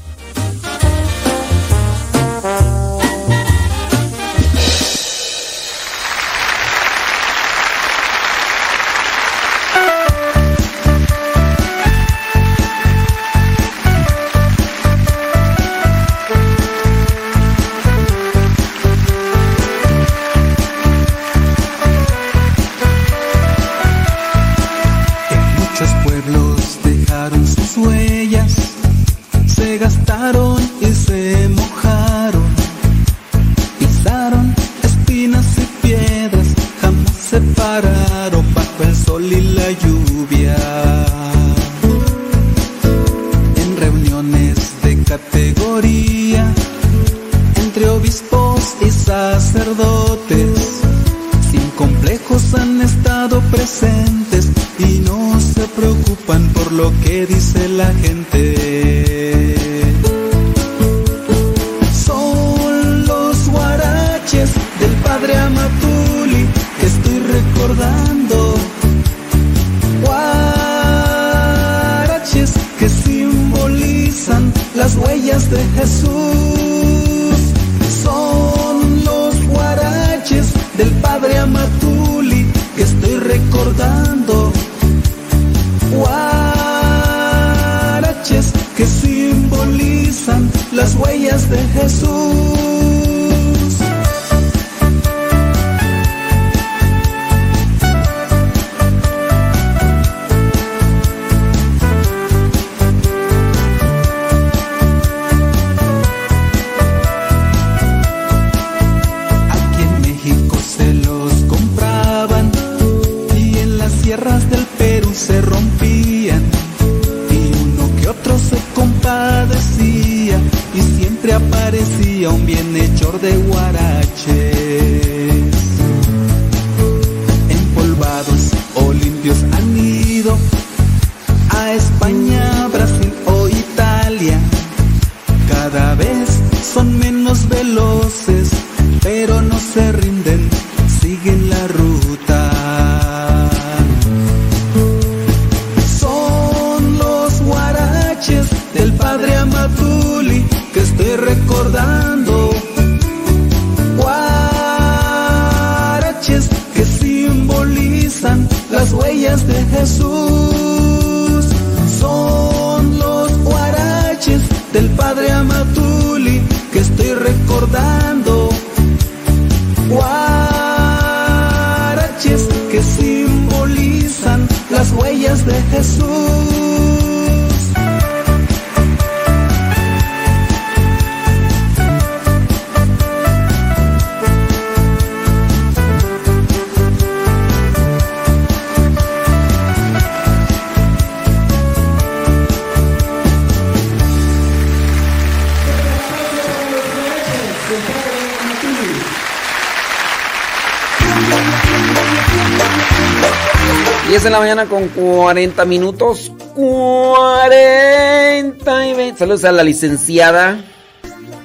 S6: 40 minutos. 40 y 20. Saludos a la licenciada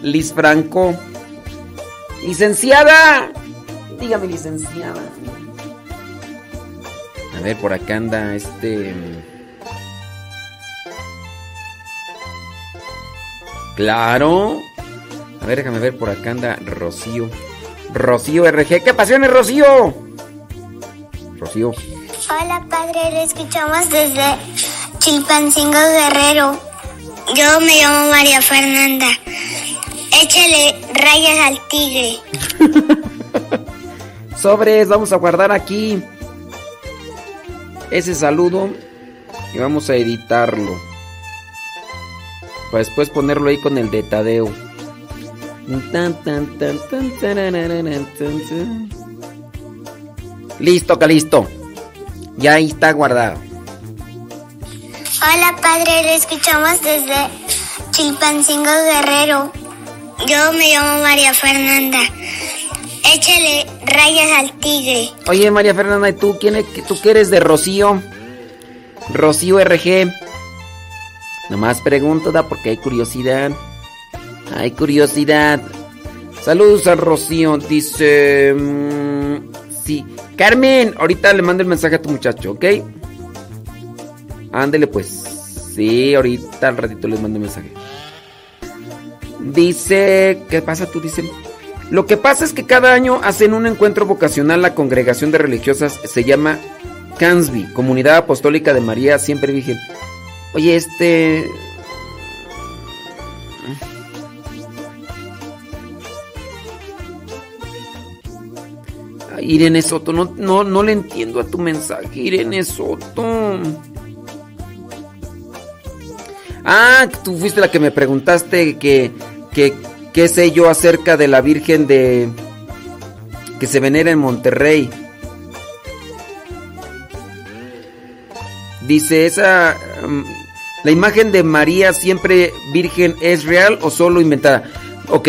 S6: Liz Franco. Licenciada. Dígame, licenciada. A ver, por acá anda este.
S4: Claro. A ver, déjame ver, por acá anda Rocío. Rocío RG. ¿Qué pasiones, Rocío? Rocío.
S25: Hola, padre, lo escuchamos desde Chilpancingo Guerrero. Yo me llamo María Fernanda. Échale rayas al tigre.
S4: Sobres, vamos a guardar aquí ese saludo y vamos a editarlo. Para después ponerlo ahí con el de Tadeo. Listo, Calisto. Ya ahí está guardado.
S25: Hola, padre, lo escuchamos desde Chilpancingo Guerrero. Yo me llamo María Fernanda. Échale rayas al tigre.
S4: Oye, María Fernanda, ¿y tú quién es, tú qué eres de Rocío? Rocío RG. Nomás pregunto, da, porque hay curiosidad. Hay curiosidad. Saludos a Rocío. Dice. Sí. Carmen, ahorita le mando el mensaje a tu muchacho, ¿ok? Ándele pues. Sí, ahorita al ratito les mando el mensaje. Dice. ¿Qué pasa tú? Dice. Lo que pasa es que cada año hacen un encuentro vocacional la congregación de religiosas. Se llama Cansby, Comunidad Apostólica de María Siempre Virgen. Oye, este. Irene Soto, no, no, no le entiendo a tu mensaje, Irene Soto. Ah, tú fuiste la que me preguntaste que, que, qué sé yo acerca de la Virgen de que se venera en Monterrey. Dice esa mm, la imagen de María siempre virgen es real o solo inventada. Ok,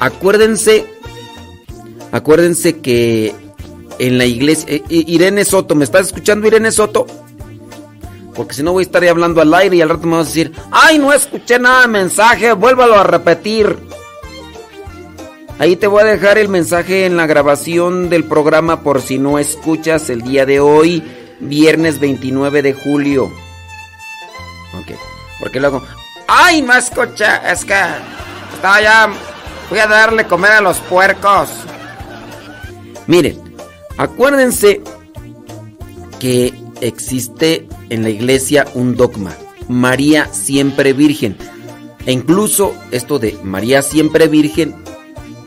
S4: acuérdense, acuérdense que en la iglesia eh, Irene Soto, ¿me estás escuchando Irene Soto? Porque si no voy a estar ahí hablando al aire y al rato me vas a decir, ay, no escuché nada de mensaje, vuélvalo a repetir. Ahí te voy a dejar el mensaje en la grabación del programa por si no escuchas el día de hoy, viernes 29 de julio. Ok, porque luego, ay, no escuché, es que estaba ya, voy a darle comer a los puercos. Miren, acuérdense que existe en la iglesia un dogma, María siempre virgen. E incluso esto de María siempre virgen,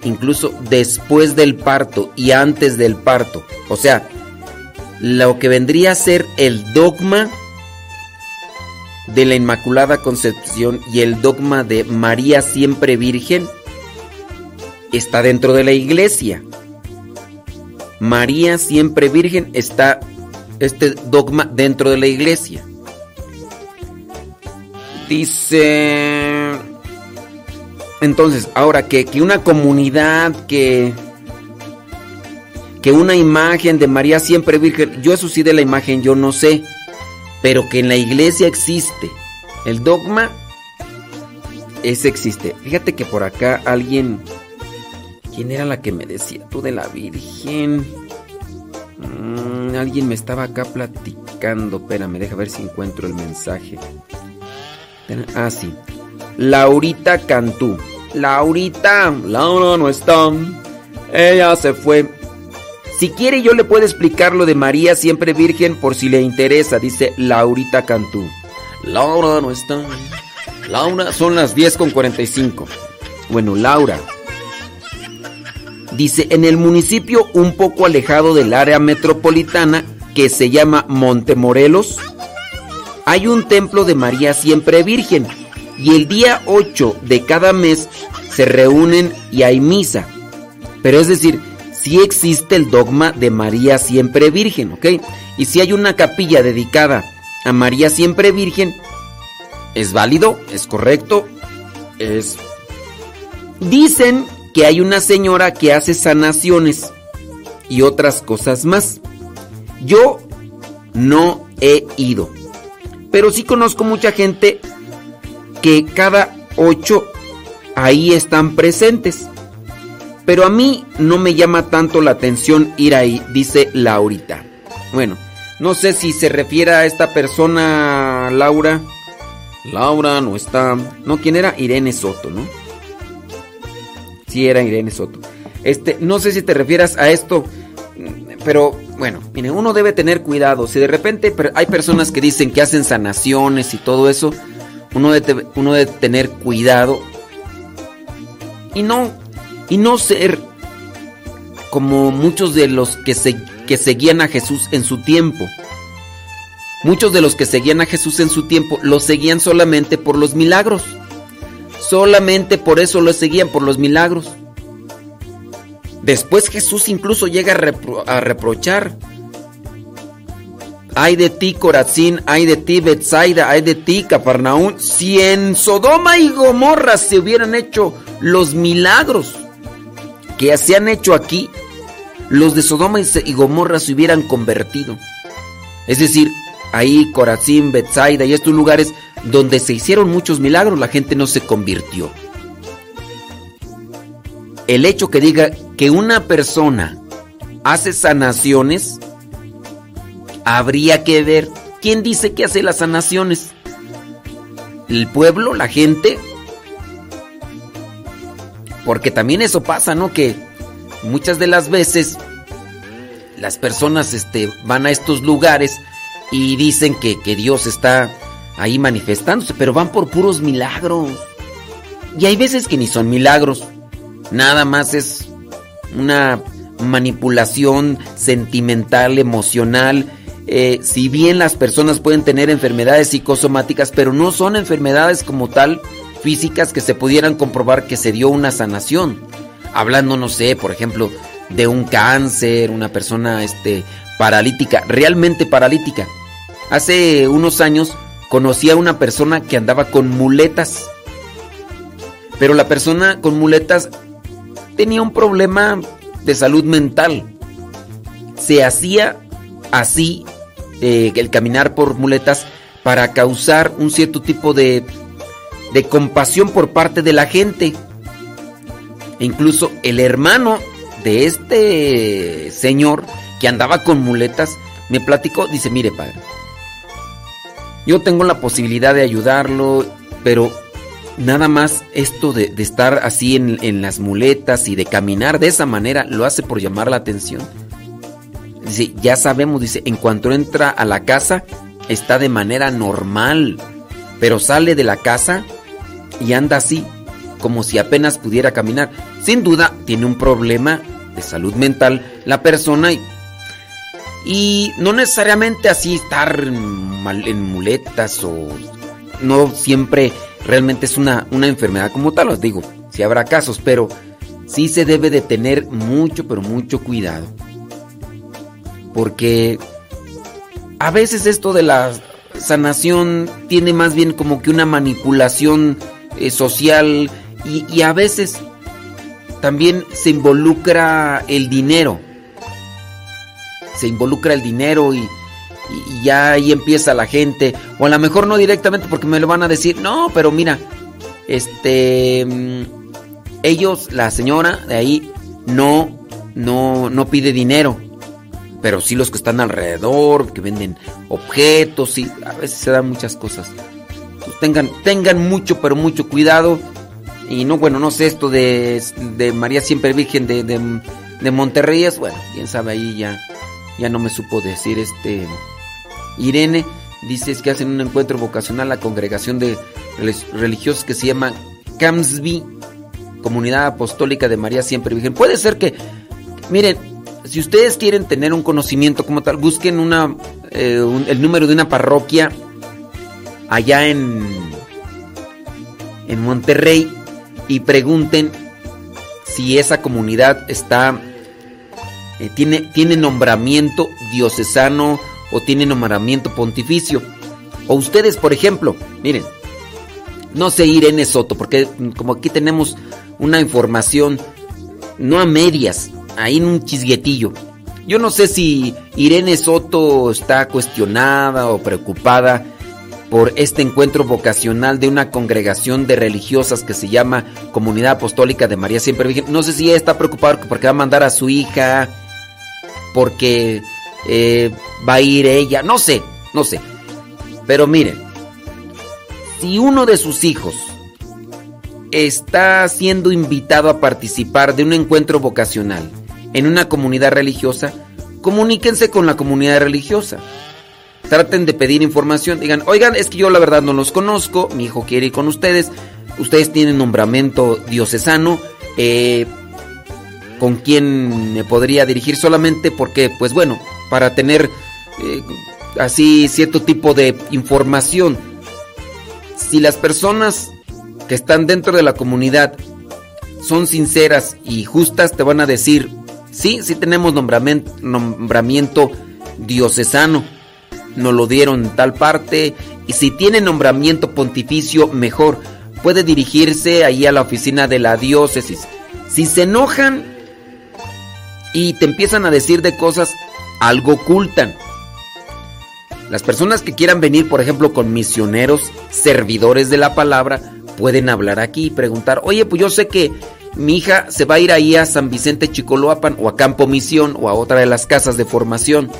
S4: incluso después del parto y antes del parto. O sea, lo que vendría a ser el dogma de la Inmaculada Concepción y el dogma de María siempre virgen está dentro de la iglesia. María siempre virgen está este dogma dentro de la iglesia. Dice... Entonces, ahora que, que una comunidad, que... Que una imagen de María siempre virgen, yo eso sí de la imagen yo no sé, pero que en la iglesia existe. El dogma, ese existe. Fíjate que por acá alguien... ¿Quién era la que me decía tú de la Virgen? Mm, alguien me estaba acá platicando. Espérame, deja ver si encuentro el mensaje. Ah, sí. Laurita Cantú. Laurita, Laura no está. Ella se fue. Si quiere yo le puedo explicar lo de María siempre virgen por si le interesa, dice Laurita Cantú. Laura no está. Laura, son las 10 con 45. Bueno, Laura. Dice, en el municipio un poco alejado del área metropolitana que se llama Montemorelos, hay un templo de María siempre virgen y el día 8 de cada mes se reúnen y hay misa. Pero es decir, sí existe el dogma de María siempre virgen, ¿ok? Y si hay una capilla dedicada a María siempre virgen, es válido, es correcto, es... Dicen que hay una señora que hace sanaciones y otras cosas más. Yo no he ido, pero sí conozco mucha gente que cada ocho ahí están presentes. Pero a mí no me llama tanto la atención ir ahí, dice Laurita. Bueno, no sé si se refiere a esta persona, Laura, Laura no está. No, ¿quién era? Irene Soto, ¿no? Sí, era Irene Soto. Este, no sé si te refieras a esto, pero bueno, mire, uno debe tener cuidado. Si de repente hay personas que dicen que hacen sanaciones y todo eso, uno debe, uno debe tener cuidado y no y no ser como muchos de los que, se, que seguían a Jesús en su tiempo. Muchos de los que seguían a Jesús en su tiempo lo seguían solamente por los milagros. Solamente por eso lo seguían, por los milagros. Después Jesús incluso llega a, reprochar. Ay de ti, Corazín, ay de ti, Betsaida, ay de ti, Cafarnaún. Si en Sodoma y Gomorra se hubieran hecho los milagros que se han hecho aquí, los de Sodoma y Gomorra se hubieran convertido. Es decir, ahí Corazín, Betsaida y estos lugares donde se hicieron muchos milagros, la gente no se convirtió. El hecho que diga que una persona hace sanaciones, habría que ver quién dice que hace las sanaciones. ¿El pueblo? ¿La gente? Porque también eso pasa, ¿no? Que muchas de las veces las personas este, van a estos lugares y dicen que, que Dios está ahí manifestándose, pero van por puros milagros. Y hay veces que ni son milagros, nada más es una manipulación sentimental, emocional. Eh, si bien las personas pueden tener enfermedades psicosomáticas, pero no son enfermedades como tal físicas que se pudieran comprobar que se dio una sanación. Hablando, no sé, por ejemplo, de un cáncer, una persona este, paralítica, realmente paralítica. Hace unos años conocí a una persona que andaba con muletas. Pero la persona con muletas tenía un problema de salud mental. Se hacía así eh, el caminar por muletas para causar un cierto tipo de, de compasión por parte de la gente. E incluso el hermano de este señor que andaba con muletas me platicó, dice, mire padre, yo tengo la posibilidad de ayudarlo, pero nada más esto de, estar así en, las muletas y de caminar de esa manera lo hace por llamar la atención. Dice, ya sabemos, dice, en cuanto entra a la casa está de manera normal, pero sale de la casa y anda así, como si apenas pudiera caminar. Sin duda tiene un problema de salud mental la persona y y no necesariamente así estar mal en muletas o no siempre realmente es una, una enfermedad como tal, os digo, si habrá casos, pero sí se debe de tener mucho, pero mucho cuidado. Porque a veces esto de la sanación tiene más bien como que una manipulación eh, social y, y a veces también se involucra el dinero se involucra el dinero y, ya ahí empieza la gente. O a lo mejor no directamente porque me lo van a decir, no, pero mira, este, mm, ellos, la señora de ahí, no, no, no pide dinero. Pero sí los que están alrededor, que venden objetos y a veces se dan muchas cosas. Pues tengan, tengan mucho, pero mucho cuidado. Y no, bueno, no sé esto de, de María Siempre Virgen de, de, de Monterrey es, bueno, quién sabe ahí ya ya no me supo decir este Irene dice que hacen un encuentro vocacional la congregación de religiosos que se llama Camsby Comunidad Apostólica de María Siempre Virgen. Puede ser que miren, si ustedes quieren tener un conocimiento como tal, busquen una eh, el número de una parroquia allá en en Monterrey y pregunten si esa comunidad está eh, tiene, tiene nombramiento diocesano o tiene nombramiento pontificio. O ustedes, por ejemplo, miren, no sé Irene Soto, porque como aquí tenemos una información, no a medias, ahí en un chisguetillo. Yo no sé si Irene Soto está cuestionada o preocupada por este encuentro vocacional de una congregación de religiosas que se llama Comunidad Apostólica de María Siempre Virgen. No sé si ella está preocupada porque va a mandar a su hija porque eh, va a ir ella, no sé, no sé. Pero miren, si uno de sus hijos está siendo invitado a participar de un encuentro vocacional en una comunidad religiosa, comuníquense con la comunidad religiosa. Traten de pedir información. Digan, oigan, es que yo la verdad no los conozco. Mi hijo quiere ir con ustedes. Ustedes tienen nombramiento diocesano. Eh, ¿Con quién me podría dirigir? Solamente porque, pues bueno, para tener eh, así cierto tipo de información. Si las personas que están dentro de la comunidad son sinceras y justas, te van a decir, sí, sí tenemos nombramiento, nombramiento diocesano, nos lo dieron en tal parte, y si tiene nombramiento pontificio, mejor, puede dirigirse ahí a la oficina de la diócesis. Si se enojan y te empiezan a decir de cosas, algo ocultan. Las personas que quieran venir, por ejemplo, con misioneros, servidores de la palabra, pueden hablar aquí y preguntar, oye, pues yo sé que mi hija se va a ir ahí a San Vicente Chicoloapan o a Campo Misión o a otra de las casas de formación.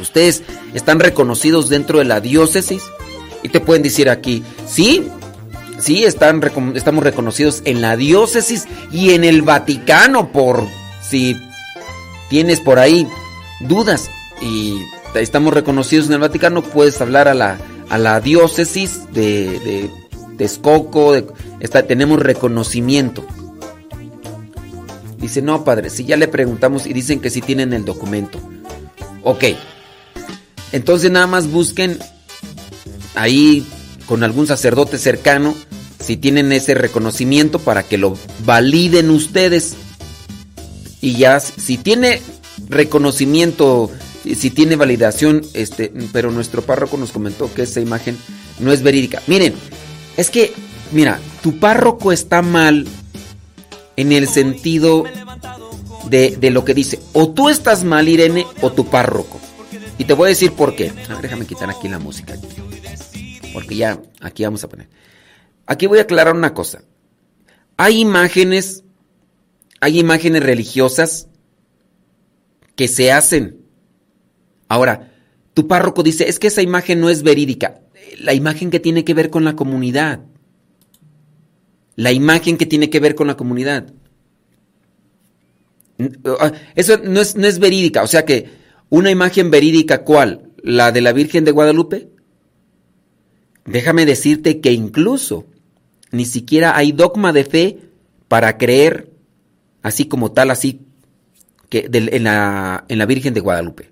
S4: Ustedes están reconocidos dentro de la diócesis y te pueden decir aquí, sí, sí, están, estamos reconocidos en la diócesis y en el Vaticano por si tienes por ahí dudas y estamos reconocidos en el Vaticano, puedes hablar a la, a la diócesis de, de de, tenemos reconocimiento. Dice, no, padre, si ya le preguntamos y dicen que sí tienen el documento. Ok. Entonces nada más busquen ahí con algún sacerdote cercano si tienen ese reconocimiento para que lo validen ustedes. Y ya, si tiene reconocimiento si tiene validación, este, pero nuestro párroco nos comentó que esa imagen no es verídica. Miren, es que, mira, tu párroco está mal en el sentido de, de lo que dice. O tú estás mal, Irene, o tu párroco. Y te voy a decir por qué. A ver, déjame quitar aquí la música. Porque ya, aquí vamos a poner. Aquí voy a aclarar una cosa. Hay imágenes, hay imágenes religiosas que se hacen Ahora, tu párroco dice, es que esa imagen no es verídica. La imagen que tiene que ver con la comunidad. La imagen que tiene que ver con la comunidad. Ah, eso no es, no es verídica. O sea que una imagen verídica, ¿cuál? ¿La de la Virgen de Guadalupe? Déjame decirte que incluso ni siquiera hay dogma de fe para creer así como tal, así que en, la, en la Virgen de Guadalupe.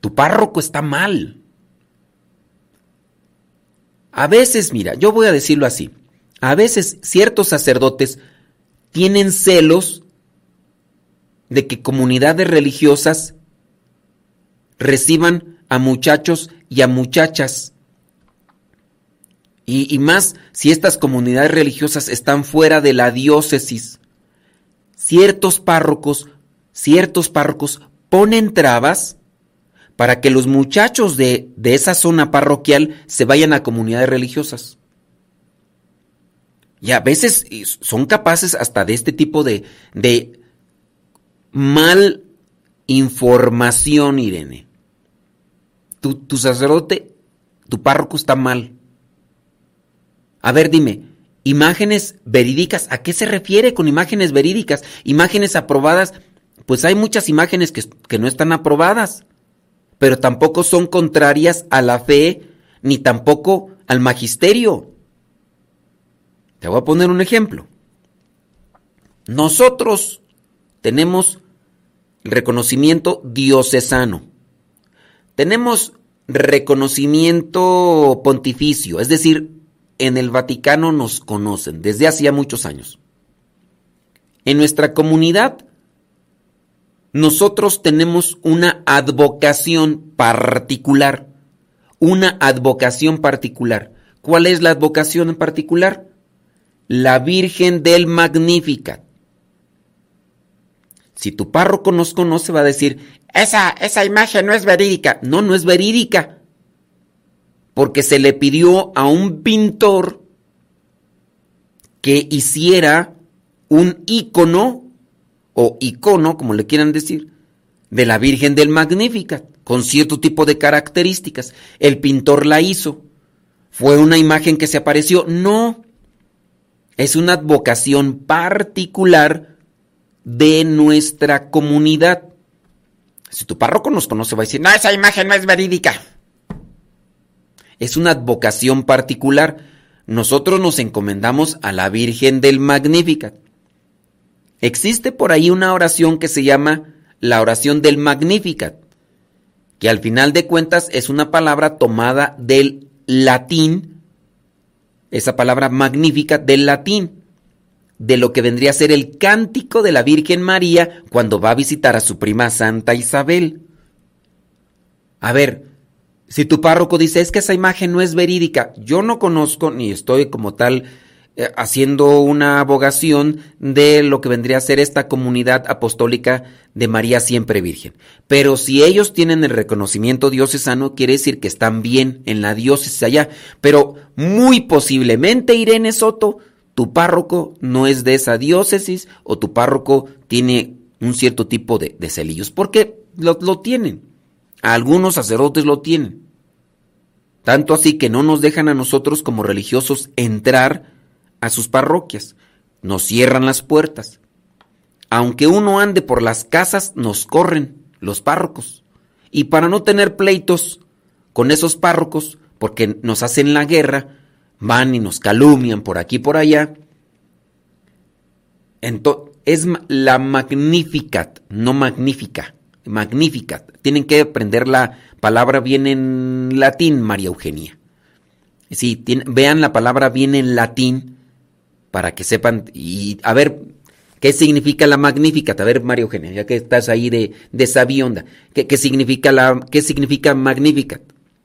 S4: Tu párroco está mal. A veces, mira, yo voy a decirlo así. A veces ciertos sacerdotes tienen celos de que comunidades religiosas reciban a muchachos y a muchachas. Y, más si estas comunidades religiosas están fuera de la diócesis. Ciertos párrocos, ciertos párrocos ponen trabas para que los muchachos de, esa zona parroquial se vayan a comunidades religiosas. Y a veces son capaces hasta de este tipo de, de mal información, Irene. Tu, tu sacerdote, tu párroco está mal. A ver, dime, imágenes verídicas, ¿a qué se refiere con imágenes verídicas? Imágenes aprobadas, pues hay muchas imágenes que, que no están aprobadas pero tampoco son contrarias a la fe ni tampoco al magisterio. Te voy a poner un ejemplo. Nosotros tenemos reconocimiento diocesano. Tenemos reconocimiento pontificio, es decir, en el Vaticano nos conocen desde hacía muchos años. En nuestra comunidad nosotros tenemos una advocación particular. Una advocación particular. ¿Cuál es la advocación en particular? La Virgen del Magnífica. Si tu párroco nos conoce, va a decir, esa, esa imagen no es verídica. No, no es verídica. Porque se le pidió a un pintor que hiciera un ícono o icono, como le quieran decir, de la Virgen del Magnífica, con cierto tipo de características. El pintor la hizo. ¿Fue una imagen que se apareció? No. Es una advocación particular de nuestra comunidad. Si tu párroco nos conoce, va a decir, no, esa imagen no es verídica. Es una advocación particular. Nosotros nos encomendamos a la Virgen del Magnificat. Existe por ahí una oración que se llama la oración del Magnificat, que al final de cuentas es una palabra tomada del latín, esa palabra magnífica del latín, de lo que vendría a ser el cántico de la Virgen María cuando va a visitar a su prima Santa Isabel. A ver, si tu párroco dice es que esa imagen no es verídica, yo no conozco ni estoy como tal eh, haciendo una abogación de lo que vendría a ser esta comunidad apostólica de María siempre Virgen. Pero si ellos tienen el reconocimiento diocesano, quiere decir que están bien en la diócesis allá. Pero muy posiblemente, Irene Soto, tu párroco no es de esa diócesis o tu párroco tiene un cierto tipo de, celillos. Porque lo, lo tienen. Algunos sacerdotes lo tienen. Tanto así que no nos dejan a nosotros como religiosos entrar a sus parroquias. Nos cierran las puertas. Aunque uno ande por las casas, nos corren los párrocos. Y para no tener pleitos con esos párrocos, porque nos hacen la guerra, van y nos calumnian por aquí y por allá. Entonces, es la Magnificat, no magnífica, Magnificat. Tienen que aprender la palabra bien en latín, María Eugenia. Sí, vean la palabra bien en latín para que sepan y a ver qué significa la Magnificat. A ver, María Eugenia, ya que estás ahí de, de sabionda, ¿qué, qué significa la, qué significa Magnificat?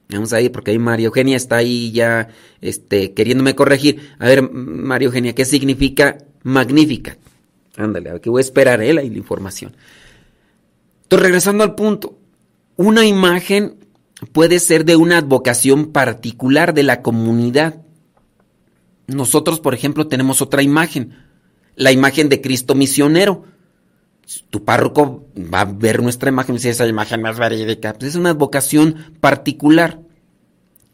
S4: Vamos ahí, porque ahí María Eugenia está ahí ya este, queriéndome corregir. A ver, María Eugenia, ¿qué significa magnífica? Ándale, a ver, que voy a esperar ¿eh? la información. Entonces, regresando al punto, una imagen puede ser de una advocación particular de la comunidad. Nosotros, por ejemplo, tenemos otra imagen, la imagen de Cristo misionero. Tu párroco va a ver nuestra imagen y dice, esa imagen más verídica. Pues es una advocación particular.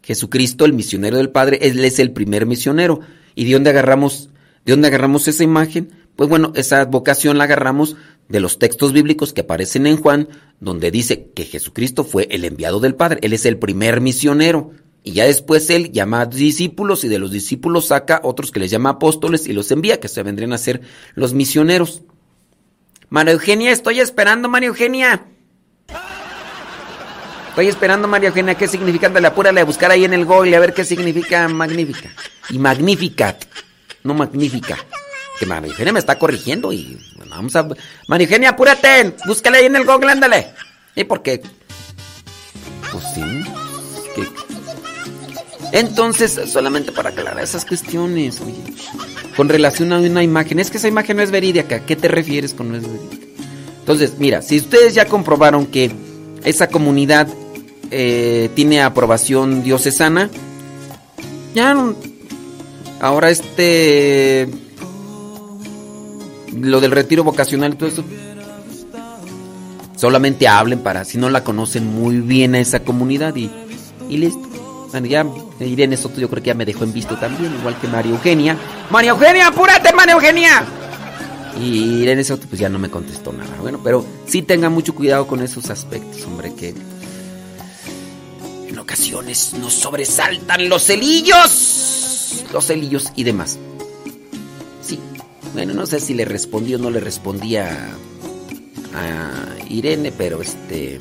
S4: Jesucristo, el misionero del Padre, él es el primer misionero. ¿Y de dónde agarramos, de dónde agarramos esa imagen? Pues bueno, esa vocación la agarramos de los textos bíblicos que aparecen en Juan, donde dice que Jesucristo fue el enviado del Padre, Él es el primer misionero. Y ya después Él llama a discípulos y de los discípulos saca otros que les llama apóstoles y los envía, que se vendrían a ser los misioneros. María Eugenia, estoy esperando, María Eugenia. Estoy esperando, María Eugenia, qué significa, dale, apúrale a buscar ahí en el Google a ver qué significa magnífica. Y magnificat, no magnífica. Que María Eugenia me está corrigiendo y vamos a... María Eugenia, apúrate, búscale ahí en el Google, ándale. ¿Y por qué? Pues sí. Entonces, solamente para aclarar esas cuestiones, oye. Con relación a una imagen, es que esa imagen no es verídica. ¿Qué te refieres con no es verídica? Entonces, mira, si ustedes ya comprobaron que esa comunidad eh, tiene aprobación diocesana, ya ahora este lo del retiro vocacional y todo eso solamente hablen para si no la conocen muy bien a esa comunidad y, y listo. Bueno, ya Irene Soto yo creo que ya me dejó en visto también, igual que María Eugenia. María Eugenia, apúrate, María Eugenia. Y Irene Soto pues ya no me contestó nada. Bueno, pero sí tengan mucho cuidado con esos aspectos, hombre, que en ocasiones nos sobresaltan los celillos. Los celillos y demás. Bueno, no sé si le respondí o no le respondía a Irene, pero este...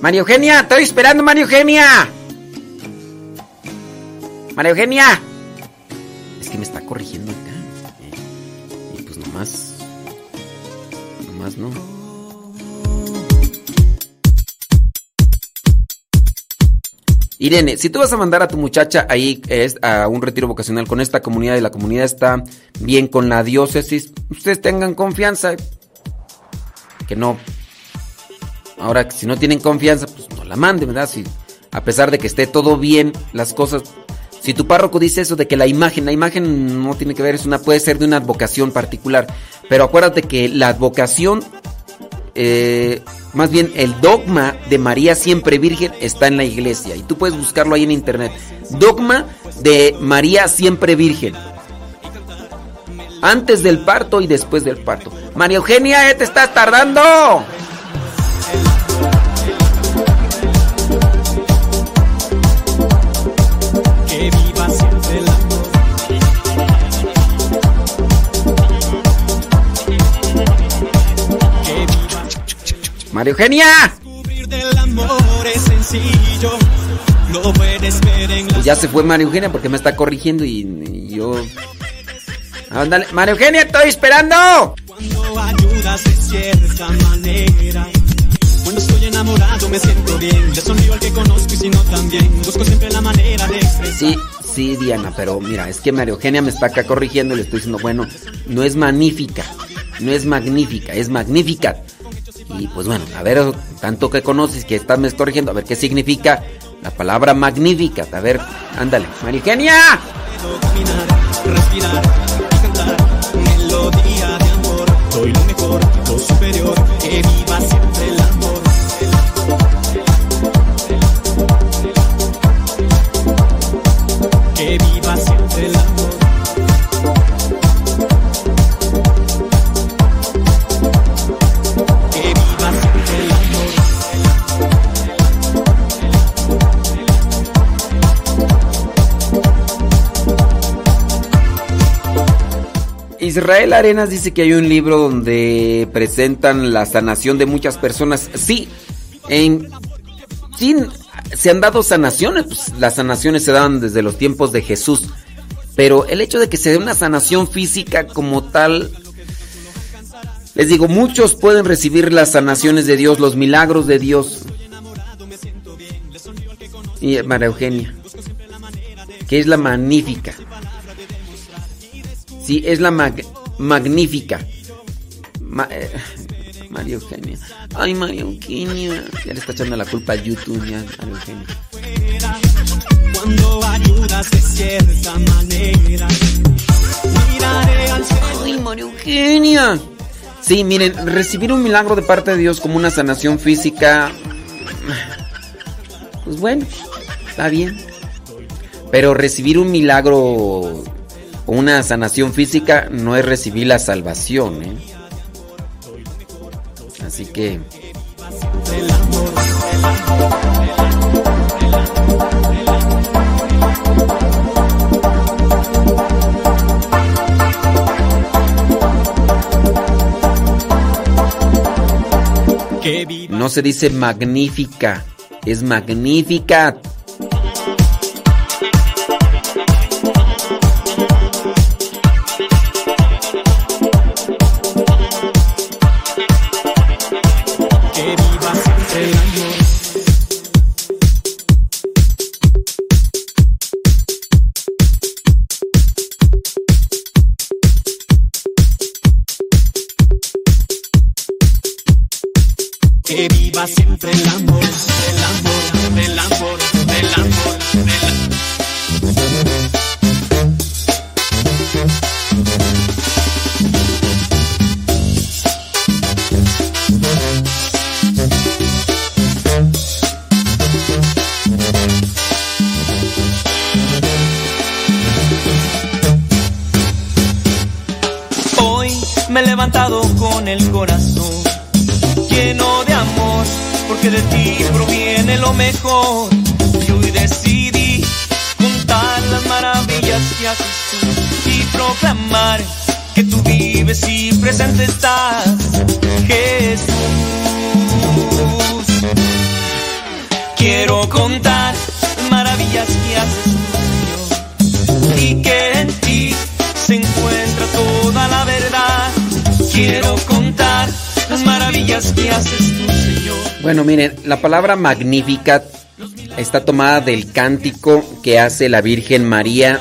S4: María Eugenia, estoy esperando, María Eugenia. María Eugenia. Es que me está corrigiendo acá. Y pues nomás. Nomás no. Irene, si tú vas a mandar a tu muchacha ahí es, a un retiro vocacional con esta comunidad y la comunidad está bien con la diócesis, ustedes tengan confianza. Que no. Ahora, si no tienen confianza, pues no la manden, ¿verdad? Si, a pesar de que esté todo bien, las cosas. Si tu párroco dice eso de que la imagen, la imagen no tiene que ver, es una, puede ser de una advocación particular. Pero acuérdate que la advocación eh, más bien el dogma de María siempre virgen está en la iglesia y tú puedes buscarlo ahí en internet. Dogma de María siempre virgen. Antes del parto y después del parto. María Eugenia, ¿eh? te estás tardando.
S26: Ver en
S4: Pues ya se fue María Eugenia porque me está corrigiendo y, y yo... Ándale, María Eugenia, estoy esperando.
S26: Cuando ayudas de cierta manera. Cuando estoy enamorado me siento bien. Le sonrío al que conozco y si no también. Busco siempre la manera de expresar.
S4: Sí, sí, Diana, pero mira, es que María Eugenia me está acá corrigiendo y le estoy diciendo, bueno, no es magnífica, no es magnífica, es magnífica. Y pues bueno, a ver, tanto que conoces que estás me corrigiendo, a ver qué significa la palabra magnífica. A ver, ándale,
S26: amor. Soy lo mejor, lo superior, que viva siempre el amor.
S4: Israel Arenas dice que hay un libro donde presentan la sanación de muchas personas. Sí, en se han dado sanaciones, pues las sanaciones se dan desde los tiempos de Jesús. Pero el hecho de que se dé una sanación física como tal, les digo, muchos pueden recibir las sanaciones de Dios, los milagros de Dios. Y María Eugenia, que es la magnífica. Sí, es la mag- magnífica. Ma- eh, María Eugenia. Ay, María Eugenia. Ya le está echando la culpa a YouTube, ya, María Eugenia.
S26: Cuando ayudas de cierta manera. Miraré al cielo.
S4: Ay, María Eugenia. Sí, miren, recibir un milagro de parte de Dios como una sanación física. Pues bueno, está bien. Pero recibir un milagro una sanación física no es recibir la salvación, ¿eh? Así que. No se dice magnífica, es magnífica.
S26: Que viva siempre el amor, el amor, el amor, el amor. Hoy me he levantado con el corazón porque de ti proviene lo mejor. Y hoy decidí contar las maravillas que haces tú y proclamar que tú vives y presente estás, Jesús. Quiero contar las maravillas que haces tú, y que en ti se encuentra toda la verdad. Quiero contar las maravillas que haces.
S4: Bueno, miren, la palabra magnífica está tomada del cántico que hace la Virgen María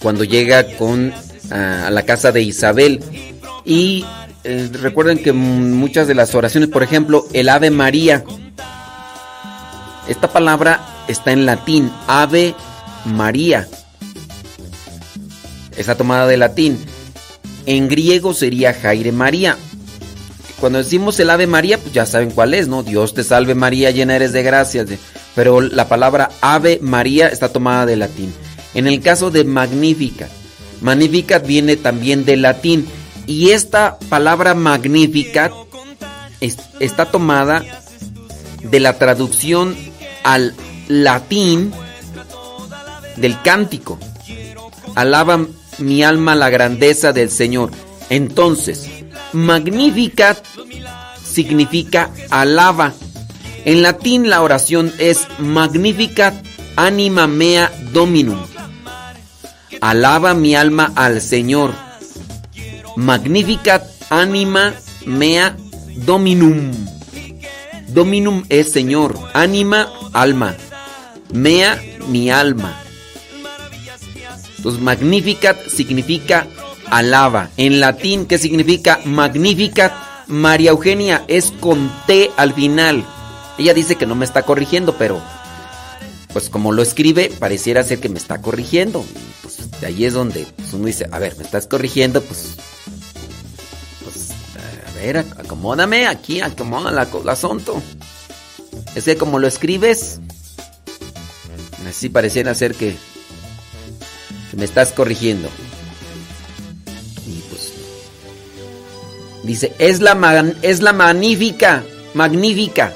S4: cuando llega con ah, a la casa de Isabel. Y eh, recuerden que muchas de las oraciones, por ejemplo, el Ave María, esta palabra está en latín, Ave María. Está tomada de latín. En griego sería Jaire María. Cuando decimos el Ave María, pues ya saben cuál es, ¿no? Dios te salve María, llena eres de gracias. pero la palabra Ave María está tomada de latín. En el caso de Magnificat, Magnificat viene también del latín. Y esta palabra Magnificat está tomada de la traducción al latín del cántico. Alaba mi alma la grandeza del Señor. Entonces, Magnificat significa alaba. En latín la oración es Magnificat anima mea dominum. Alaba mi alma al Señor. Magnificat anima mea dominum. Dominum es Señor, anima, alma. Mea, mi alma. Entonces, Magnificat significa alaba. En latín, ¿qué significa Magnificat? María Eugenia es con T al final. Ella dice que no me está corrigiendo, pero pues como lo escribe, pareciera ser que me está corrigiendo. Pues de ahí es donde pues, uno dice, a ver, me estás corrigiendo, pues, pues a ver, acomódame aquí, acomoda la, el asunto. Es que como lo escribes, así pareciera ser que, que me estás corrigiendo. Dice, es la, es la magnífica, magnífica.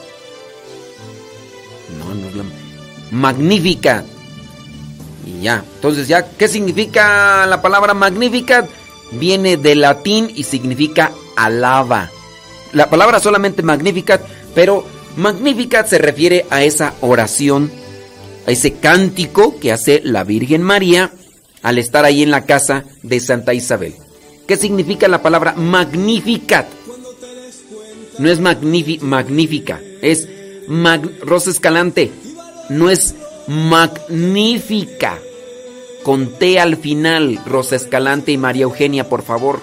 S4: No, no es la magnífica. Y ya, entonces ya, ¿qué significa la palabra magnífica? Viene del latín y significa alaba. La palabra solamente magnífica, pero magnífica se refiere a esa oración, a ese cántico que hace la Virgen María al estar ahí en la casa de Santa Isabel. ¿Qué significa la palabra magnificat? No es magnífica, es Rosa Escalante. No es magnífica. Con T al final, Rosa Escalante y María Eugenia, por favor.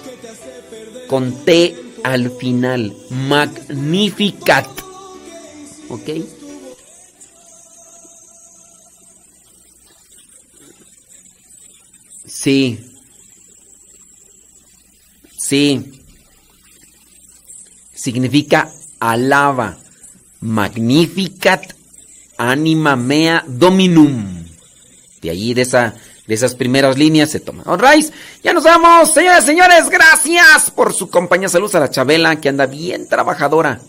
S4: Con T al final. Magnificat. ¿Ok? Sí. Sí. Significa alaba. Magnificat anima mea dominum. De ahí, de, esa, de esas primeras líneas se toma. Alright, ya nos vamos. Señoras y señores, gracias por su compañía. Saludos a la Chabela, que anda bien trabajadora.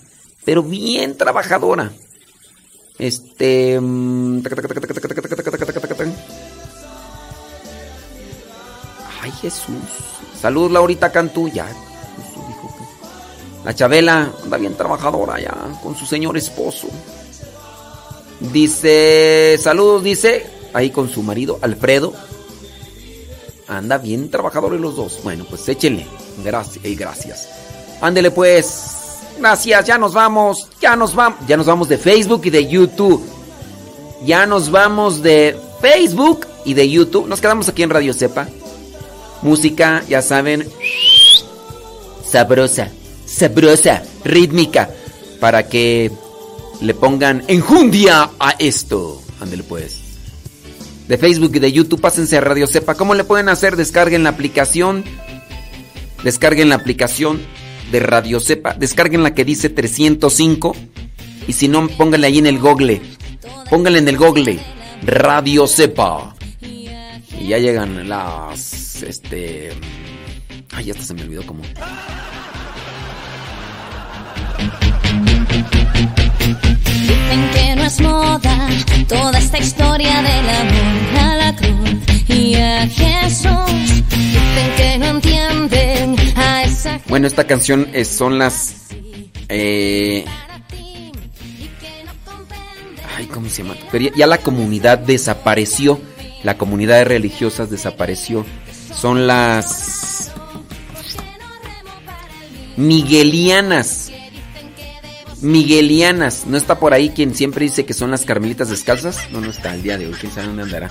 S4: Pero bien trabajadora. Este. Ay, Jesús. Salud, Laurita Cantú. Ya. La Chabela anda bien trabajadora ya con su señor esposo. Dice, saludos, dice, ahí con su marido, Alfredo. Anda bien trabajadores los dos. Bueno, pues échenle. Gracias y gracias. Ándele pues. Gracias, ya nos vamos. Ya nos vamos. Ya nos vamos de Facebook y de YouTube. Ya nos vamos de Facebook y de YouTube. Nos quedamos aquí en Radio Cepa. Música, ya saben, sabrosa, sabrosa, rítmica, para que le pongan enjundia a esto. Ándele pues. De Facebook y de YouTube, pásense a Radio Sepa. ¿Cómo le pueden hacer? Descarguen la aplicación. Descarguen la aplicación de Radio Sepa. Descarguen la que dice 305. Y si no, pónganle ahí en el google. Pónganle en el google. Radio Sepa. Y ya llegan las este. Ay, ya hasta se me olvidó cómo.
S12: Dicen que no es moda toda esta historia del amor a la cruz y a Jesús. Dicen que no entienden a esa.
S4: Bueno, esta canción es, son las. Eh, ay, ¿cómo se llama? Pero ya la comunidad desapareció. La comunidad de religiosas desapareció. Son las Miguelianas. Miguelianas. ¿No está por ahí quien siempre dice que son las carmelitas descalzas? No, no está el día de hoy. ¿Quién sabe dónde andará?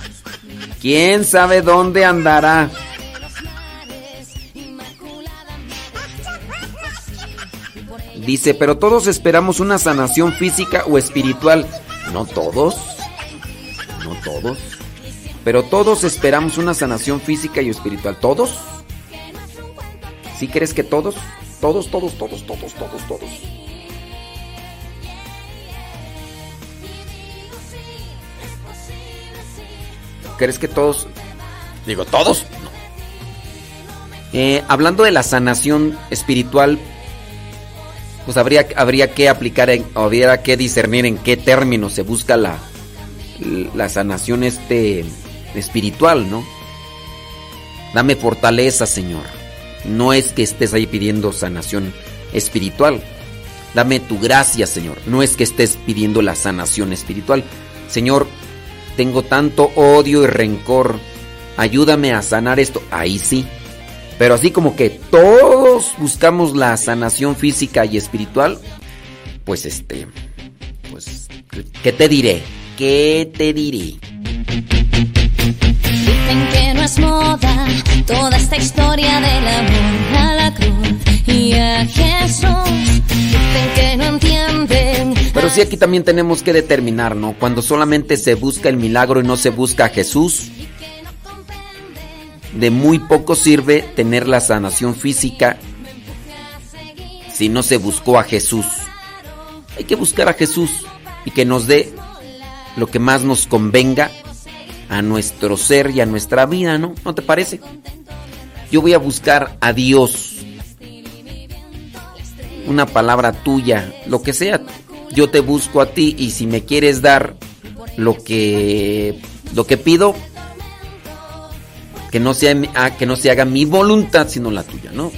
S4: ¿Quién sabe dónde andará? Dice, pero todos esperamos una sanación física o espiritual. No todos. No todos. Pero todos esperamos una sanación física y espiritual. ¿Todos? ¿Sí crees que todos? Todos, todos, todos, todos, todos, todos. ¿Crees que todos? Digo, todos. Eh, hablando de la sanación espiritual, pues habría, habría que aplicar, en, habría que discernir en qué términos se busca la, la sanación este, espiritual, ¿no? Dame fortaleza, Señor. No es que estés ahí pidiendo sanación espiritual. Dame tu gracia, Señor. No es que estés pidiendo la sanación espiritual. Señor, tengo tanto odio y rencor. Ayúdame a sanar esto. Ahí sí. Pero así como que todos buscamos la sanación física y espiritual, pues este, pues, ¿qué te diré? ¿Qué te diré?
S27: Dicen que no es moda toda esta historia del amor a la cruz y a Jesús. Dicen que no entienden.
S4: Pero sí aquí también tenemos que determinar, ¿no? Cuando solamente se busca el milagro y no se busca a Jesús, de muy poco sirve tener la sanación física si no se buscó a Jesús. Hay que buscar a Jesús y que nos dé lo que más nos convenga a nuestro ser y a nuestra vida, ¿no? ¿No te parece? Yo voy a buscar a Dios. Una palabra tuya, lo que sea. Yo te busco a ti y si me quieres dar lo que lo que pido que no sea ah, que no se haga mi voluntad sino la tuya, ¿no?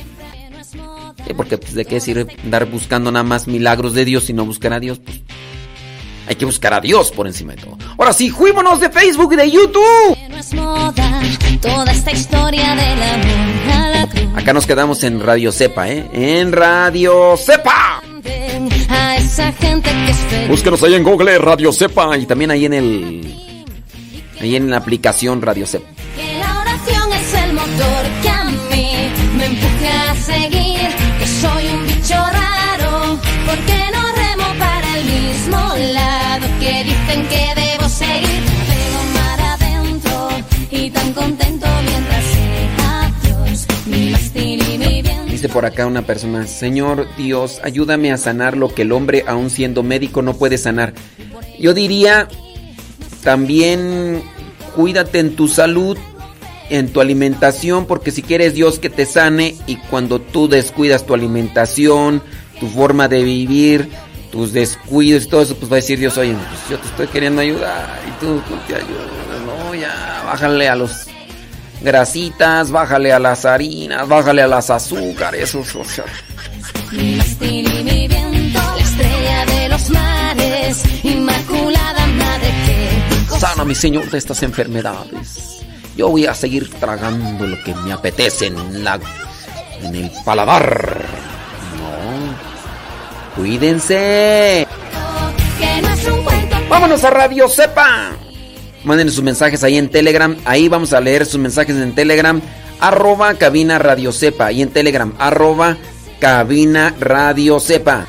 S4: porque pues, de qué sirve andar buscando nada más milagros de Dios y no buscar a Dios, pues hay que buscar a Dios por encima de todo. Ahora sí, juímonos de Facebook y de YouTube. Acá nos quedamos en Radio Cepa, ¿eh? En Radio Cepa. Búsquenos ahí en Google Radio Cepa y también ahí en el ahí en la aplicación Radio Cepa.
S27: Que la oración es el motor que a mí me empuja a seguir, que soy un bicho raro, porque no remo para el mismo lado
S4: Por acá una persona, Señor Dios, ayúdame a sanar lo que el hombre, aun siendo médico, no puede sanar. Yo diría, también cuídate en tu salud, en tu alimentación, porque si quieres Dios que te sane y cuando tú descuidas tu alimentación, tu forma de vivir, tus descuidos y todo eso, pues va a decir Dios, oye, pues yo te estoy queriendo ayudar y tú no te ayudas, no, ya, bájale a los grasitas, bájale a las harinas, bájale a las azúcares, o sea.
S27: Mi mástil y mi viento, la estrella de los mares, inmaculada madre que
S4: Sana, mi Señor, de estas enfermedades. Yo voy a seguir tragando lo que me apetece en, la, en el paladar. No. Cuídense. Vámonos a Radio Sepa. Manden sus mensajes ahí en Telegram. Ahí vamos a leer sus mensajes en Telegram. Arroba cabina Radio Sepa. Y en Telegram, arroba cabina Radio Sepa.